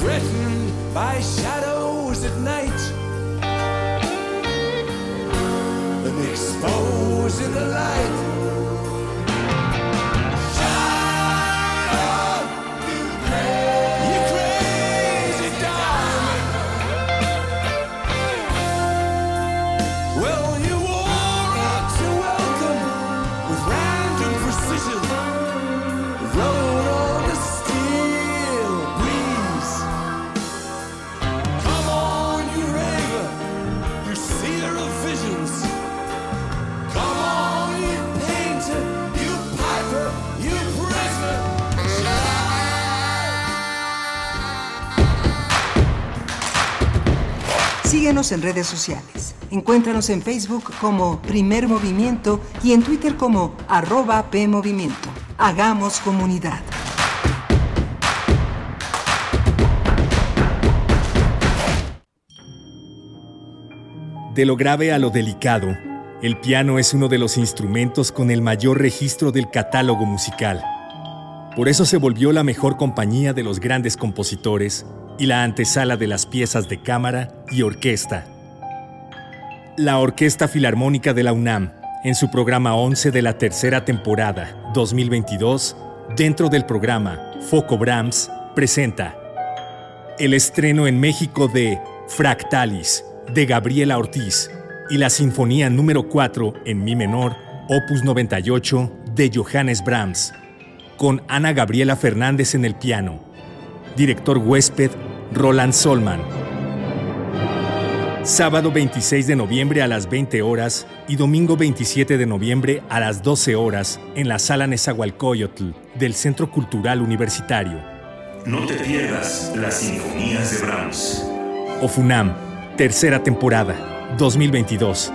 Threatened by shadows at night. And exposed in the light. En redes sociales. Encuéntranos en Facebook como Primer Movimiento y en Twitter como arroba PMovimiento. Hagamos comunidad. De lo grave a lo delicado, el piano es uno de los instrumentos con el mayor registro del catálogo musical. Por eso se volvió la mejor compañía de los grandes compositores y la antesala de las piezas de cámara y orquesta. La Orquesta Filarmónica de la UNAM, en su programa 11 de la tercera temporada 2022, dentro del programa Foco Brahms, presenta el estreno en México de Fractalis, de Gabriela Ortiz, y la Sinfonía número 4 en Mi menor, opus 98, de Johannes Brahms, con Ana Gabriela Fernández en el piano, director huésped Roland Solman. Sábado 26 de noviembre a las 20 horas y domingo 27 de noviembre a las 12 horas en la Sala Nezahualcóyotl del Centro Cultural Universitario. No te pierdas las sinfonías de Brahms. Ofunam, tercera temporada, 2022.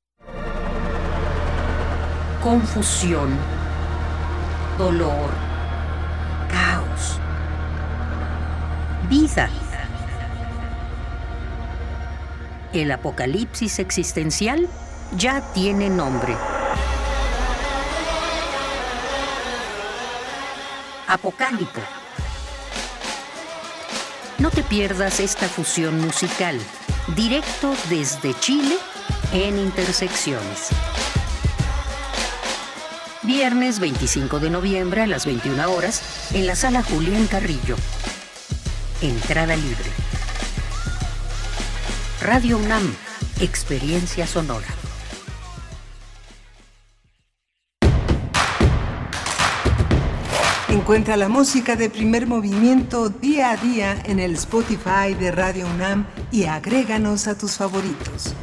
Confusión, dolor, caos, vida. El apocalipsis existencial ya tiene nombre. Apocalipo. No te pierdas esta fusión musical, directo desde Chile en Intersecciones. Viernes 25 de noviembre a las 21 horas en la sala Julián Carrillo. Entrada libre. Radio UNAM, Experiencia Sonora. Encuentra la música de primer movimiento día a día en el Spotify de Radio UNAM y agréganos a tus favoritos.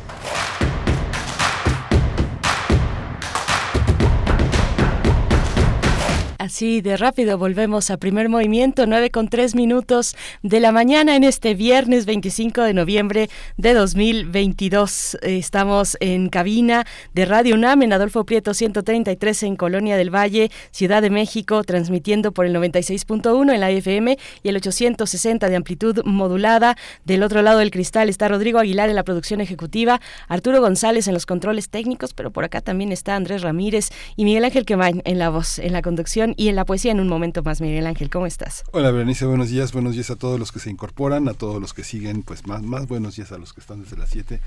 Así de rápido volvemos a primer movimiento, 9 con 3 minutos de la mañana en este viernes 25 de noviembre de 2022. Estamos en cabina de Radio UNAM en Adolfo Prieto 133 en Colonia del Valle, Ciudad de México, transmitiendo por el 96.1 en la FM y el 860 de amplitud modulada. Del otro lado del cristal está Rodrigo Aguilar en la producción ejecutiva, Arturo González en los controles técnicos, pero por acá también está Andrés Ramírez y Miguel Ángel Quemain en la voz, en la conducción y en la poesía en un momento más. Miguel Ángel, ¿cómo estás? Hola, Berenice, buenos días. Buenos días a todos los que se incorporan, a todos los que siguen, pues más, más buenos días a los que están desde las 7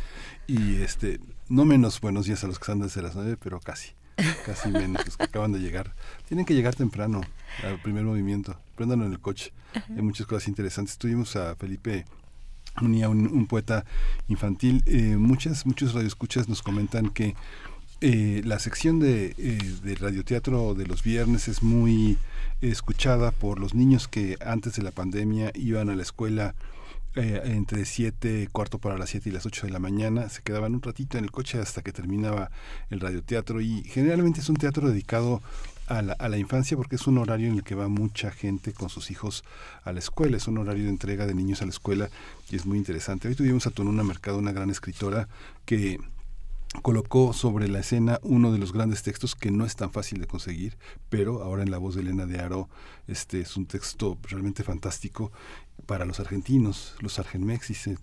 y este no menos buenos días a los que están desde las 9, pero casi. Casi menos los que acaban de llegar. Tienen que llegar temprano al primer movimiento. Préndanlo en el coche. Hay muchas cosas interesantes. Tuvimos a Felipe Unía, un, un poeta infantil. Eh, muchas, muchos radioescuchas nos comentan que eh, la sección de, eh, de radioteatro de los viernes es muy escuchada por los niños que antes de la pandemia iban a la escuela eh, entre 7, cuarto para las 7 y las 8 de la mañana, se quedaban un ratito en el coche hasta que terminaba el radioteatro. Y generalmente es un teatro dedicado a la, a la, infancia porque es un horario en el que va mucha gente con sus hijos a la escuela, es un horario de entrega de niños a la escuela y es muy interesante. Hoy tuvimos a Tonuna Mercado, una gran escritora que colocó sobre la escena uno de los grandes textos que no es tan fácil de conseguir, pero ahora en la voz de Elena de Aro este es un texto realmente fantástico para los argentinos, los argenmex, dice,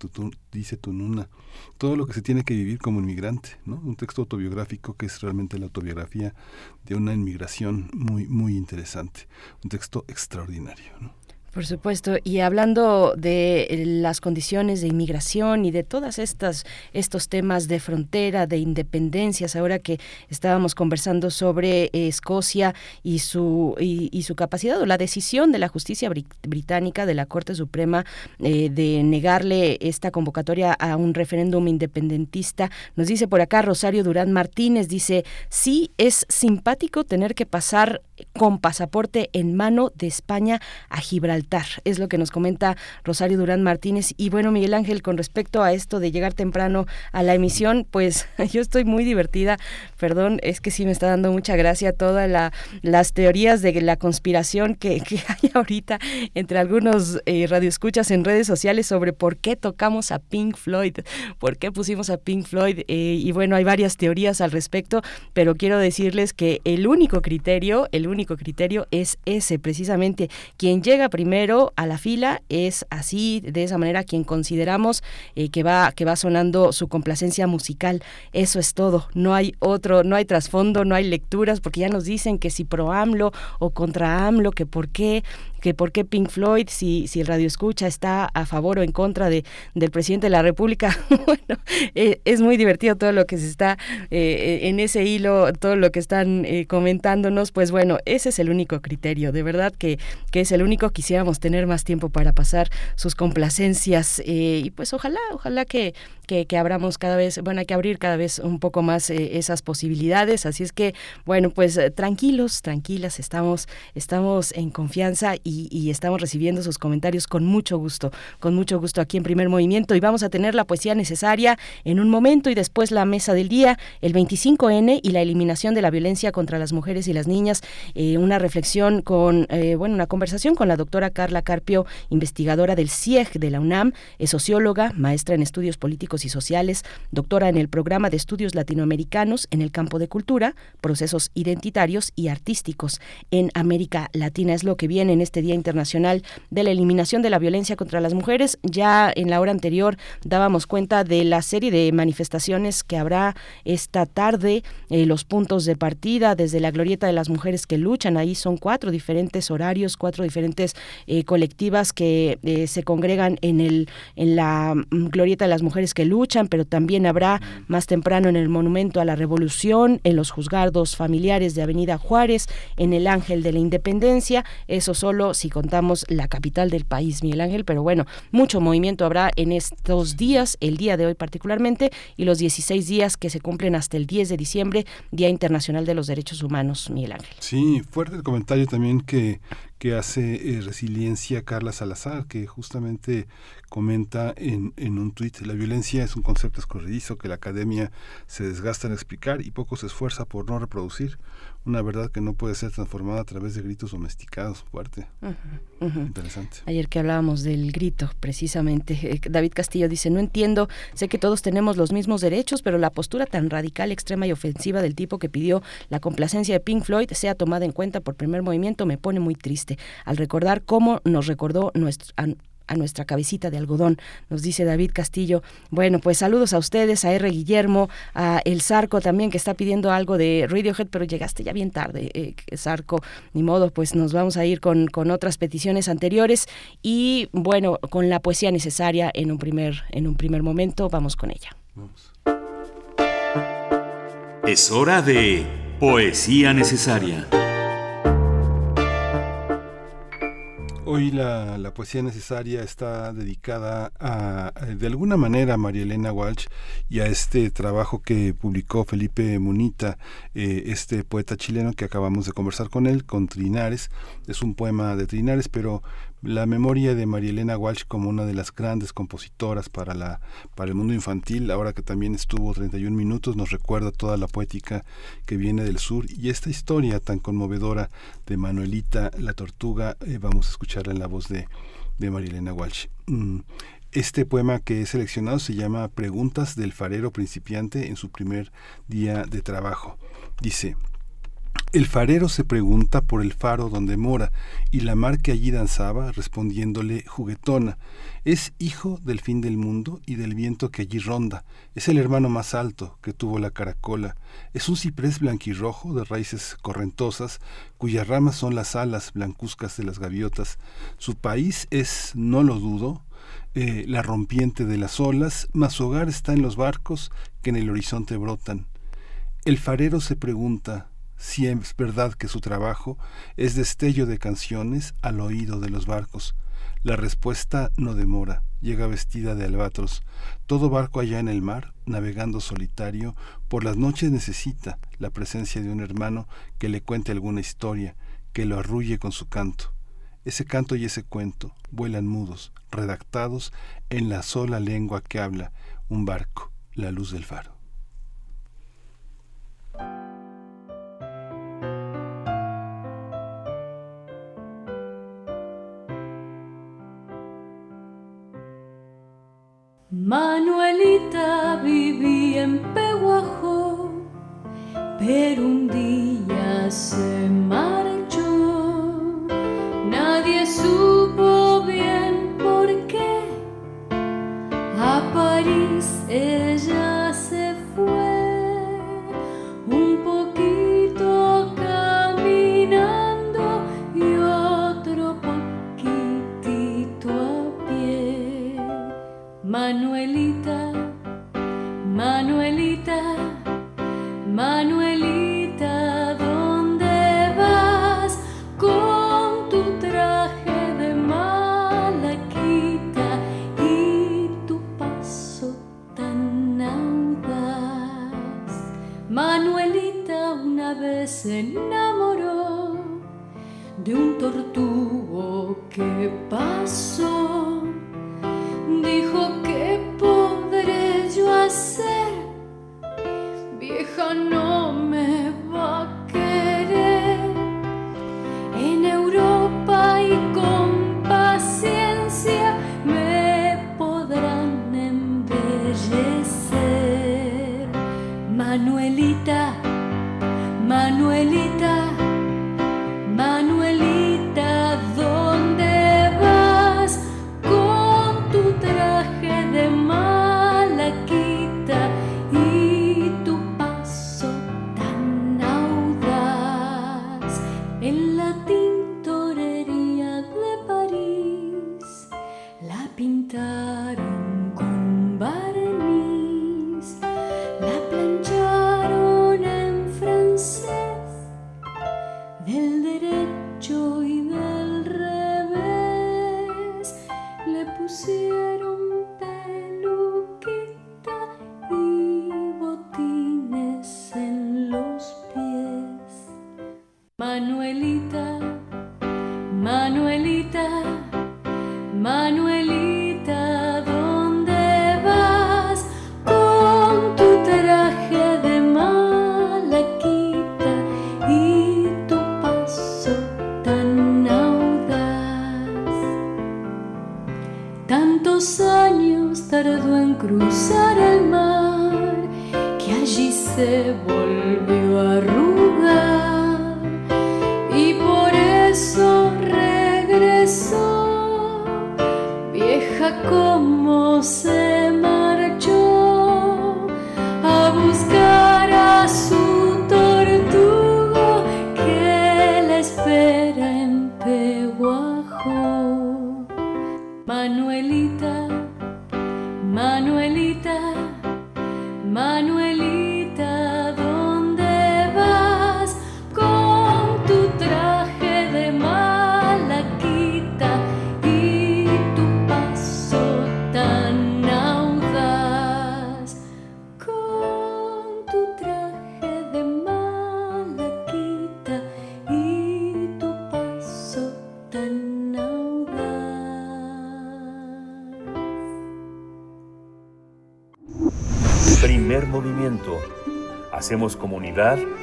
dice Tununa, todo lo que se tiene que vivir como inmigrante, ¿no? Un texto autobiográfico que es realmente la autobiografía de una inmigración muy, muy interesante, un texto extraordinario, ¿no? Por supuesto, y hablando de eh, las condiciones de inmigración y de todas estas estos temas de frontera, de independencias, ahora que estábamos conversando sobre eh, Escocia y su y, su capacidad o la decisión de la justicia brit británica de la Corte Suprema eh, de negarle esta convocatoria a un referéndum independentista, nos dice por acá Rosario Durán Martínez dice sí es simpático tener que pasar con pasaporte en mano de España a Gibraltar es lo que nos comenta Rosario Durán Martínez. Y bueno, Miguel Ángel, con respecto a esto de llegar temprano a la emisión, pues yo estoy muy divertida. Perdón, es que sí me está dando mucha gracia todas la, las teorías de la conspiración que, que hay ahorita entre algunos eh, radioescuchas en redes sociales sobre por qué tocamos a Pink Floyd, por qué pusimos a Pink Floyd. Eh, y bueno, hay varias teorías al respecto, pero quiero decirles que el único criterio, el único criterio es ese, precisamente. Quien llega primero a la fila es así, de esa manera, quien consideramos eh, que, va, que va sonando su complacencia musical. Eso es todo. No hay otro, no hay trasfondo, no hay lecturas, porque ya nos dicen que si pro AMLO o contra AMLO, que por qué que por qué Pink Floyd, si, si el radio escucha está a favor o en contra de, del presidente de la República. bueno, eh, es muy divertido todo lo que se está eh, en ese hilo, todo lo que están eh, comentándonos. Pues bueno, ese es el único criterio, de verdad que, que es el único. Quisiéramos tener más tiempo para pasar sus complacencias eh, y pues ojalá, ojalá que, que, abramos cada vez, bueno, hay que abrir cada vez un poco más eh, esas posibilidades. Así es que, bueno, pues eh, tranquilos, tranquilas, estamos, estamos en confianza y, estamos recibiendo sus comentarios con mucho gusto, con mucho gusto aquí en Primer Movimiento. Y vamos a tener la poesía necesaria en un momento y después la mesa del día, el 25N y la eliminación de la violencia contra las mujeres y las niñas. Eh, una reflexión con, eh, bueno, una conversación con la doctora Carla Carpio, investigadora del CIEG de la UNAM, es socióloga, maestra en estudios políticos y sociales, doctora en el programa de estudios latinoamericanos en el campo de cultura, procesos identitarios y artísticos en América Latina. Es lo que viene en este Día Internacional de la Eliminación de la Violencia contra las Mujeres. Ya en la hora anterior dábamos cuenta de la serie de manifestaciones que habrá esta tarde, eh, los puntos de partida desde la Glorieta de las Mujeres que luchan. Ahí son cuatro diferentes horarios, cuatro diferentes eh, colectivas que eh, se congregan en, el, en la mm, Glorieta de las Mujeres que luchan, pero también habrá más temprano en el Monumento a la Revolución, en los juzgados familiares de Avenida Juárez, en el Ángel de la Independencia, eso solo si contamos la capital del país, Miguel Ángel, pero bueno, mucho movimiento habrá en estos días, el día de hoy particularmente, y los 16 días que se cumplen hasta el 10 de diciembre, Día Internacional de los Derechos Humanos, Miguel Ángel. Sí, fuerte el comentario también que que hace eh, resiliencia Carla Salazar, que justamente comenta en, en un tuit, la violencia es un concepto escorridizo que la academia se desgasta en explicar y poco se esfuerza por no reproducir una verdad que no puede ser transformada a través de gritos domesticados. Fuerte. Interesante. Ayer que hablábamos del grito, precisamente, eh, David Castillo dice, no entiendo, sé que todos tenemos los mismos derechos, pero la postura tan radical, extrema y ofensiva del tipo que pidió la complacencia de Pink Floyd sea tomada en cuenta por primer movimiento me pone muy triste al recordar cómo nos recordó nuestro, a nuestra cabecita de algodón, nos dice David Castillo. Bueno, pues saludos a ustedes, a R. Guillermo, a El Zarco también, que está pidiendo algo de Radiohead, pero llegaste ya bien tarde, eh, Zarco. Ni modo, pues nos vamos a ir con, con otras peticiones anteriores y bueno, con la poesía necesaria en un primer, en un primer momento, vamos con ella. Es hora de poesía necesaria. Hoy la, poesía necesaria está dedicada a, de alguna manera a María Elena Walsh y a este trabajo que publicó Felipe Munita, eh, este poeta chileno que acabamos de conversar con él, con Trinares. Es un poema de Trinares, pero la memoria de María Elena Walsh como una de las grandes compositoras para, la, para el mundo infantil, ahora que también estuvo 31 minutos, nos recuerda toda la poética que viene del sur y esta historia tan conmovedora de Manuelita la Tortuga, eh, vamos a escucharla en la voz de, de María Elena Walsh. Mm, este poema que he seleccionado se llama Preguntas del farero principiante en su primer día de trabajo. Dice, el farero se pregunta por el faro donde mora, y la mar que allí danzaba, respondiéndole juguetona, es hijo del fin del mundo y del viento que allí ronda, es el hermano más alto que tuvo la caracola, es un ciprés blanquirrojo de raíces correntosas, cuyas ramas son las alas blancuzcas de las gaviotas. Su país es, no lo dudo, eh, la rompiente de las olas, mas su hogar está en los barcos que en el horizonte brotan. El farero se pregunta, si es verdad que su trabajo es destello de canciones al oído de los barcos. La respuesta no demora, llega vestida de albatros. Todo barco allá en el mar, navegando solitario, por las noches necesita la presencia de un hermano que le cuente alguna historia, que lo arrulle con su canto. Ese canto y ese cuento vuelan mudos, redactados en la sola lengua que habla un barco, la luz del faro. Manuelita vivía en Peguajo, pero un día se marchó. Manuelita, ¿dónde vas con tu traje de malaquita y tu paso tan audaz? Manuelita una vez se enamoró de un tortugo que pasó.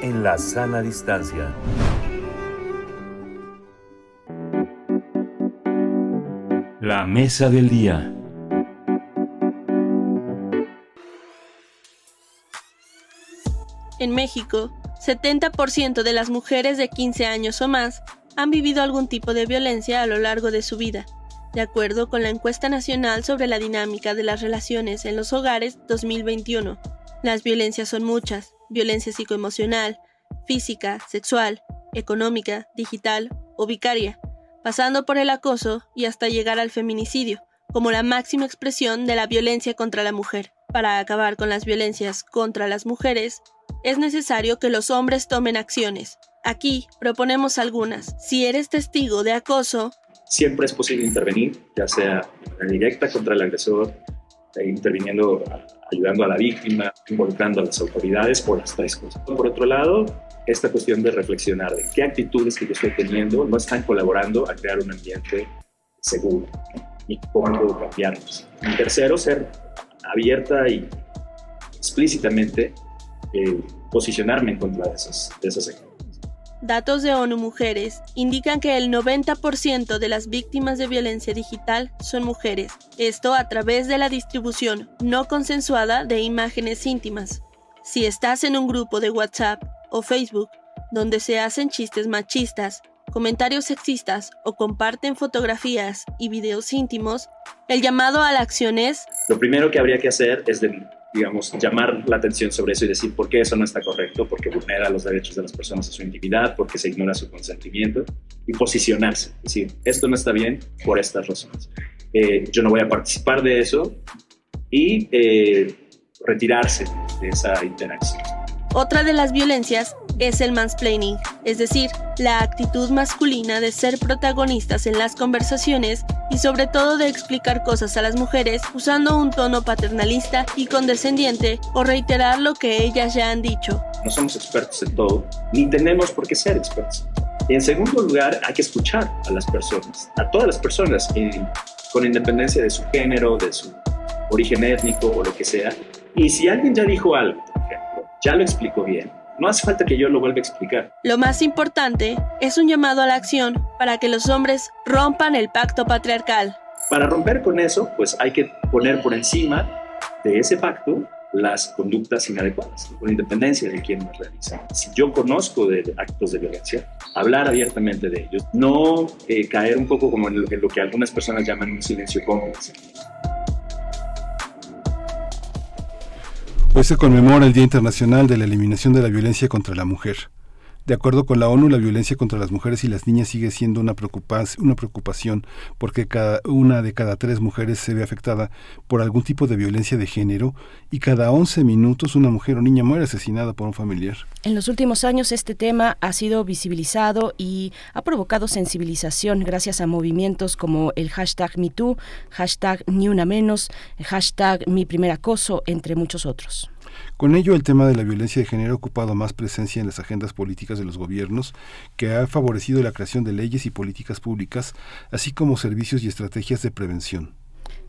En la sana distancia. La mesa del día. En México, 70% de las mujeres de 15 años o más han vivido algún tipo de violencia a lo largo de su vida, de acuerdo con la encuesta nacional sobre la dinámica de las relaciones en los hogares 2021. Las violencias son muchas, violencia psicoemocional, física, sexual, económica, digital o vicaria, pasando por el acoso y hasta llegar al feminicidio, como la máxima expresión de la violencia contra la mujer. Para acabar con las violencias contra las mujeres, es necesario que los hombres tomen acciones. Aquí proponemos algunas. Si eres testigo de acoso, siempre es posible intervenir, ya sea directa contra el agresor, eh, interviniendo, ayudando a la víctima, involucrando a las autoridades o las tres cosas. Por otro lado, esta cuestión de reflexionar de qué actitudes que yo estoy teniendo no están colaborando a crear un ambiente seguro y cómo puedo cambiarlos. Y tercero, ser abierta y explícitamente eh, posicionarme en contra de esas, de esas actitudes. Datos de ONU Mujeres indican que el 90% de las víctimas de violencia digital son mujeres, esto a través de la distribución no consensuada de imágenes íntimas. Si estás en un grupo de WhatsApp o Facebook donde se hacen chistes machistas, comentarios sexistas o comparten fotografías y videos íntimos, el llamado a la acción es Lo primero que habría que hacer es, de, digamos, llamar la atención sobre eso y decir por qué eso no está correcto, porque vulnera los derechos de las personas a su intimidad, porque se ignora su consentimiento y posicionarse. Es decir, esto no está bien por estas razones. Eh, yo no voy a participar de eso y eh, retirarse de esa interacción. Otra de las violencias es el mansplaining, es decir, la actitud masculina de ser protagonistas en las conversaciones y sobre todo de explicar cosas a las mujeres usando un tono paternalista y condescendiente o reiterar lo que ellas ya han dicho. No somos expertos en todo, ni tenemos por qué ser expertos. Y en segundo lugar, hay que escuchar a las personas, a todas las personas, con independencia de su género, de su origen étnico o lo que sea. Y si alguien ya dijo algo, ya lo explicó bien, no hace falta que yo lo vuelva a explicar. Lo más importante es un llamado a la acción para que los hombres rompan el pacto patriarcal. Para romper con eso, pues hay que poner por encima de ese pacto las conductas inadecuadas, con independencia de quién las realiza. Si yo conozco de actos de violencia, hablar abiertamente de ellos, no eh, caer un poco como en lo, en lo que algunas personas llaman un silencio cómplice. Hoy se conmemora el Día Internacional de la Eliminación de la Violencia contra la Mujer. De acuerdo con la ONU, la violencia contra las mujeres y las niñas sigue siendo una, una preocupación porque cada una de cada tres mujeres se ve afectada por algún tipo de violencia de género y cada 11 minutos una mujer o niña muere asesinada por un familiar. En los últimos años este tema ha sido visibilizado y ha provocado sensibilización gracias a movimientos como el hashtag MeToo, hashtag Ni Una Menos, hashtag Mi Primer Acoso, entre muchos otros. Con ello, el tema de la violencia de género ha ocupado más presencia en las agendas políticas de los gobiernos, que ha favorecido la creación de leyes y políticas públicas, así como servicios y estrategias de prevención.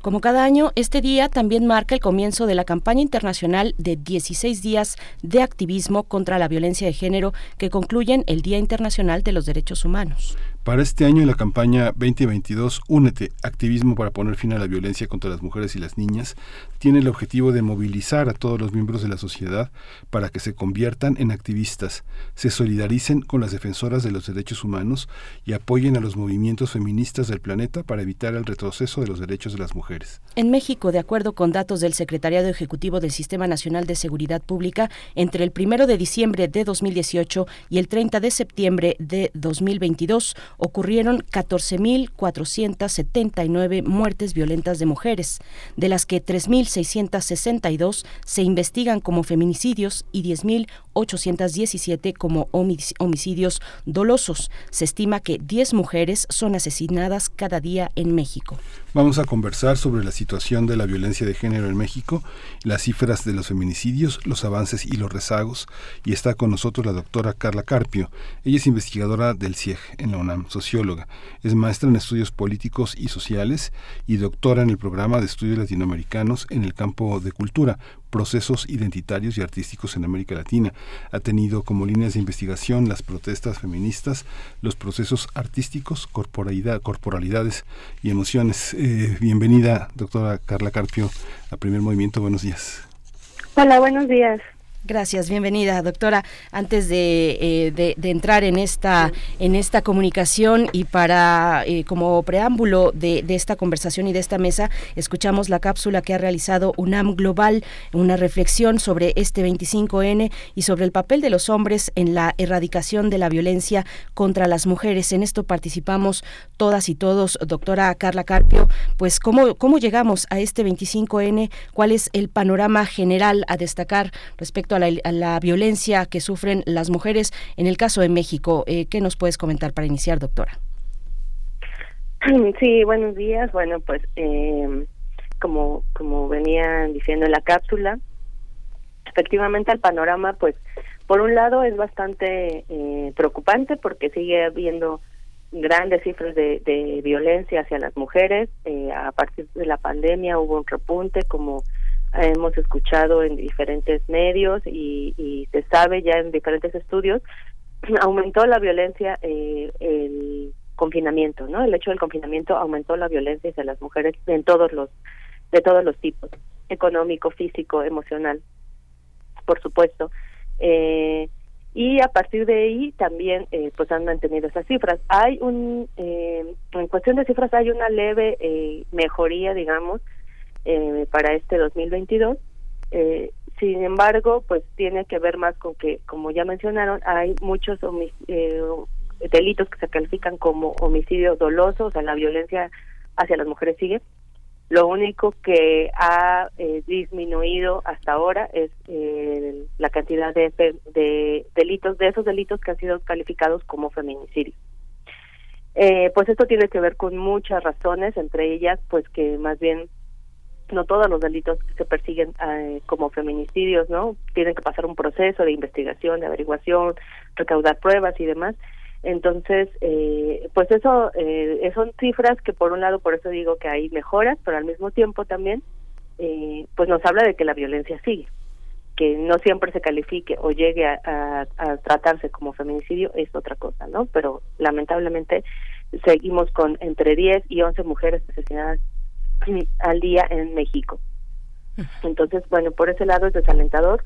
Como cada año, este día también marca el comienzo de la campaña internacional de 16 días de activismo contra la violencia de género que concluyen el Día Internacional de los Derechos Humanos. Para este año, la campaña 2022, Únete, activismo para poner fin a la violencia contra las mujeres y las niñas, tiene el objetivo de movilizar a todos los miembros de la sociedad para que se conviertan en activistas, se solidaricen con las defensoras de los derechos humanos y apoyen a los movimientos feministas del planeta para evitar el retroceso de los derechos de las mujeres. En México, de acuerdo con datos del Secretariado Ejecutivo del Sistema Nacional de Seguridad Pública, entre el 1 de diciembre de 2018 y el 30 de septiembre de 2022 ocurrieron 14.479 muertes violentas de mujeres, de las que 3.662 se investigan como feminicidios y 10.817 como homicidios dolosos. Se estima que 10 mujeres son asesinadas cada día en México. Vamos a conversar sobre la situación de la violencia de género en México, las cifras de los feminicidios, los avances y los rezagos. Y está con nosotros la doctora Carla Carpio. Ella es investigadora del CIEG en la UNAM, socióloga. Es maestra en estudios políticos y sociales y doctora en el programa de estudios latinoamericanos en el campo de cultura, procesos identitarios y artísticos en América Latina. Ha tenido como líneas de investigación las protestas feministas, los procesos artísticos, corporalidad, corporalidades y emociones. Eh, bienvenida, doctora Carla Carpio, a Primer Movimiento. Buenos días. Hola, buenos días. Gracias, bienvenida, doctora. Antes de, eh, entrar en esta, en esta comunicación y para eh, como preámbulo de, esta conversación y de esta mesa, escuchamos la cápsula que ha realizado UNAM Global, una reflexión sobre este 25N y sobre el papel de los hombres en la erradicación de la violencia contra las mujeres. En esto participamos todas y todos. Doctora Carla Carpio, pues cómo, cómo llegamos a este 25N, cuál es el panorama general a destacar respecto a a la, violencia que sufren las mujeres en el caso de México. Eh, ¿Qué nos puedes comentar para iniciar, doctora? Sí, buenos días. Bueno, pues eh, como, como venían diciendo en la cápsula, efectivamente el panorama, pues por un lado es bastante eh, preocupante porque sigue habiendo grandes cifras de, de violencia hacia las mujeres. Eh, a partir de la pandemia hubo un repunte como hemos escuchado en diferentes medios y, y se sabe ya en diferentes estudios, aumentó la violencia eh, el confinamiento, ¿no? El hecho del confinamiento aumentó la violencia hacia las mujeres en todos los de todos los tipos, económico, físico, emocional, por supuesto. Eh, y a partir de ahí también eh, pues han mantenido esas cifras. Hay un, eh, en cuestión de cifras hay una leve eh, mejoría, digamos, eh, para este 2022. Eh, sin embargo, pues tiene que ver más con que, como ya mencionaron, hay muchos eh, delitos que se califican como homicidio doloso, o sea, la violencia hacia las mujeres sigue. Lo único que ha eh, disminuido hasta ahora es eh, la cantidad de, de, delitos, de esos delitos que han sido calificados como feminicidios. Eh, pues esto tiene que ver con muchas razones, entre ellas, pues que más bien no todos los delitos se persiguen eh, como feminicidios, ¿no? Tienen que pasar un proceso de investigación, de averiguación, recaudar pruebas y demás. Entonces, eh, pues eso eh, son cifras que por un lado, por eso digo que hay mejoras, pero al mismo tiempo también, eh, pues nos habla de que la violencia sigue, que no siempre se califique o llegue a, tratarse como feminicidio es otra cosa, ¿no? Pero lamentablemente seguimos con entre 10 y 11 mujeres asesinadas al día en México. Entonces, bueno, por ese lado es desalentador.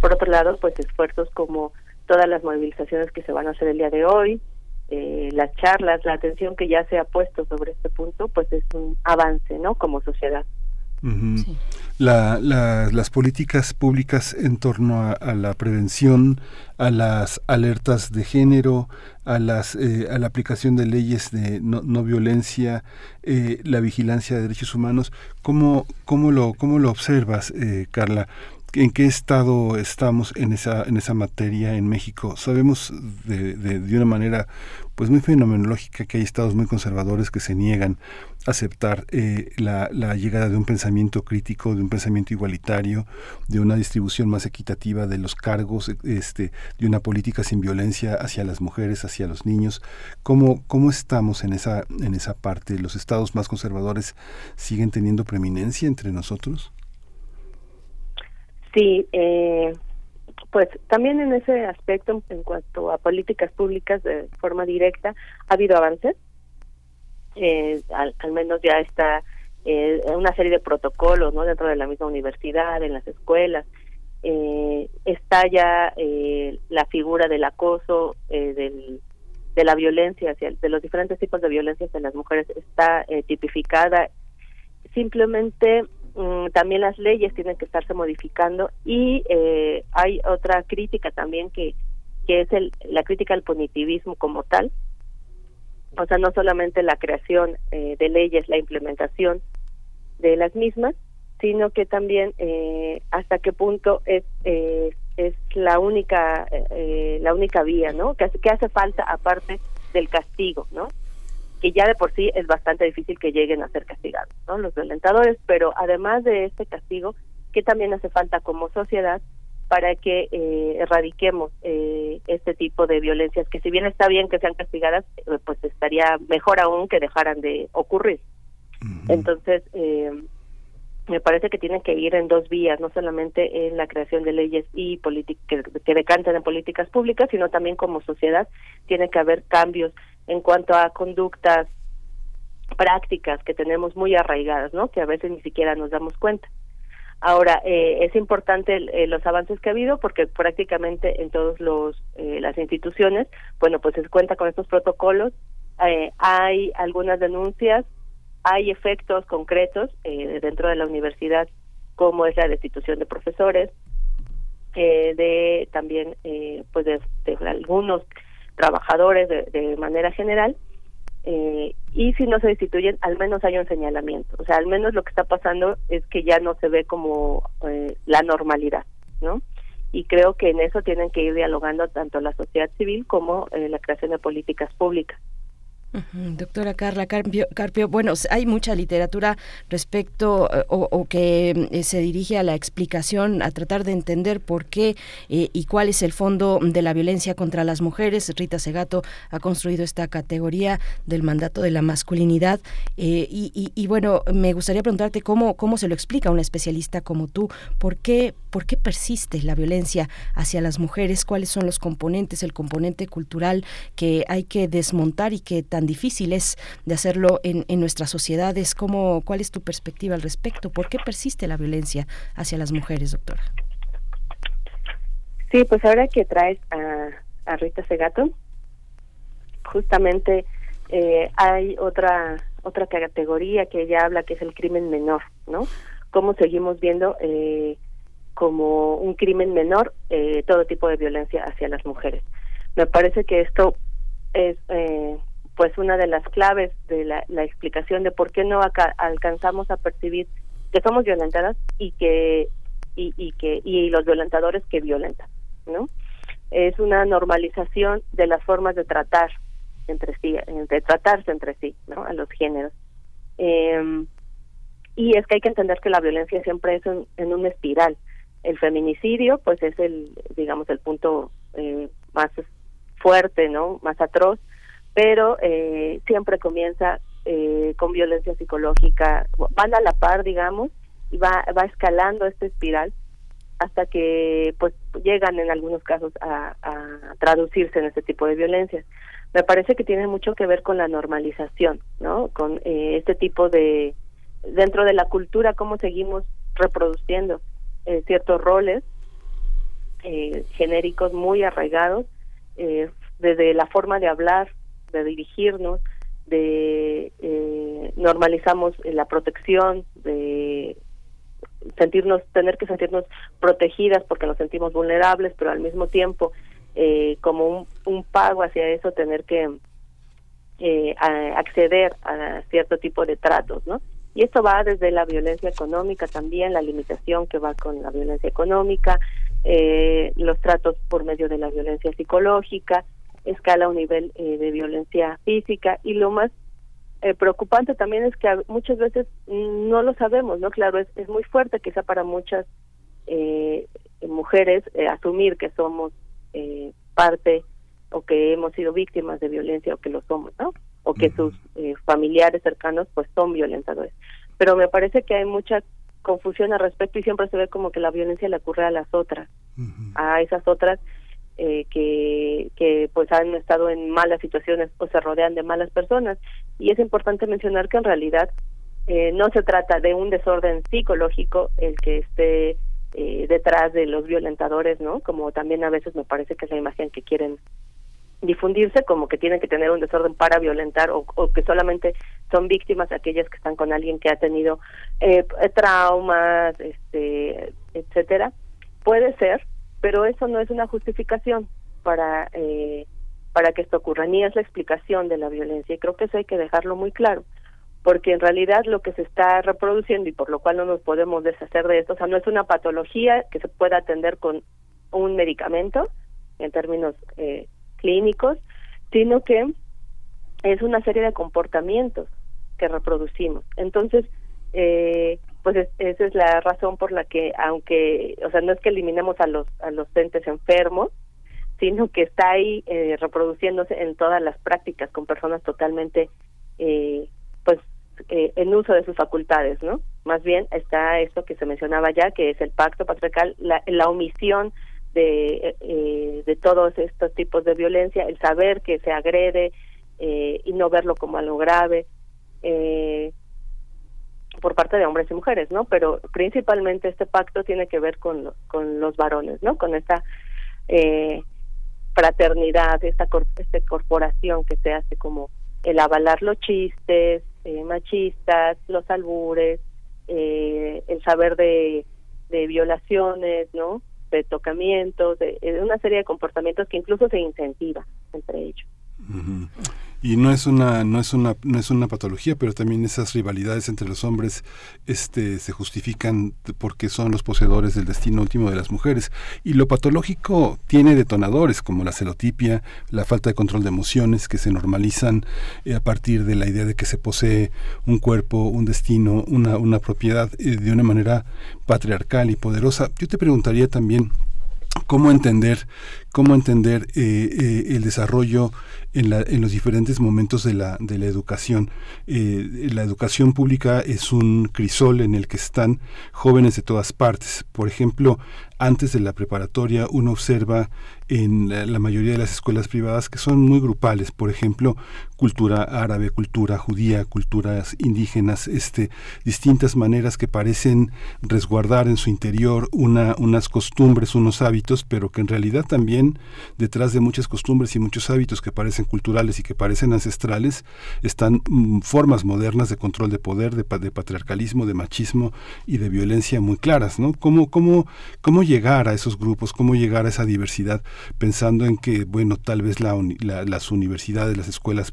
Por otro lado, pues esfuerzos como todas las movilizaciones que se van a hacer el día de hoy, eh, las charlas, la atención que ya se ha puesto sobre este punto, pues es un avance, ¿no? Como sociedad la, las políticas públicas en torno a, la prevención, a las alertas de género, a, las, eh, a la aplicación de leyes de no, no violencia, eh, la vigilancia de derechos humanos. ¿Cómo, cómo, lo, cómo lo observas, eh, Carla? ¿En qué estado estamos en esa, en esa materia en México? Sabemos de, de, una manera pues muy fenomenológica que hay estados muy conservadores que se niegan aceptar eh, la, la, llegada de un pensamiento crítico, de un pensamiento igualitario, de una distribución más equitativa de los cargos, este, de una política sin violencia hacia las mujeres, hacia los niños. ¿Cómo, cómo estamos en esa, en esa parte? ¿Los estados más conservadores siguen teniendo preeminencia entre nosotros? Sí, eh, pues también en ese aspecto, en cuanto a políticas públicas de forma directa, ha habido avances. Eh, al, al menos ya está eh, una serie de protocolos no dentro de la misma universidad, en las escuelas. Eh, está ya eh, la figura del acoso, eh, del, de la violencia, hacia, de los diferentes tipos de violencia hacia las mujeres está tipificada. Simplemente mm, también las leyes tienen que estarse modificando y eh, hay otra crítica también que, que es el, la crítica al punitivismo como tal. O sea, no solamente la creación eh, de leyes, la implementación de las mismas, sino que también eh, hasta qué punto es eh, es la única eh, la única vía, ¿no? Que que hace falta aparte del castigo, ¿no? Que ya de por sí es bastante difícil que lleguen a ser castigados, ¿no? Los violentadores, pero además de este castigo, que también hace falta como sociedad para que eh, erradiquemos eh, este tipo de violencias que si bien está bien que sean castigadas, eh, pues estaría mejor aún que dejaran de ocurrir. Entonces, eh, me parece que tienen que ir en dos vías, no solamente en la creación de leyes y que, que decanten en políticas públicas, sino también como sociedad tiene que haber cambios en cuanto a conductas prácticas que tenemos muy arraigadas, ¿no? Que a veces ni siquiera nos damos cuenta. Ahora, eh, es importante eh, los avances que ha habido porque prácticamente en todos los eh, las instituciones, bueno, pues se cuenta con estos protocolos, eh, hay algunas denuncias, hay efectos concretos eh, dentro de la universidad, como es la destitución de profesores, eh, de también eh, pues de, algunos trabajadores de, de manera general, eh, y si no se destituyen, al menos hay un señalamiento. O sea, al menos lo que está pasando es que ya no se ve como eh, la normalidad, ¿no? Y creo que en eso tienen que ir dialogando tanto la sociedad civil como la creación de políticas públicas. Doctora Carla Carpio, bueno, hay mucha literatura respecto eh, o, que eh, se dirige a la explicación, a tratar de entender por qué eh, y cuál es el fondo de la violencia contra las mujeres. Rita Segato ha construido esta categoría del mandato de la masculinidad y, bueno, me gustaría preguntarte cómo, cómo se lo explica un especialista como tú, por qué, por qué persiste la violencia hacia las mujeres, cuáles son los componentes, el componente cultural que hay que desmontar y que tan difícil es de hacerlo en, nuestras sociedades. ¿Cómo, ¿Cuál es tu perspectiva al respecto? ¿Por qué persiste la violencia hacia las mujeres, doctora? Sí, pues ahora que traes a, a Rita Segato, justamente eh, hay otra otra categoría que ella habla que es el crimen menor, ¿no? Cómo seguimos viendo eh, como un crimen menor eh, todo tipo de violencia hacia las mujeres. Me parece que esto es eh, pues una de las claves de la, explicación de por qué no alcanzamos a percibir que somos violentadas y que y, que y los violentadores que violentan, ¿no? Es una normalización de las formas de tratar entre sí, de tratarse entre sí, ¿no? A los géneros. Eh, y es que hay que entender que la violencia siempre es en, en una espiral. El feminicidio, pues es el, digamos, el punto eh, más fuerte, ¿no? Más atroz, pero eh, siempre comienza eh, con violencia psicológica, van a la par, digamos, y va, va escalando esta espiral hasta que pues llegan en algunos casos a, a traducirse en este tipo de violencias. Me parece que tiene mucho que ver con la normalización, ¿no? Con eh, este tipo de dentro de la cultura cómo seguimos reproduciendo eh, ciertos roles eh, genéricos muy arraigados eh, desde la forma de hablar, de dirigirnos, de eh, normalizamos la protección, de sentirnos, tener que sentirnos protegidas porque nos sentimos vulnerables, pero al mismo tiempo eh, como un, un pago hacia eso tener que eh, a- acceder a cierto tipo de tratos, ¿no? Y esto va desde la violencia económica también, la limitación que va con la violencia económica, eh, los tratos por medio de la violencia psicológica, escala un nivel eh, de violencia física y lo más eh, preocupante también es que muchas veces no lo sabemos, ¿no? Claro, es, es muy fuerte quizá para muchas eh, mujeres eh, asumir que somos eh, parte o que hemos sido víctimas de violencia o que lo somos, ¿no? O que sus eh, familiares cercanos pues son violentadores. Pero me parece que hay mucha confusión al respecto y siempre se ve como que la violencia le ocurre a las otras, a esas otras eh, que, que pues han estado en malas situaciones o se rodean de malas personas. Y es importante mencionar que en realidad eh, no se trata de un desorden psicológico el que esté eh, detrás de los violentadores, ¿no? Como también a veces me parece que es la imagen que quieren difundirse como que tienen que tener un desorden para violentar o, o que solamente son víctimas aquellas que están con alguien que ha tenido eh, traumas, este, etcétera. Puede ser, pero eso no es una justificación para eh, para que esto ocurra ni es la explicación de la violencia y creo que eso hay que dejarlo muy claro porque en realidad lo que se está reproduciendo y por lo cual no nos podemos deshacer de esto, o sea, no es una patología que se pueda atender con un medicamento en términos eh, clínicos, sino que es una serie de comportamientos que reproducimos. Entonces, eh, pues esa es la razón por la que, aunque, o sea, no es que eliminemos a los a los entes enfermos, sino que está ahí eh, reproduciéndose en todas las prácticas con personas totalmente, eh, pues, eh, en uso de sus facultades, ¿no? Más bien está esto que se mencionaba ya, que es el pacto patriarcal, la, la omisión de, eh, de todos estos tipos de violencia, el saber que se agrede eh, y no verlo como algo grave eh, por parte de hombres y mujeres, ¿no? Pero principalmente este pacto tiene que ver con, con los varones, ¿no? Con esta eh, fraternidad, esta, cor esta corporación que se hace como el avalar los chistes eh, machistas, los albures, eh, el saber de, de violaciones, ¿no? De tocamientos, de, de, una serie de comportamientos que incluso se incentiva entre ellos. Y no es una no es una no es una patología pero también esas rivalidades entre los hombres este se justifican porque son los poseedores del destino último de las mujeres. Y lo patológico tiene detonadores como la celotipia la falta de control de emociones que se normalizan eh, a partir de la idea de que se posee un cuerpo un destino una una propiedad eh, de una manera patriarcal y poderosa. Yo te preguntaría también cómo entender cómo entender eh, eh, el desarrollo en, la, en, los diferentes momentos de la, educación. Eh, la educación pública es un crisol en el que están jóvenes de todas partes. Por ejemplo, antes de la preparatoria uno observa en la, mayoría de las escuelas privadas que son muy grupales, por ejemplo, cultura árabe, cultura judía, culturas indígenas, este, distintas maneras que parecen resguardar en su interior una, unas costumbres, unos hábitos, pero que en realidad también detrás de muchas costumbres y muchos hábitos que parecen culturales y que parecen ancestrales, están mm, formas modernas de control de poder, de, patriarcalismo, de machismo y de violencia muy claras, ¿no? ¿Cómo, cómo, cómo llegar a esos grupos, cómo llegar a esa diversidad, pensando en que, bueno, tal vez la, la, las universidades, las escuelas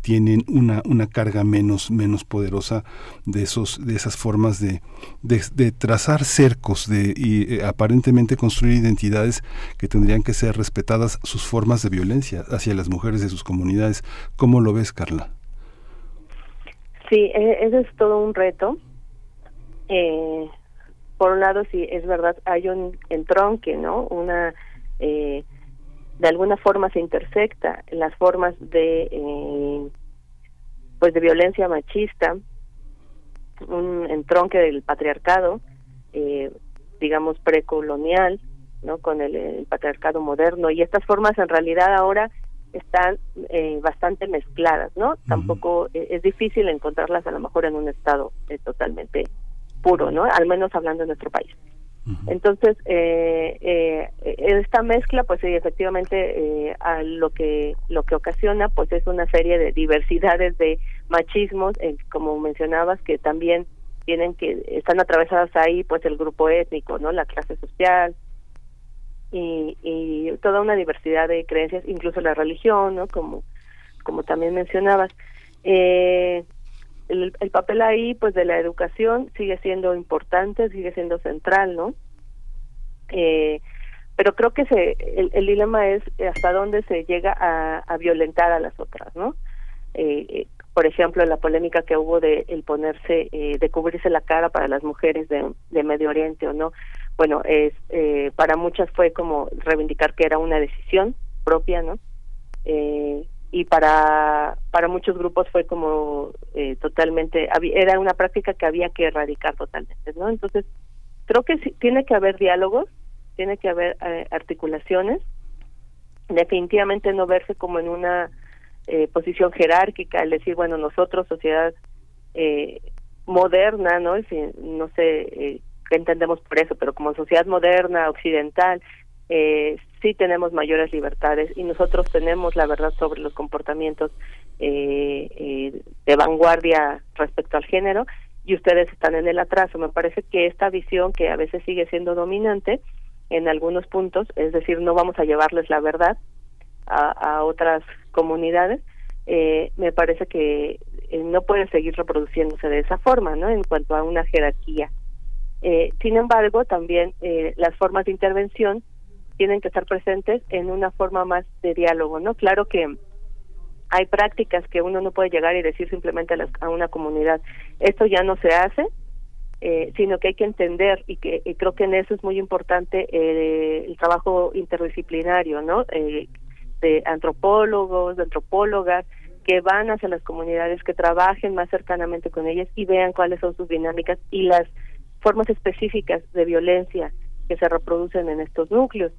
tienen una, una carga menos, menos poderosa de, esos, de esas formas de, de, trazar cercos, de y, eh, aparentemente construir identidades que tendrían que ser respetadas sus formas de violencia hacia las mujeres de sus comunidades. ¿Cómo lo ves, Carla? Sí, ese es todo un reto. Eh, por un lado, sí, es verdad, hay un entronque, ¿no? Una, eh, de alguna forma se intersecta las formas de, eh, pues, de violencia machista, un entronque del patriarcado, eh, digamos, precolonial, ¿no? Con el, el, patriarcado moderno, y estas formas en realidad ahora están eh, bastante mezcladas, ¿no? Uh -huh. Tampoco es difícil encontrarlas a lo mejor en un estado totalmente puro, ¿no? Al menos hablando de nuestro país. Entonces, eh, eh, esta mezcla, pues sí, efectivamente, eh, a lo que lo que ocasiona, pues es una serie de diversidades de machismos, eh, como mencionabas, que también tienen que están atravesadas ahí, pues el grupo étnico, no, la clase social y, y toda una diversidad de creencias, incluso la religión, no, como como también mencionabas. Eh, el, el, papel ahí pues de la educación sigue siendo importante sigue siendo central no eh, pero creo que se el, el, dilema es hasta dónde se llega a, violentar a las otras no eh, por ejemplo la polémica que hubo de el ponerse eh, de cubrirse la cara para las mujeres de, de Medio Oriente o no. Bueno es eh, para muchas fue como reivindicar que era una decisión propia no eh, y para para muchos grupos fue como eh, totalmente era una práctica que había que erradicar totalmente no entonces creo que sí, tiene que haber diálogos tiene que haber eh, articulaciones, definitivamente no verse como en una eh, posición jerárquica, el decir, bueno, nosotros, sociedad eh, moderna, ¿no? No sé eh, qué entendemos por eso, pero como sociedad moderna, occidental, eh, sí tenemos mayores libertades y nosotros tenemos la verdad sobre los comportamientos eh, eh, de vanguardia respecto al género y ustedes están en el atraso. Me parece que esta visión que a veces sigue siendo dominante en algunos puntos, es decir, no vamos a llevarles la verdad a, otras comunidades, eh, me parece que eh, no puede seguir reproduciéndose de esa forma, ¿no? En cuanto a una jerarquía. Eh, sin embargo, también las formas de intervención tienen que estar presentes en una forma más de diálogo, ¿no? Claro que hay prácticas que uno no puede llegar y decir simplemente a, las- a una comunidad, esto ya no se hace, eh, sino que hay que entender y que creo que en eso es muy importante eh, el trabajo interdisciplinario, ¿no? Eh, de antropólogos, de antropólogas que van hacia las comunidades, que trabajen más cercanamente con ellas y vean cuáles son sus dinámicas y las formas específicas de violencia que se reproducen en estos núcleos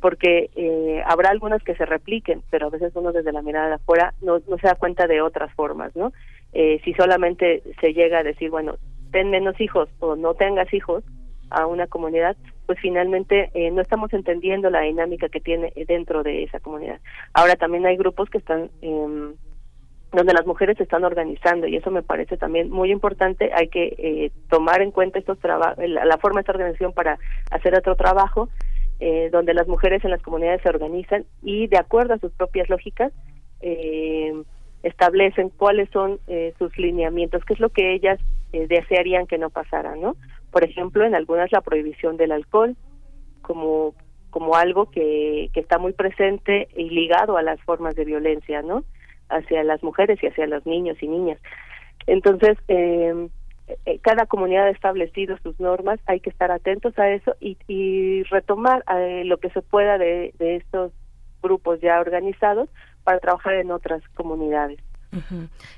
porque eh, habrá algunas que se repliquen, pero a veces uno desde la mirada de afuera no, se da cuenta de otras formas, ¿no? Eh, si solamente se llega a decir, bueno, ten menos hijos o no tengas hijos a una comunidad, pues finalmente eh, no estamos entendiendo la dinámica que tiene dentro de esa comunidad. Ahora también hay grupos que están em, donde las mujeres se están organizando y eso me parece también muy importante. Hay que eh, tomar en cuenta estos la, la forma de esta organización para hacer otro trabajo, eh, donde las mujeres en las comunidades se organizan y de acuerdo a sus propias lógicas eh, establecen cuáles son eh, sus lineamientos, qué es lo que ellas eh, desearían que no pasara, ¿no? Por ejemplo, en algunas la prohibición del alcohol como como algo que, que está muy presente y ligado a las formas de violencia, ¿no? Hacia las mujeres y hacia los niños y niñas. Entonces, eh, eh, cada comunidad ha establecido sus normas, hay que estar atentos a eso y, y retomar eh, lo que se pueda de, de estos grupos ya organizados para trabajar en otras comunidades.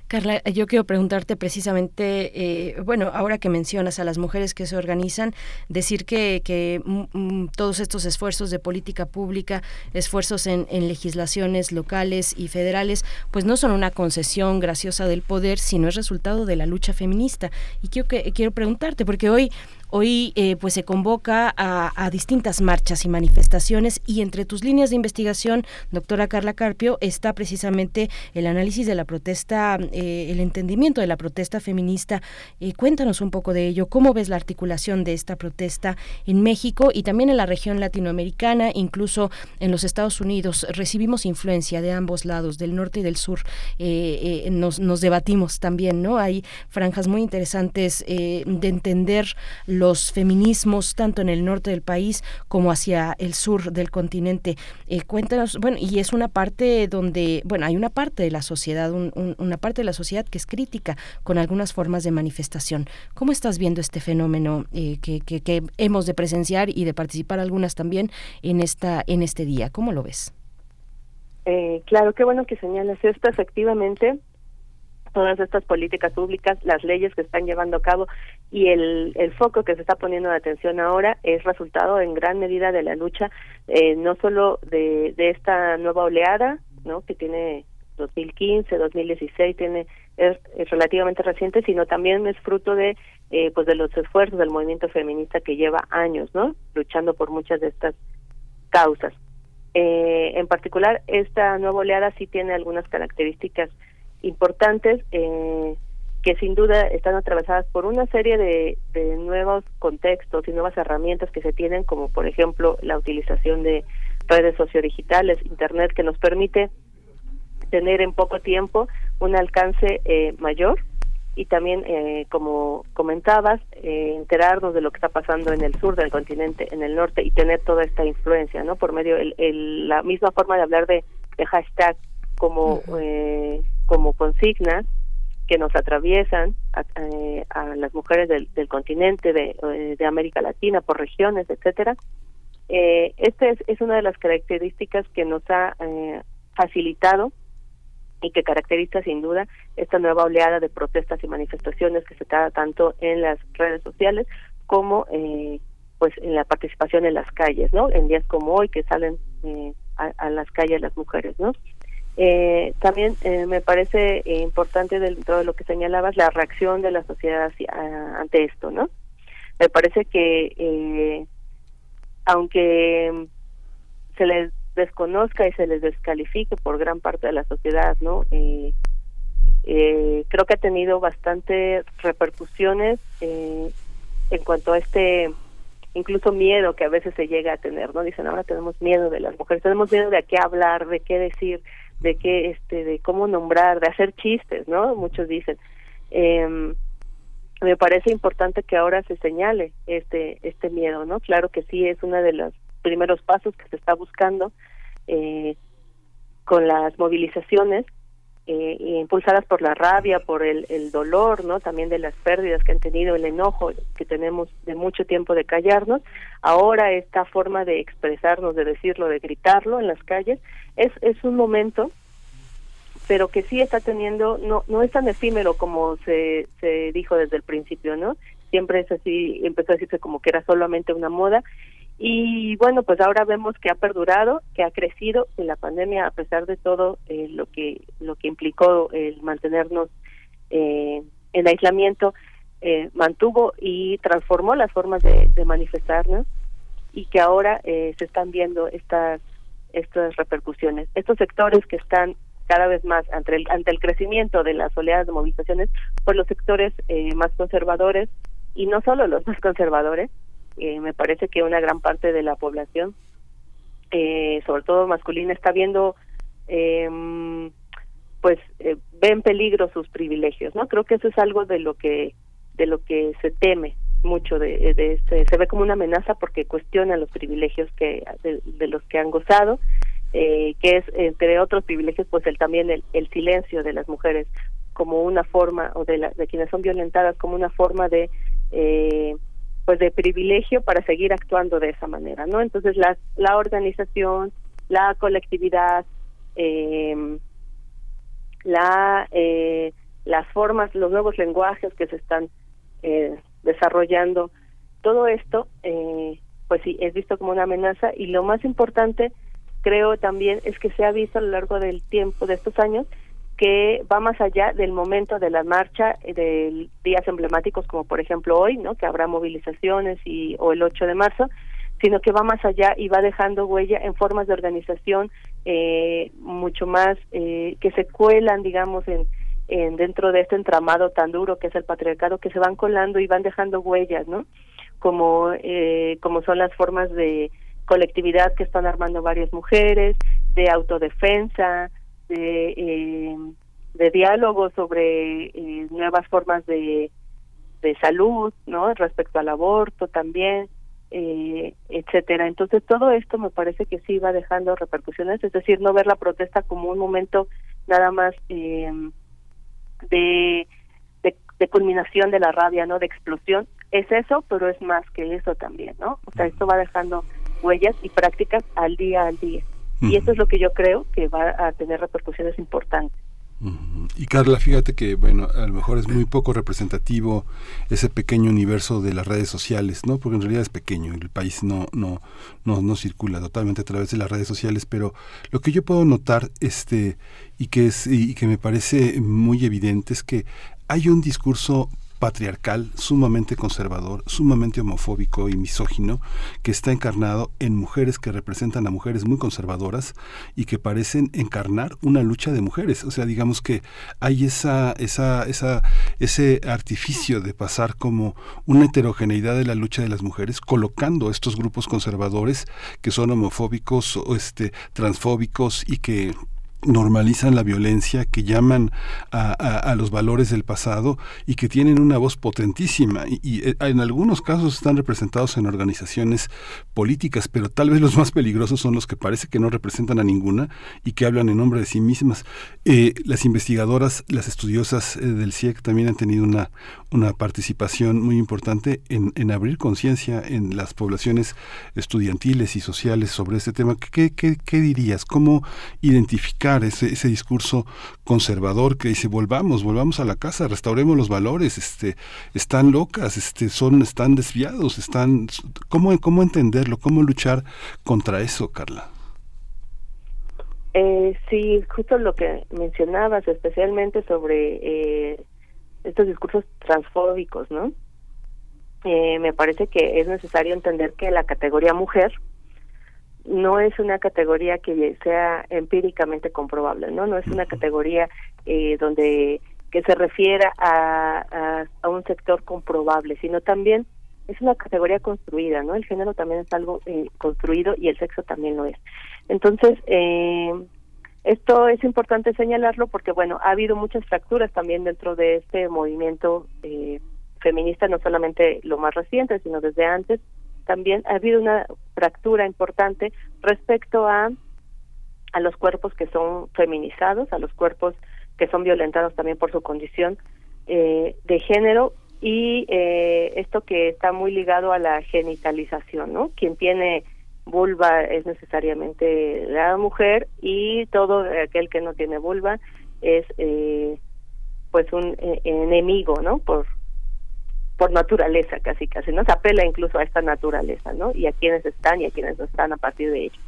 Carla, yo quiero preguntarte precisamente, eh, bueno, ahora que mencionas a las mujeres que se organizan, decir que, que mm, mm, todos estos esfuerzos de política pública, esfuerzos en, en legislaciones locales y federales, pues no son una concesión graciosa del poder, sino es resultado de la lucha feminista. Y quiero, que, quiero preguntarte, porque hoy Hoy eh, pues se convoca a, distintas marchas y manifestaciones y entre tus líneas de investigación, doctora Carla Carpio, está precisamente el análisis de la protesta, eh, el entendimiento de la protesta feminista. Eh, cuéntanos un poco de ello. ¿Cómo ves la articulación de esta protesta en México y también en la región latinoamericana, incluso en los Estados Unidos? Recibimos influencia de ambos lados, del norte y del sur. Eh, nos, nos debatimos también, ¿no? Hay franjas muy interesantes de entender los feminismos tanto en el norte del país como hacia el sur del continente. Eh, cuéntanos, bueno, y es una parte donde, bueno, hay una parte de la sociedad, un- un- una parte de la sociedad que es crítica con algunas formas de manifestación. ¿Cómo estás viendo este fenómeno eh, que, que- que hemos de presenciar y de participar algunas también en esta en este día? ¿Cómo lo ves? Eh, claro, qué bueno que señalas esto. Efectivamente, todas estas políticas públicas, las leyes que están llevando a cabo y el, el foco que se está poniendo de atención ahora es resultado en gran medida de la lucha, eh, no solo de, de esta nueva oleada, ¿no? que tiene 2015, 2016, tiene es, relativamente reciente, sino también es fruto de eh, pues de los esfuerzos del movimiento feminista que lleva años, ¿no? Luchando por muchas de estas causas. Eh, en particular, esta nueva oleada sí tiene algunas características importantes eh, que sin duda están atravesadas por una serie de, de nuevos contextos y nuevas herramientas que se tienen, como por ejemplo la utilización de redes sociodigitales, Internet, que nos permite tener en poco tiempo un alcance eh, mayor y también, eh, como comentabas, eh, enterarnos de lo que está pasando en el sur del continente, en el norte y tener toda esta influencia, ¿no? Por medio el, el- la misma forma de hablar de, de hashtag como eh, como consignas que nos atraviesan a, eh, a las mujeres del, del continente, de, eh, de América Latina, por regiones, etcétera. Eh, esta es, es una de las características que nos ha eh, facilitado y que caracteriza sin duda esta nueva oleada de protestas y manifestaciones que se da tanto en las redes sociales como eh, pues en la participación en las calles, ¿no? En días como hoy que salen eh, a, las calles las mujeres, ¿no? Eh, también eh, me parece importante dentro de lo que señalabas la reacción de la sociedad ante esto, ¿no? Me parece que aunque se les desconozca y se les descalifique por gran parte de la sociedad, ¿no? Eh, eh, creo que ha tenido bastante repercusiones eh, en cuanto a este incluso miedo que a veces se llega a tener no dicen ahora tenemos miedo de las mujeres tenemos miedo de qué hablar de qué decir de qué este de cómo nombrar de hacer chistes no muchos dicen. Eh, me parece importante que ahora se señale este este miedo no claro que sí es uno de los primeros pasos que se está buscando eh, con las movilizaciones eh, impulsadas por la rabia, por el, el, dolor, ¿no? También de las pérdidas que han tenido, el enojo que tenemos de mucho tiempo de callarnos. Ahora esta forma de expresarnos, de decirlo, de gritarlo en las calles, es, es un momento, pero que sí está teniendo, no, no es tan efímero como se, se dijo desde el principio, ¿no? Siempre es así, empezó a decirse como que era solamente una moda y bueno, pues ahora vemos que ha perdurado, que ha crecido en la pandemia a pesar de todo eh, lo que lo que implicó el mantenernos eh, en aislamiento, eh, mantuvo y transformó las formas de, manifestarnos y que ahora se están viendo estas estas repercusiones. Estos sectores que están cada vez más ante el, ante el crecimiento de las oleadas de movilizaciones, pues los sectores más conservadores y no solo los más conservadores, eh, me parece que una gran parte de la población, eh, sobre todo masculina, está viendo, eh, pues, eh, ve en peligro sus privilegios, ¿no? Creo que eso es algo de lo que de lo que se teme mucho de, de este, se ve como una amenaza porque cuestiona los privilegios que de, los que han gozado eh, que es entre otros privilegios pues el también el, el silencio de las mujeres como una forma o de, la, de quienes son violentadas como una forma de eh, pues de privilegio para seguir actuando de esa manera, ¿no? Entonces la, la organización, la colectividad, eh, la eh, las formas, los nuevos lenguajes que se están eh, desarrollando, todo esto, eh, pues sí, es visto como una amenaza y lo más importante, creo también, es que se ha visto a lo largo del tiempo de estos años que va más allá del momento de la marcha eh, de días emblemáticos como por ejemplo hoy, ¿no? que habrá movilizaciones y o el 8 de marzo, sino que va más allá y va dejando huella en formas de organización eh, mucho más eh, que se cuelan, digamos, en, en dentro de este entramado tan duro que es el patriarcado, que se van colando y van dejando huellas, ¿no? Como eh, como son las formas de colectividad que están armando varias mujeres, de autodefensa, de, eh, de diálogo sobre eh, nuevas formas de, de salud, ¿no? Respecto al aborto también, eh, etcétera. Entonces todo esto me parece que sí va dejando repercusiones, es decir, no ver la protesta como un momento nada más eh, de, de, de culminación de la rabia, ¿no? De explosión. Es eso, pero es más que eso también, ¿no? O sea, esto va dejando huellas y prácticas al día al día. Y eso es lo que yo creo que va a tener repercusiones importantes. Y Carla, fíjate que, bueno, a lo mejor es muy poco representativo ese pequeño universo de las redes sociales, ¿no? Porque en realidad es pequeño, el país no, no, no, no circula totalmente a través de las redes sociales, pero lo que yo puedo notar, este, y que es, y que me parece muy evidente es que hay un discurso patriarcal, sumamente conservador, sumamente homofóbico y misógino, que está encarnado en mujeres que representan a mujeres muy conservadoras y que parecen encarnar una lucha de mujeres. O sea, digamos que hay esa, esa, esa, ese artificio de pasar como una heterogeneidad de la lucha de las mujeres, colocando estos grupos conservadores que son homofóbicos o este, transfóbicos y que normalizan la violencia, que llaman a, los valores del pasado y que tienen una voz potentísima. Y, eh, en algunos casos están representados en organizaciones políticas, pero tal vez los más peligrosos son los que parece que no representan a ninguna y que hablan en nombre de sí mismas. Eh, las investigadoras, las estudiosas eh, del CIEC también han tenido una, una participación muy importante en, en abrir conciencia en las poblaciones estudiantiles y sociales sobre este tema. ¿Qué, qué, qué dirías? ¿Cómo identificar ese discurso conservador que dice volvamos, volvamos a la casa, restauremos los valores, este, están locas, este, son, están desviados, están, ¿cómo, cómo entenderlo, cómo luchar contra eso, Carla? Eh, sí, justo lo que mencionabas, especialmente sobre eh, estos discursos transfóbicos, ¿no? Eh, me parece que es necesario entender que la categoría mujer no es una categoría que sea empíricamente comprobable, ¿no? No es una categoría eh, donde que se refiera a, a, un sector comprobable, sino también es una categoría construida, ¿no? El género también es algo eh, construido y el sexo también lo es. Entonces, eh, esto es importante señalarlo porque, bueno, ha habido muchas fracturas también dentro de este movimiento eh, feminista, no solamente lo más reciente, sino desde antes. También ha habido una fractura importante respecto a a los cuerpos que son feminizados, a los cuerpos que son violentados también por su condición eh, de género y eh, esto que está muy ligado a la genitalización, ¿no? Quien tiene vulva es necesariamente la mujer y todo aquel que no tiene vulva es eh, pues un eh, enemigo, ¿no? Por por naturaleza casi casi, ¿no? Se apela incluso a esta naturaleza, ¿no? Y a quienes están y a quienes no están a partir de ello.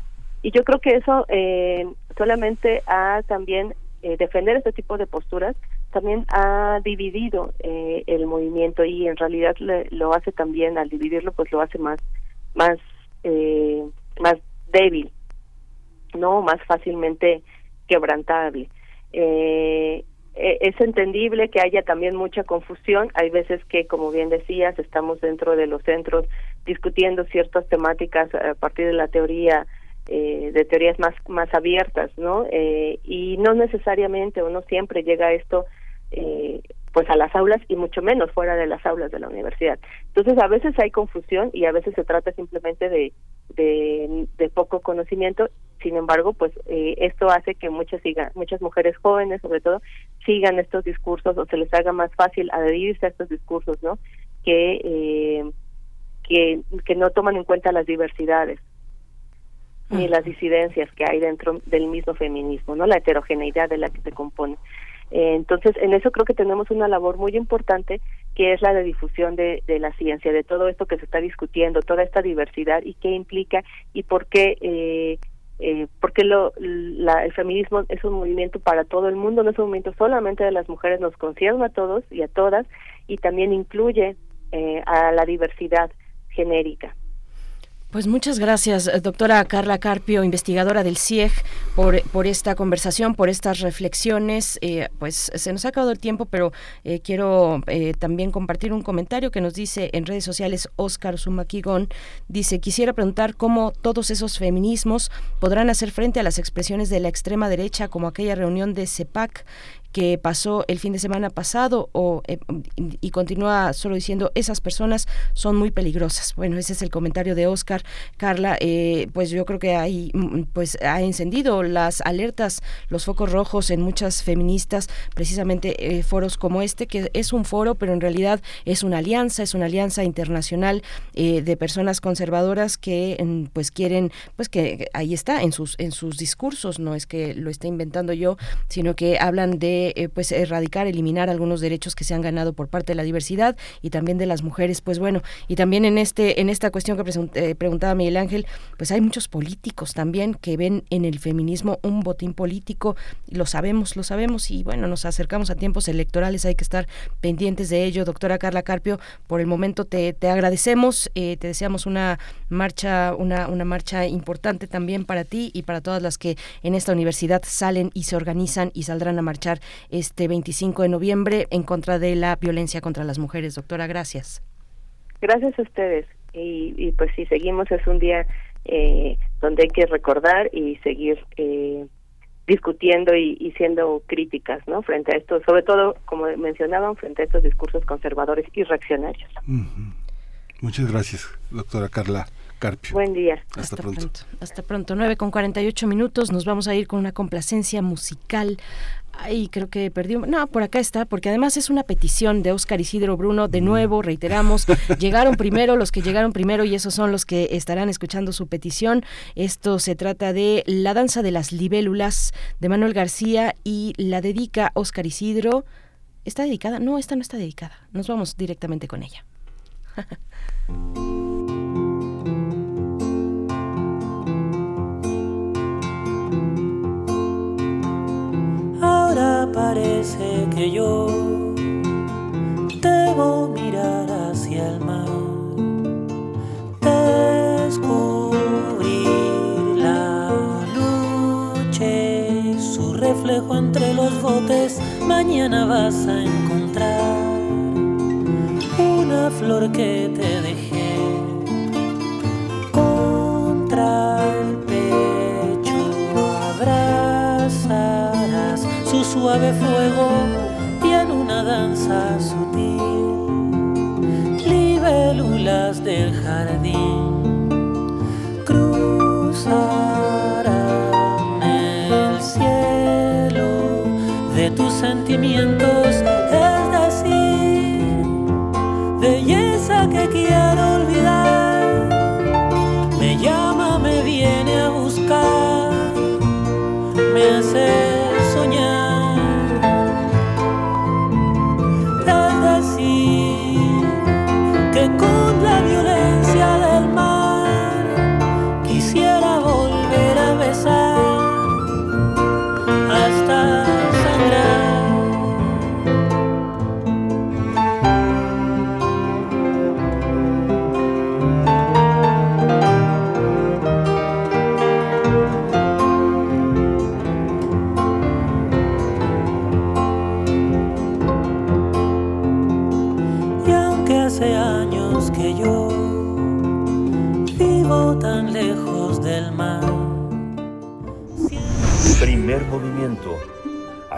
Y yo creo que eso eh, solamente ha también eh, defender este tipo de posturas también ha dividido eh, el movimiento y en realidad le, lo hace también al dividirlo pues lo hace más más eh, más débil no más fácilmente quebrantable eh, e, es entendible que haya también mucha confusión. Hay veces que como bien decías estamos dentro de los centros discutiendo ciertas temáticas a partir de la teoría eh, de teorías más más abiertas no eh, y no necesariamente o no siempre llega esto eh, pues a las aulas y mucho menos fuera de las aulas de la universidad. Entonces a veces hay confusión y a veces se trata simplemente de de, de poco conocimiento. Sin embargo pues eh, esto hace que muchas sigan muchas mujeres jóvenes sobre todo sigan estos discursos o se les haga más fácil adherirse a estos discursos no que eh, que, que no toman en cuenta las diversidades ni las disidencias que hay dentro del mismo feminismo, no la heterogeneidad de la que se compone. Eh, entonces, en eso creo que tenemos una labor muy importante que es la de difusión de, de, la ciencia, de todo esto que se está discutiendo, toda esta diversidad y qué implica y por qué, eh, eh, porque lo, la, el feminismo es un movimiento para todo el mundo, no es un movimiento solamente de las mujeres, nos concierne a todos y a todas y también incluye eh, a la diversidad genérica. Pues muchas gracias, doctora Carla Carpio, investigadora del CIEG, por, por esta conversación, por estas reflexiones. Eh, pues se nos ha acabado el tiempo, pero eh, quiero eh, también compartir un comentario que nos dice en redes sociales Oscar Zumaquigón. Dice, quisiera preguntar cómo todos esos feminismos podrán hacer frente a las expresiones de la extrema derecha, como aquella reunión de CEPAC que pasó el fin de semana pasado o, eh, y continúa solo diciendo esas personas son muy peligrosas. Bueno, ese es el comentario de Oscar. Carla, eh, pues yo creo que hay, mm, pues ha encendido las alertas, los focos rojos en muchas feministas, precisamente eh, foros como este, que es un foro, pero en realidad es una alianza, es una alianza internacional de personas conservadoras que mm, pues quieren, pues que ahí está en sus, en sus discursos, no es que lo esté inventando yo, sino que hablan de eh, pues erradicar, eliminar algunos derechos que se han ganado por parte de la diversidad y también de las mujeres. Pues bueno, y también en este en esta cuestión que eh, preguntaba Miguel Ángel, pues hay muchos políticos también que ven en el feminismo un botín político, lo sabemos, lo sabemos y bueno, nos acercamos a tiempos electorales, hay que estar pendientes de ello. Doctora Carla Carpio, por el momento te, te agradecemos, eh, te deseamos una marcha, una, una marcha importante también para ti y para todas las que en esta universidad salen y se organizan y saldrán a marchar este 25 de noviembre en contra de la violencia contra las mujeres. Doctora, gracias. Gracias a ustedes. Y, y pues si seguimos, es un día eh, donde hay que recordar y seguir eh, discutiendo y, y, siendo críticas, ¿no? Frente a esto, sobre todo, como mencionaban, frente a estos discursos conservadores y reaccionarios. Uh -huh. Muchas gracias, doctora Carla. Carpio. Buen día. Hasta, Hasta pronto. pronto. Hasta pronto. 9 con 48 minutos. Nos vamos a ir con una complacencia musical Ay, creo que perdió. No, por acá está, porque además es una petición de Oscar Isidro Bruno. De nuevo, reiteramos, llegaron primero los que llegaron primero y esos son los que estarán escuchando su petición. Esto se trata de La danza de las libélulas de Manuel García y la dedica Oscar Isidro. ¿Está dedicada? No, esta no está dedicada. Nos vamos directamente con ella. Ahora parece que yo debo mirar hacia el mar, descubrir la noche, su reflejo entre los botes. Mañana vas a encontrar una flor que te dejé contra suave fuego en una danza sutil, libélulas del jardín cruzarán el cielo de tus sentimientos,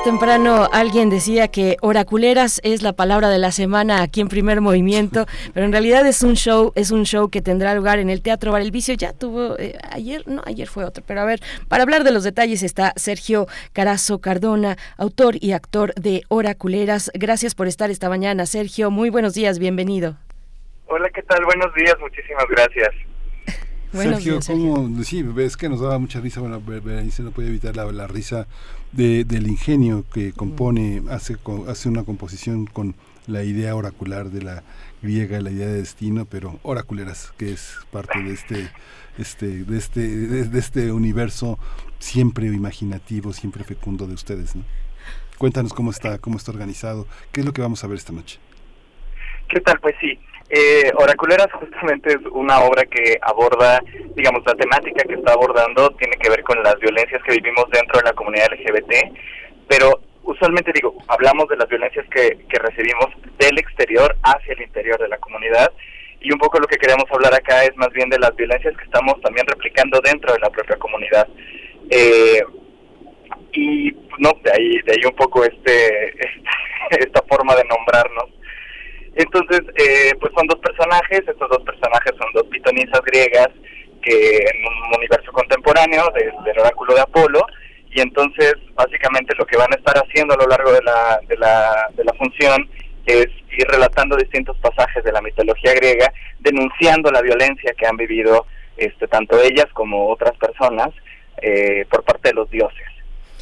Más temprano alguien decía que oraculeras es la palabra de la semana aquí en Primer Movimiento, pero en realidad es un show, es un show que tendrá lugar en el Teatro Bar El Vicio. Ya tuvo eh, ayer, no, ayer fue otro, pero a ver, para hablar de los detalles está Sergio Carazo Cardona, autor y actor de Oraculeras. Gracias por estar esta mañana, Sergio. Muy buenos días, bienvenido. Hola, ¿qué tal? Buenos días, muchísimas gracias. Buenos Sergio, días, ¿cómo? Sí, ves que nos daba mucha risa, bueno, Be- Berenice no puede evitar la, la risa de, del ingenio que compone, hace, hace una composición con la idea oracular de la griega, la idea de destino, pero oraculeras, que es parte de este, este, de este, de, este universo siempre imaginativo, siempre fecundo de ustedes, ¿no? Cuéntanos cómo está, cómo está organizado, qué es lo que vamos a ver esta noche. ¿Qué tal? Pues sí, eh, Oraculeras justamente es una obra que aborda, digamos, la temática que está abordando tiene que ver con las violencias que vivimos dentro de la comunidad LGBT, pero usualmente digo, hablamos de las violencias que, que recibimos del exterior hacia el interior de la comunidad y un poco lo que queremos hablar acá es más bien de las violencias que estamos también replicando dentro de la propia comunidad. Eh, y no, de ahí, de ahí un poco este, este esta forma de nombrarnos. Entonces, eh, pues son dos personajes, estos dos personajes son dos pitonisas griegas que en un universo contemporáneo de- del oráculo de Apolo, y entonces básicamente lo que van a estar haciendo a lo largo de la, de la, de la función es ir relatando distintos pasajes de la mitología griega, denunciando la violencia que han vivido este, tanto ellas como otras personas eh, por parte de los dioses,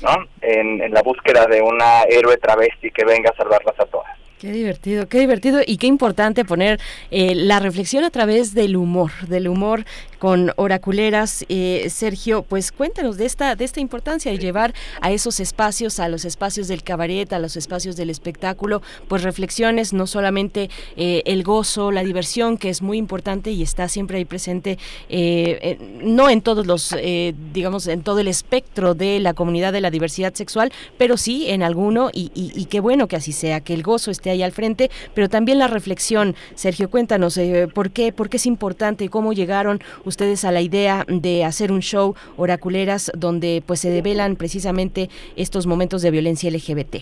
¿no? En, en la búsqueda de una héroe travesti que venga a salvarlas a todas. Qué divertido, qué divertido y qué importante poner eh, la reflexión a través del humor, del humor con oraculeras. Eh, Sergio, pues cuéntanos de esta, de esta importancia de llevar a esos espacios, a los espacios del cabaret, a los espacios del espectáculo, pues reflexiones, no solamente eh, el gozo, la diversión, que es muy importante y está siempre ahí presente, eh, eh, no en todos los, eh, digamos, en todo el espectro de la comunidad de la diversidad sexual, pero sí en alguno y, y- y qué bueno que así sea, que el gozo esté ahí al frente, pero también la reflexión. Sergio, cuéntanos, ¿por qué, por qué es importante y cómo llegaron ustedes a la idea de hacer un show oraculeras donde pues se develan precisamente estos momentos de violencia LGBT?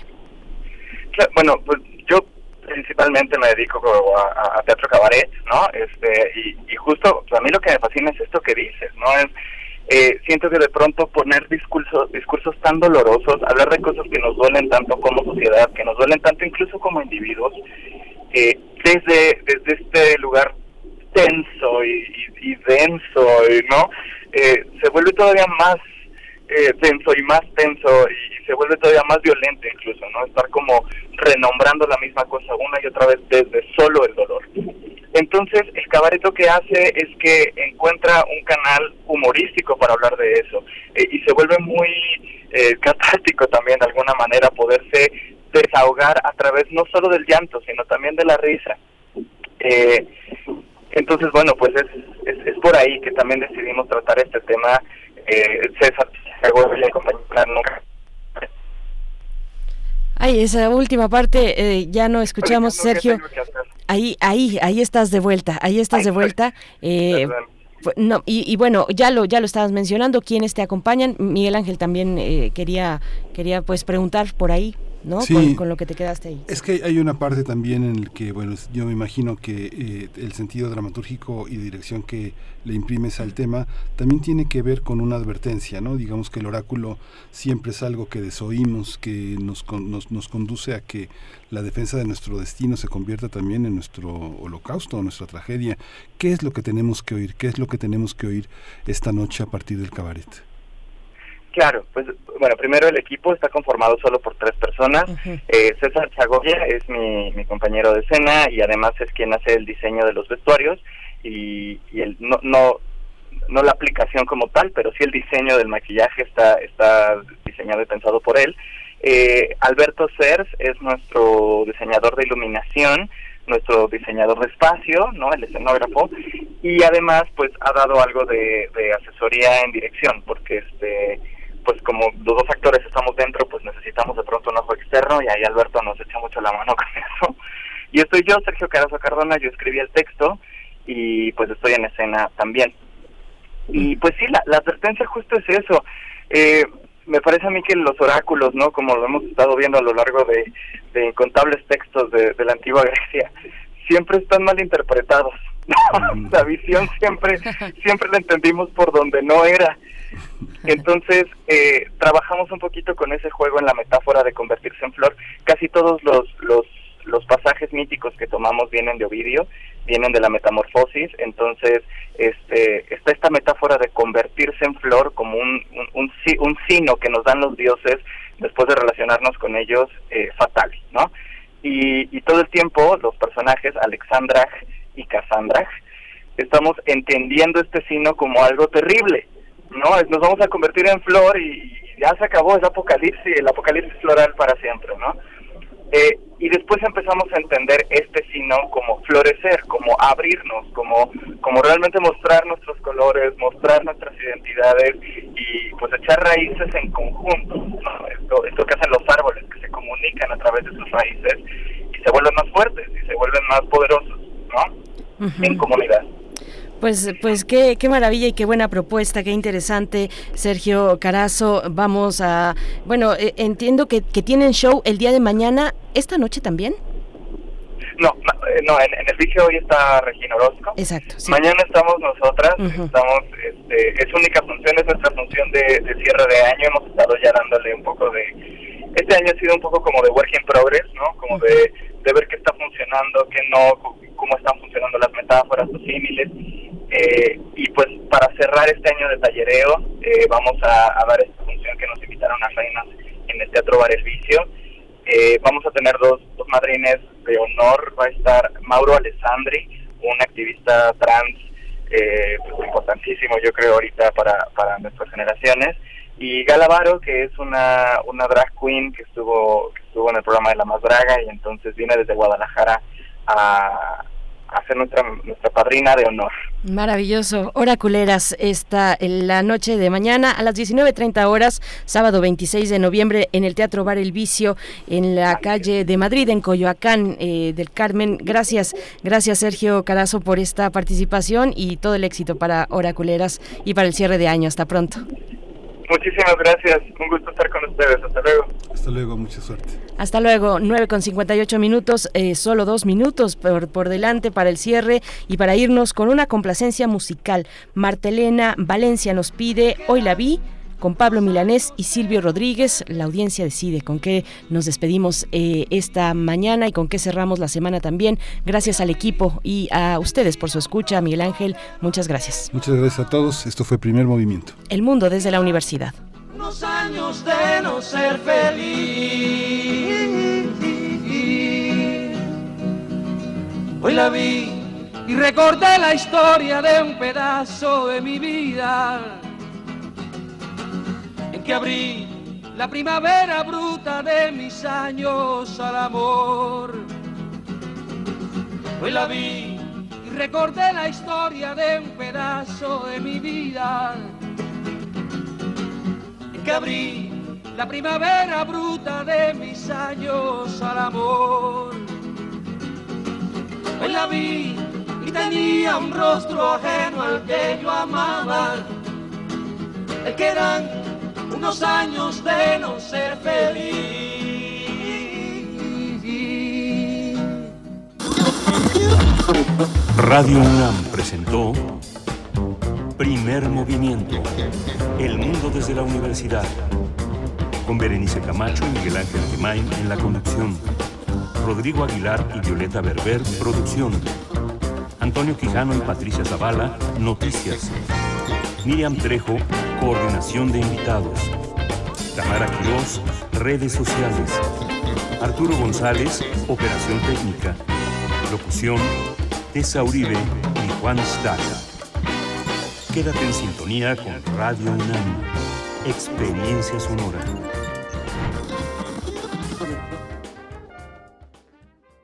Bueno, pues yo principalmente me dedico a, teatro cabaret, ¿no? Este, y, justo pues, a mí lo que me fascina es esto que dices, ¿no? Es, eh, siento que de pronto poner discursos, discursos tan dolorosos, hablar de cosas que nos duelen tanto como sociedad, que nos duelen tanto incluso como individuos, eh, desde, desde este lugar tenso y, y- y denso, ¿no? Eh, se vuelve todavía más eh, denso y más tenso y se vuelve todavía más violento incluso, ¿no? Estar como renombrando la misma cosa una y otra vez desde solo el dolor. Entonces, el cabaret lo que hace es que encuentra un canal humorístico para hablar de eso eh, y se vuelve muy eh, catártico también de alguna manera poderse desahogar a través no solo del llanto, sino también de la risa. Eh, entonces, bueno, pues es, es, es por ahí que también decidimos tratar este tema. Eh, César y compañera nunca Ay, esa última parte eh, ya no escuchamos, Sergio. Ahí, ahí, ahí estás de vuelta, ahí estás de vuelta. Eh, no, y, y bueno, ya lo, ya lo estabas mencionando, ¿quiénes te acompañan? Miguel Ángel también eh, quería, quería pues preguntar por ahí, ¿no? Sí. Con, con lo que te quedaste ahí. Es que hay una parte también en el que, bueno, yo me imagino que eh, el sentido dramatúrgico y dirección que le imprimes al tema también tiene que ver con una advertencia, ¿no? Digamos que el oráculo siempre es algo que desoímos, que nos, con- nos, nos conduce a que la defensa de nuestro destino se convierta también en nuestro holocausto, nuestra tragedia. ¿Qué es lo que tenemos que oír? ¿Qué es lo que tenemos que oír esta noche a partir del cabaret? Claro, pues bueno, primero el equipo está conformado solo por tres personas. Eh, César Chagoya es mi, mi compañero de escena y además es quien hace el diseño de los vestuarios y, y el, no, no, no la aplicación como tal, pero sí el diseño del maquillaje está, está diseñado y pensado por él. Eh, Alberto Cers es nuestro diseñador de iluminación, nuestro diseñador de espacio, ¿no? El escenógrafo y además pues ha dado algo de, de asesoría en dirección porque este pues como los dos actores estamos dentro pues necesitamos de pronto un ojo externo y ahí Alberto nos echa mucho la mano con eso. Y estoy yo Sergio Carazo Cardona yo escribí el texto y pues estoy en escena también. Y pues sí la, la advertencia justo es eso. Eh, me parece a mí que los oráculos no como lo hemos estado viendo a lo largo de, de incontables textos de, de la antigua Grecia siempre están mal interpretados la visión siempre siempre la entendimos por donde no era entonces eh, trabajamos un poquito con ese juego en la metáfora de convertirse en flor. Casi todos los los los pasajes míticos que tomamos vienen de Ovidio vienen de la metamorfosis. Entonces este está esta metáfora de convertirse en flor como un un, un, un signo que nos dan los dioses después de relacionarnos con ellos eh, fatal no y, y todo el tiempo los personajes Alexandra y Cassandra estamos entendiendo este signo como algo terrible, ¿no? Nos vamos a convertir en flor y, ya se acabó, es apocalipsis, el apocalipsis floral para siempre, ¿no? Eh, y después empezamos a entender este signo como florecer, como abrirnos, como, como realmente mostrar nuestros colores, mostrar nuestras identidades y pues echar raíces en conjunto, ¿no? Esto, esto que hacen los árboles, que se comunican a través de sus raíces y se vuelven más fuertes y se vuelven más poderosos, ¿no? En comunidad. Pues, pues qué, qué maravilla y qué buena propuesta, qué interesante, Sergio Carazo. Vamos a, bueno, eh, entiendo que, que tienen show el día de mañana, esta noche también. No, no, eh, en, en el vicio hoy está Regina Orozco. Exacto. sí. Mañana estamos nosotras, estamos, este, es única función, es nuestra función de, de cierre de año, hemos estado ya dándole un poco de, este año ha sido un poco como de work in progress, ¿no? Como de, de ver qué está funcionando, qué no, cómo están funcionando las metáforas, los símiles, eh, y pues para cerrar este año de tallereo, eh, vamos a, a dar esta función que nos invitaron las reinas en el Teatro Bar El Vicio, eh, vamos a tener dos, dos madrines de honor. Va a estar Mauro Alessandri, un activista trans eh, pues, importantísimo, yo creo, ahorita para, para nuestras generaciones. Y Gala Varo, que es una, una drag queen que estuvo, que estuvo en el programa de La Más Draga y entonces viene desde Guadalajara a, ser nuestra, nuestra padrina de honor. Maravilloso. Oraculeras está en la noche de mañana a las 19.30 horas, sábado 26 de noviembre, en el Teatro Bar El Vicio, en la calle de Madrid, en Coyoacán eh, del Carmen. Gracias, gracias Sergio Carazo por esta participación y todo el éxito para Oraculeras y para el cierre de año. Hasta pronto. Muchísimas gracias, un gusto estar con ustedes, hasta luego. Hasta luego, mucha suerte. Hasta luego, 9 con 58 minutos, eh, solo dos minutos por, por delante para el cierre y para irnos con una complacencia musical. Martelena Valencia nos pide Hoy la vi con Pablo Milanés y Silvio Rodríguez. La audiencia decide con qué nos despedimos eh, esta mañana y con qué cerramos la semana también. Gracias al equipo y a ustedes por su escucha. Miguel Ángel, muchas gracias. Muchas gracias a todos. Esto fue Primer Movimiento. El mundo desde la universidad. Unos años de no ser feliz. Hoy la vi y recordé la historia de un pedazo de mi vida que abrí la primavera bruta de mis años al amor. Hoy la vi y recordé la historia de un pedazo de mi vida que abrí la primavera bruta de mis años al amor. Hoy la vi y tenía un rostro ajeno al que yo amaba, el que eran unos años de no ser feliz. Radio UNAM presentó Primer Movimiento. El mundo desde la universidad. Con Berenice Camacho y Miguel Ángel Gemain en la conducción. Rodrigo Aguilar y Violeta Berber, producción. Antonio Quijano y Patricia Zavala, noticias. Miriam Trejo, coordinación de invitados. Tamara Quirós, redes sociales. Arturo González, operación técnica. Locución, Tessa Uribe y Juan Staca. Quédate en sintonía con Radio UNAM. Experiencia sonora.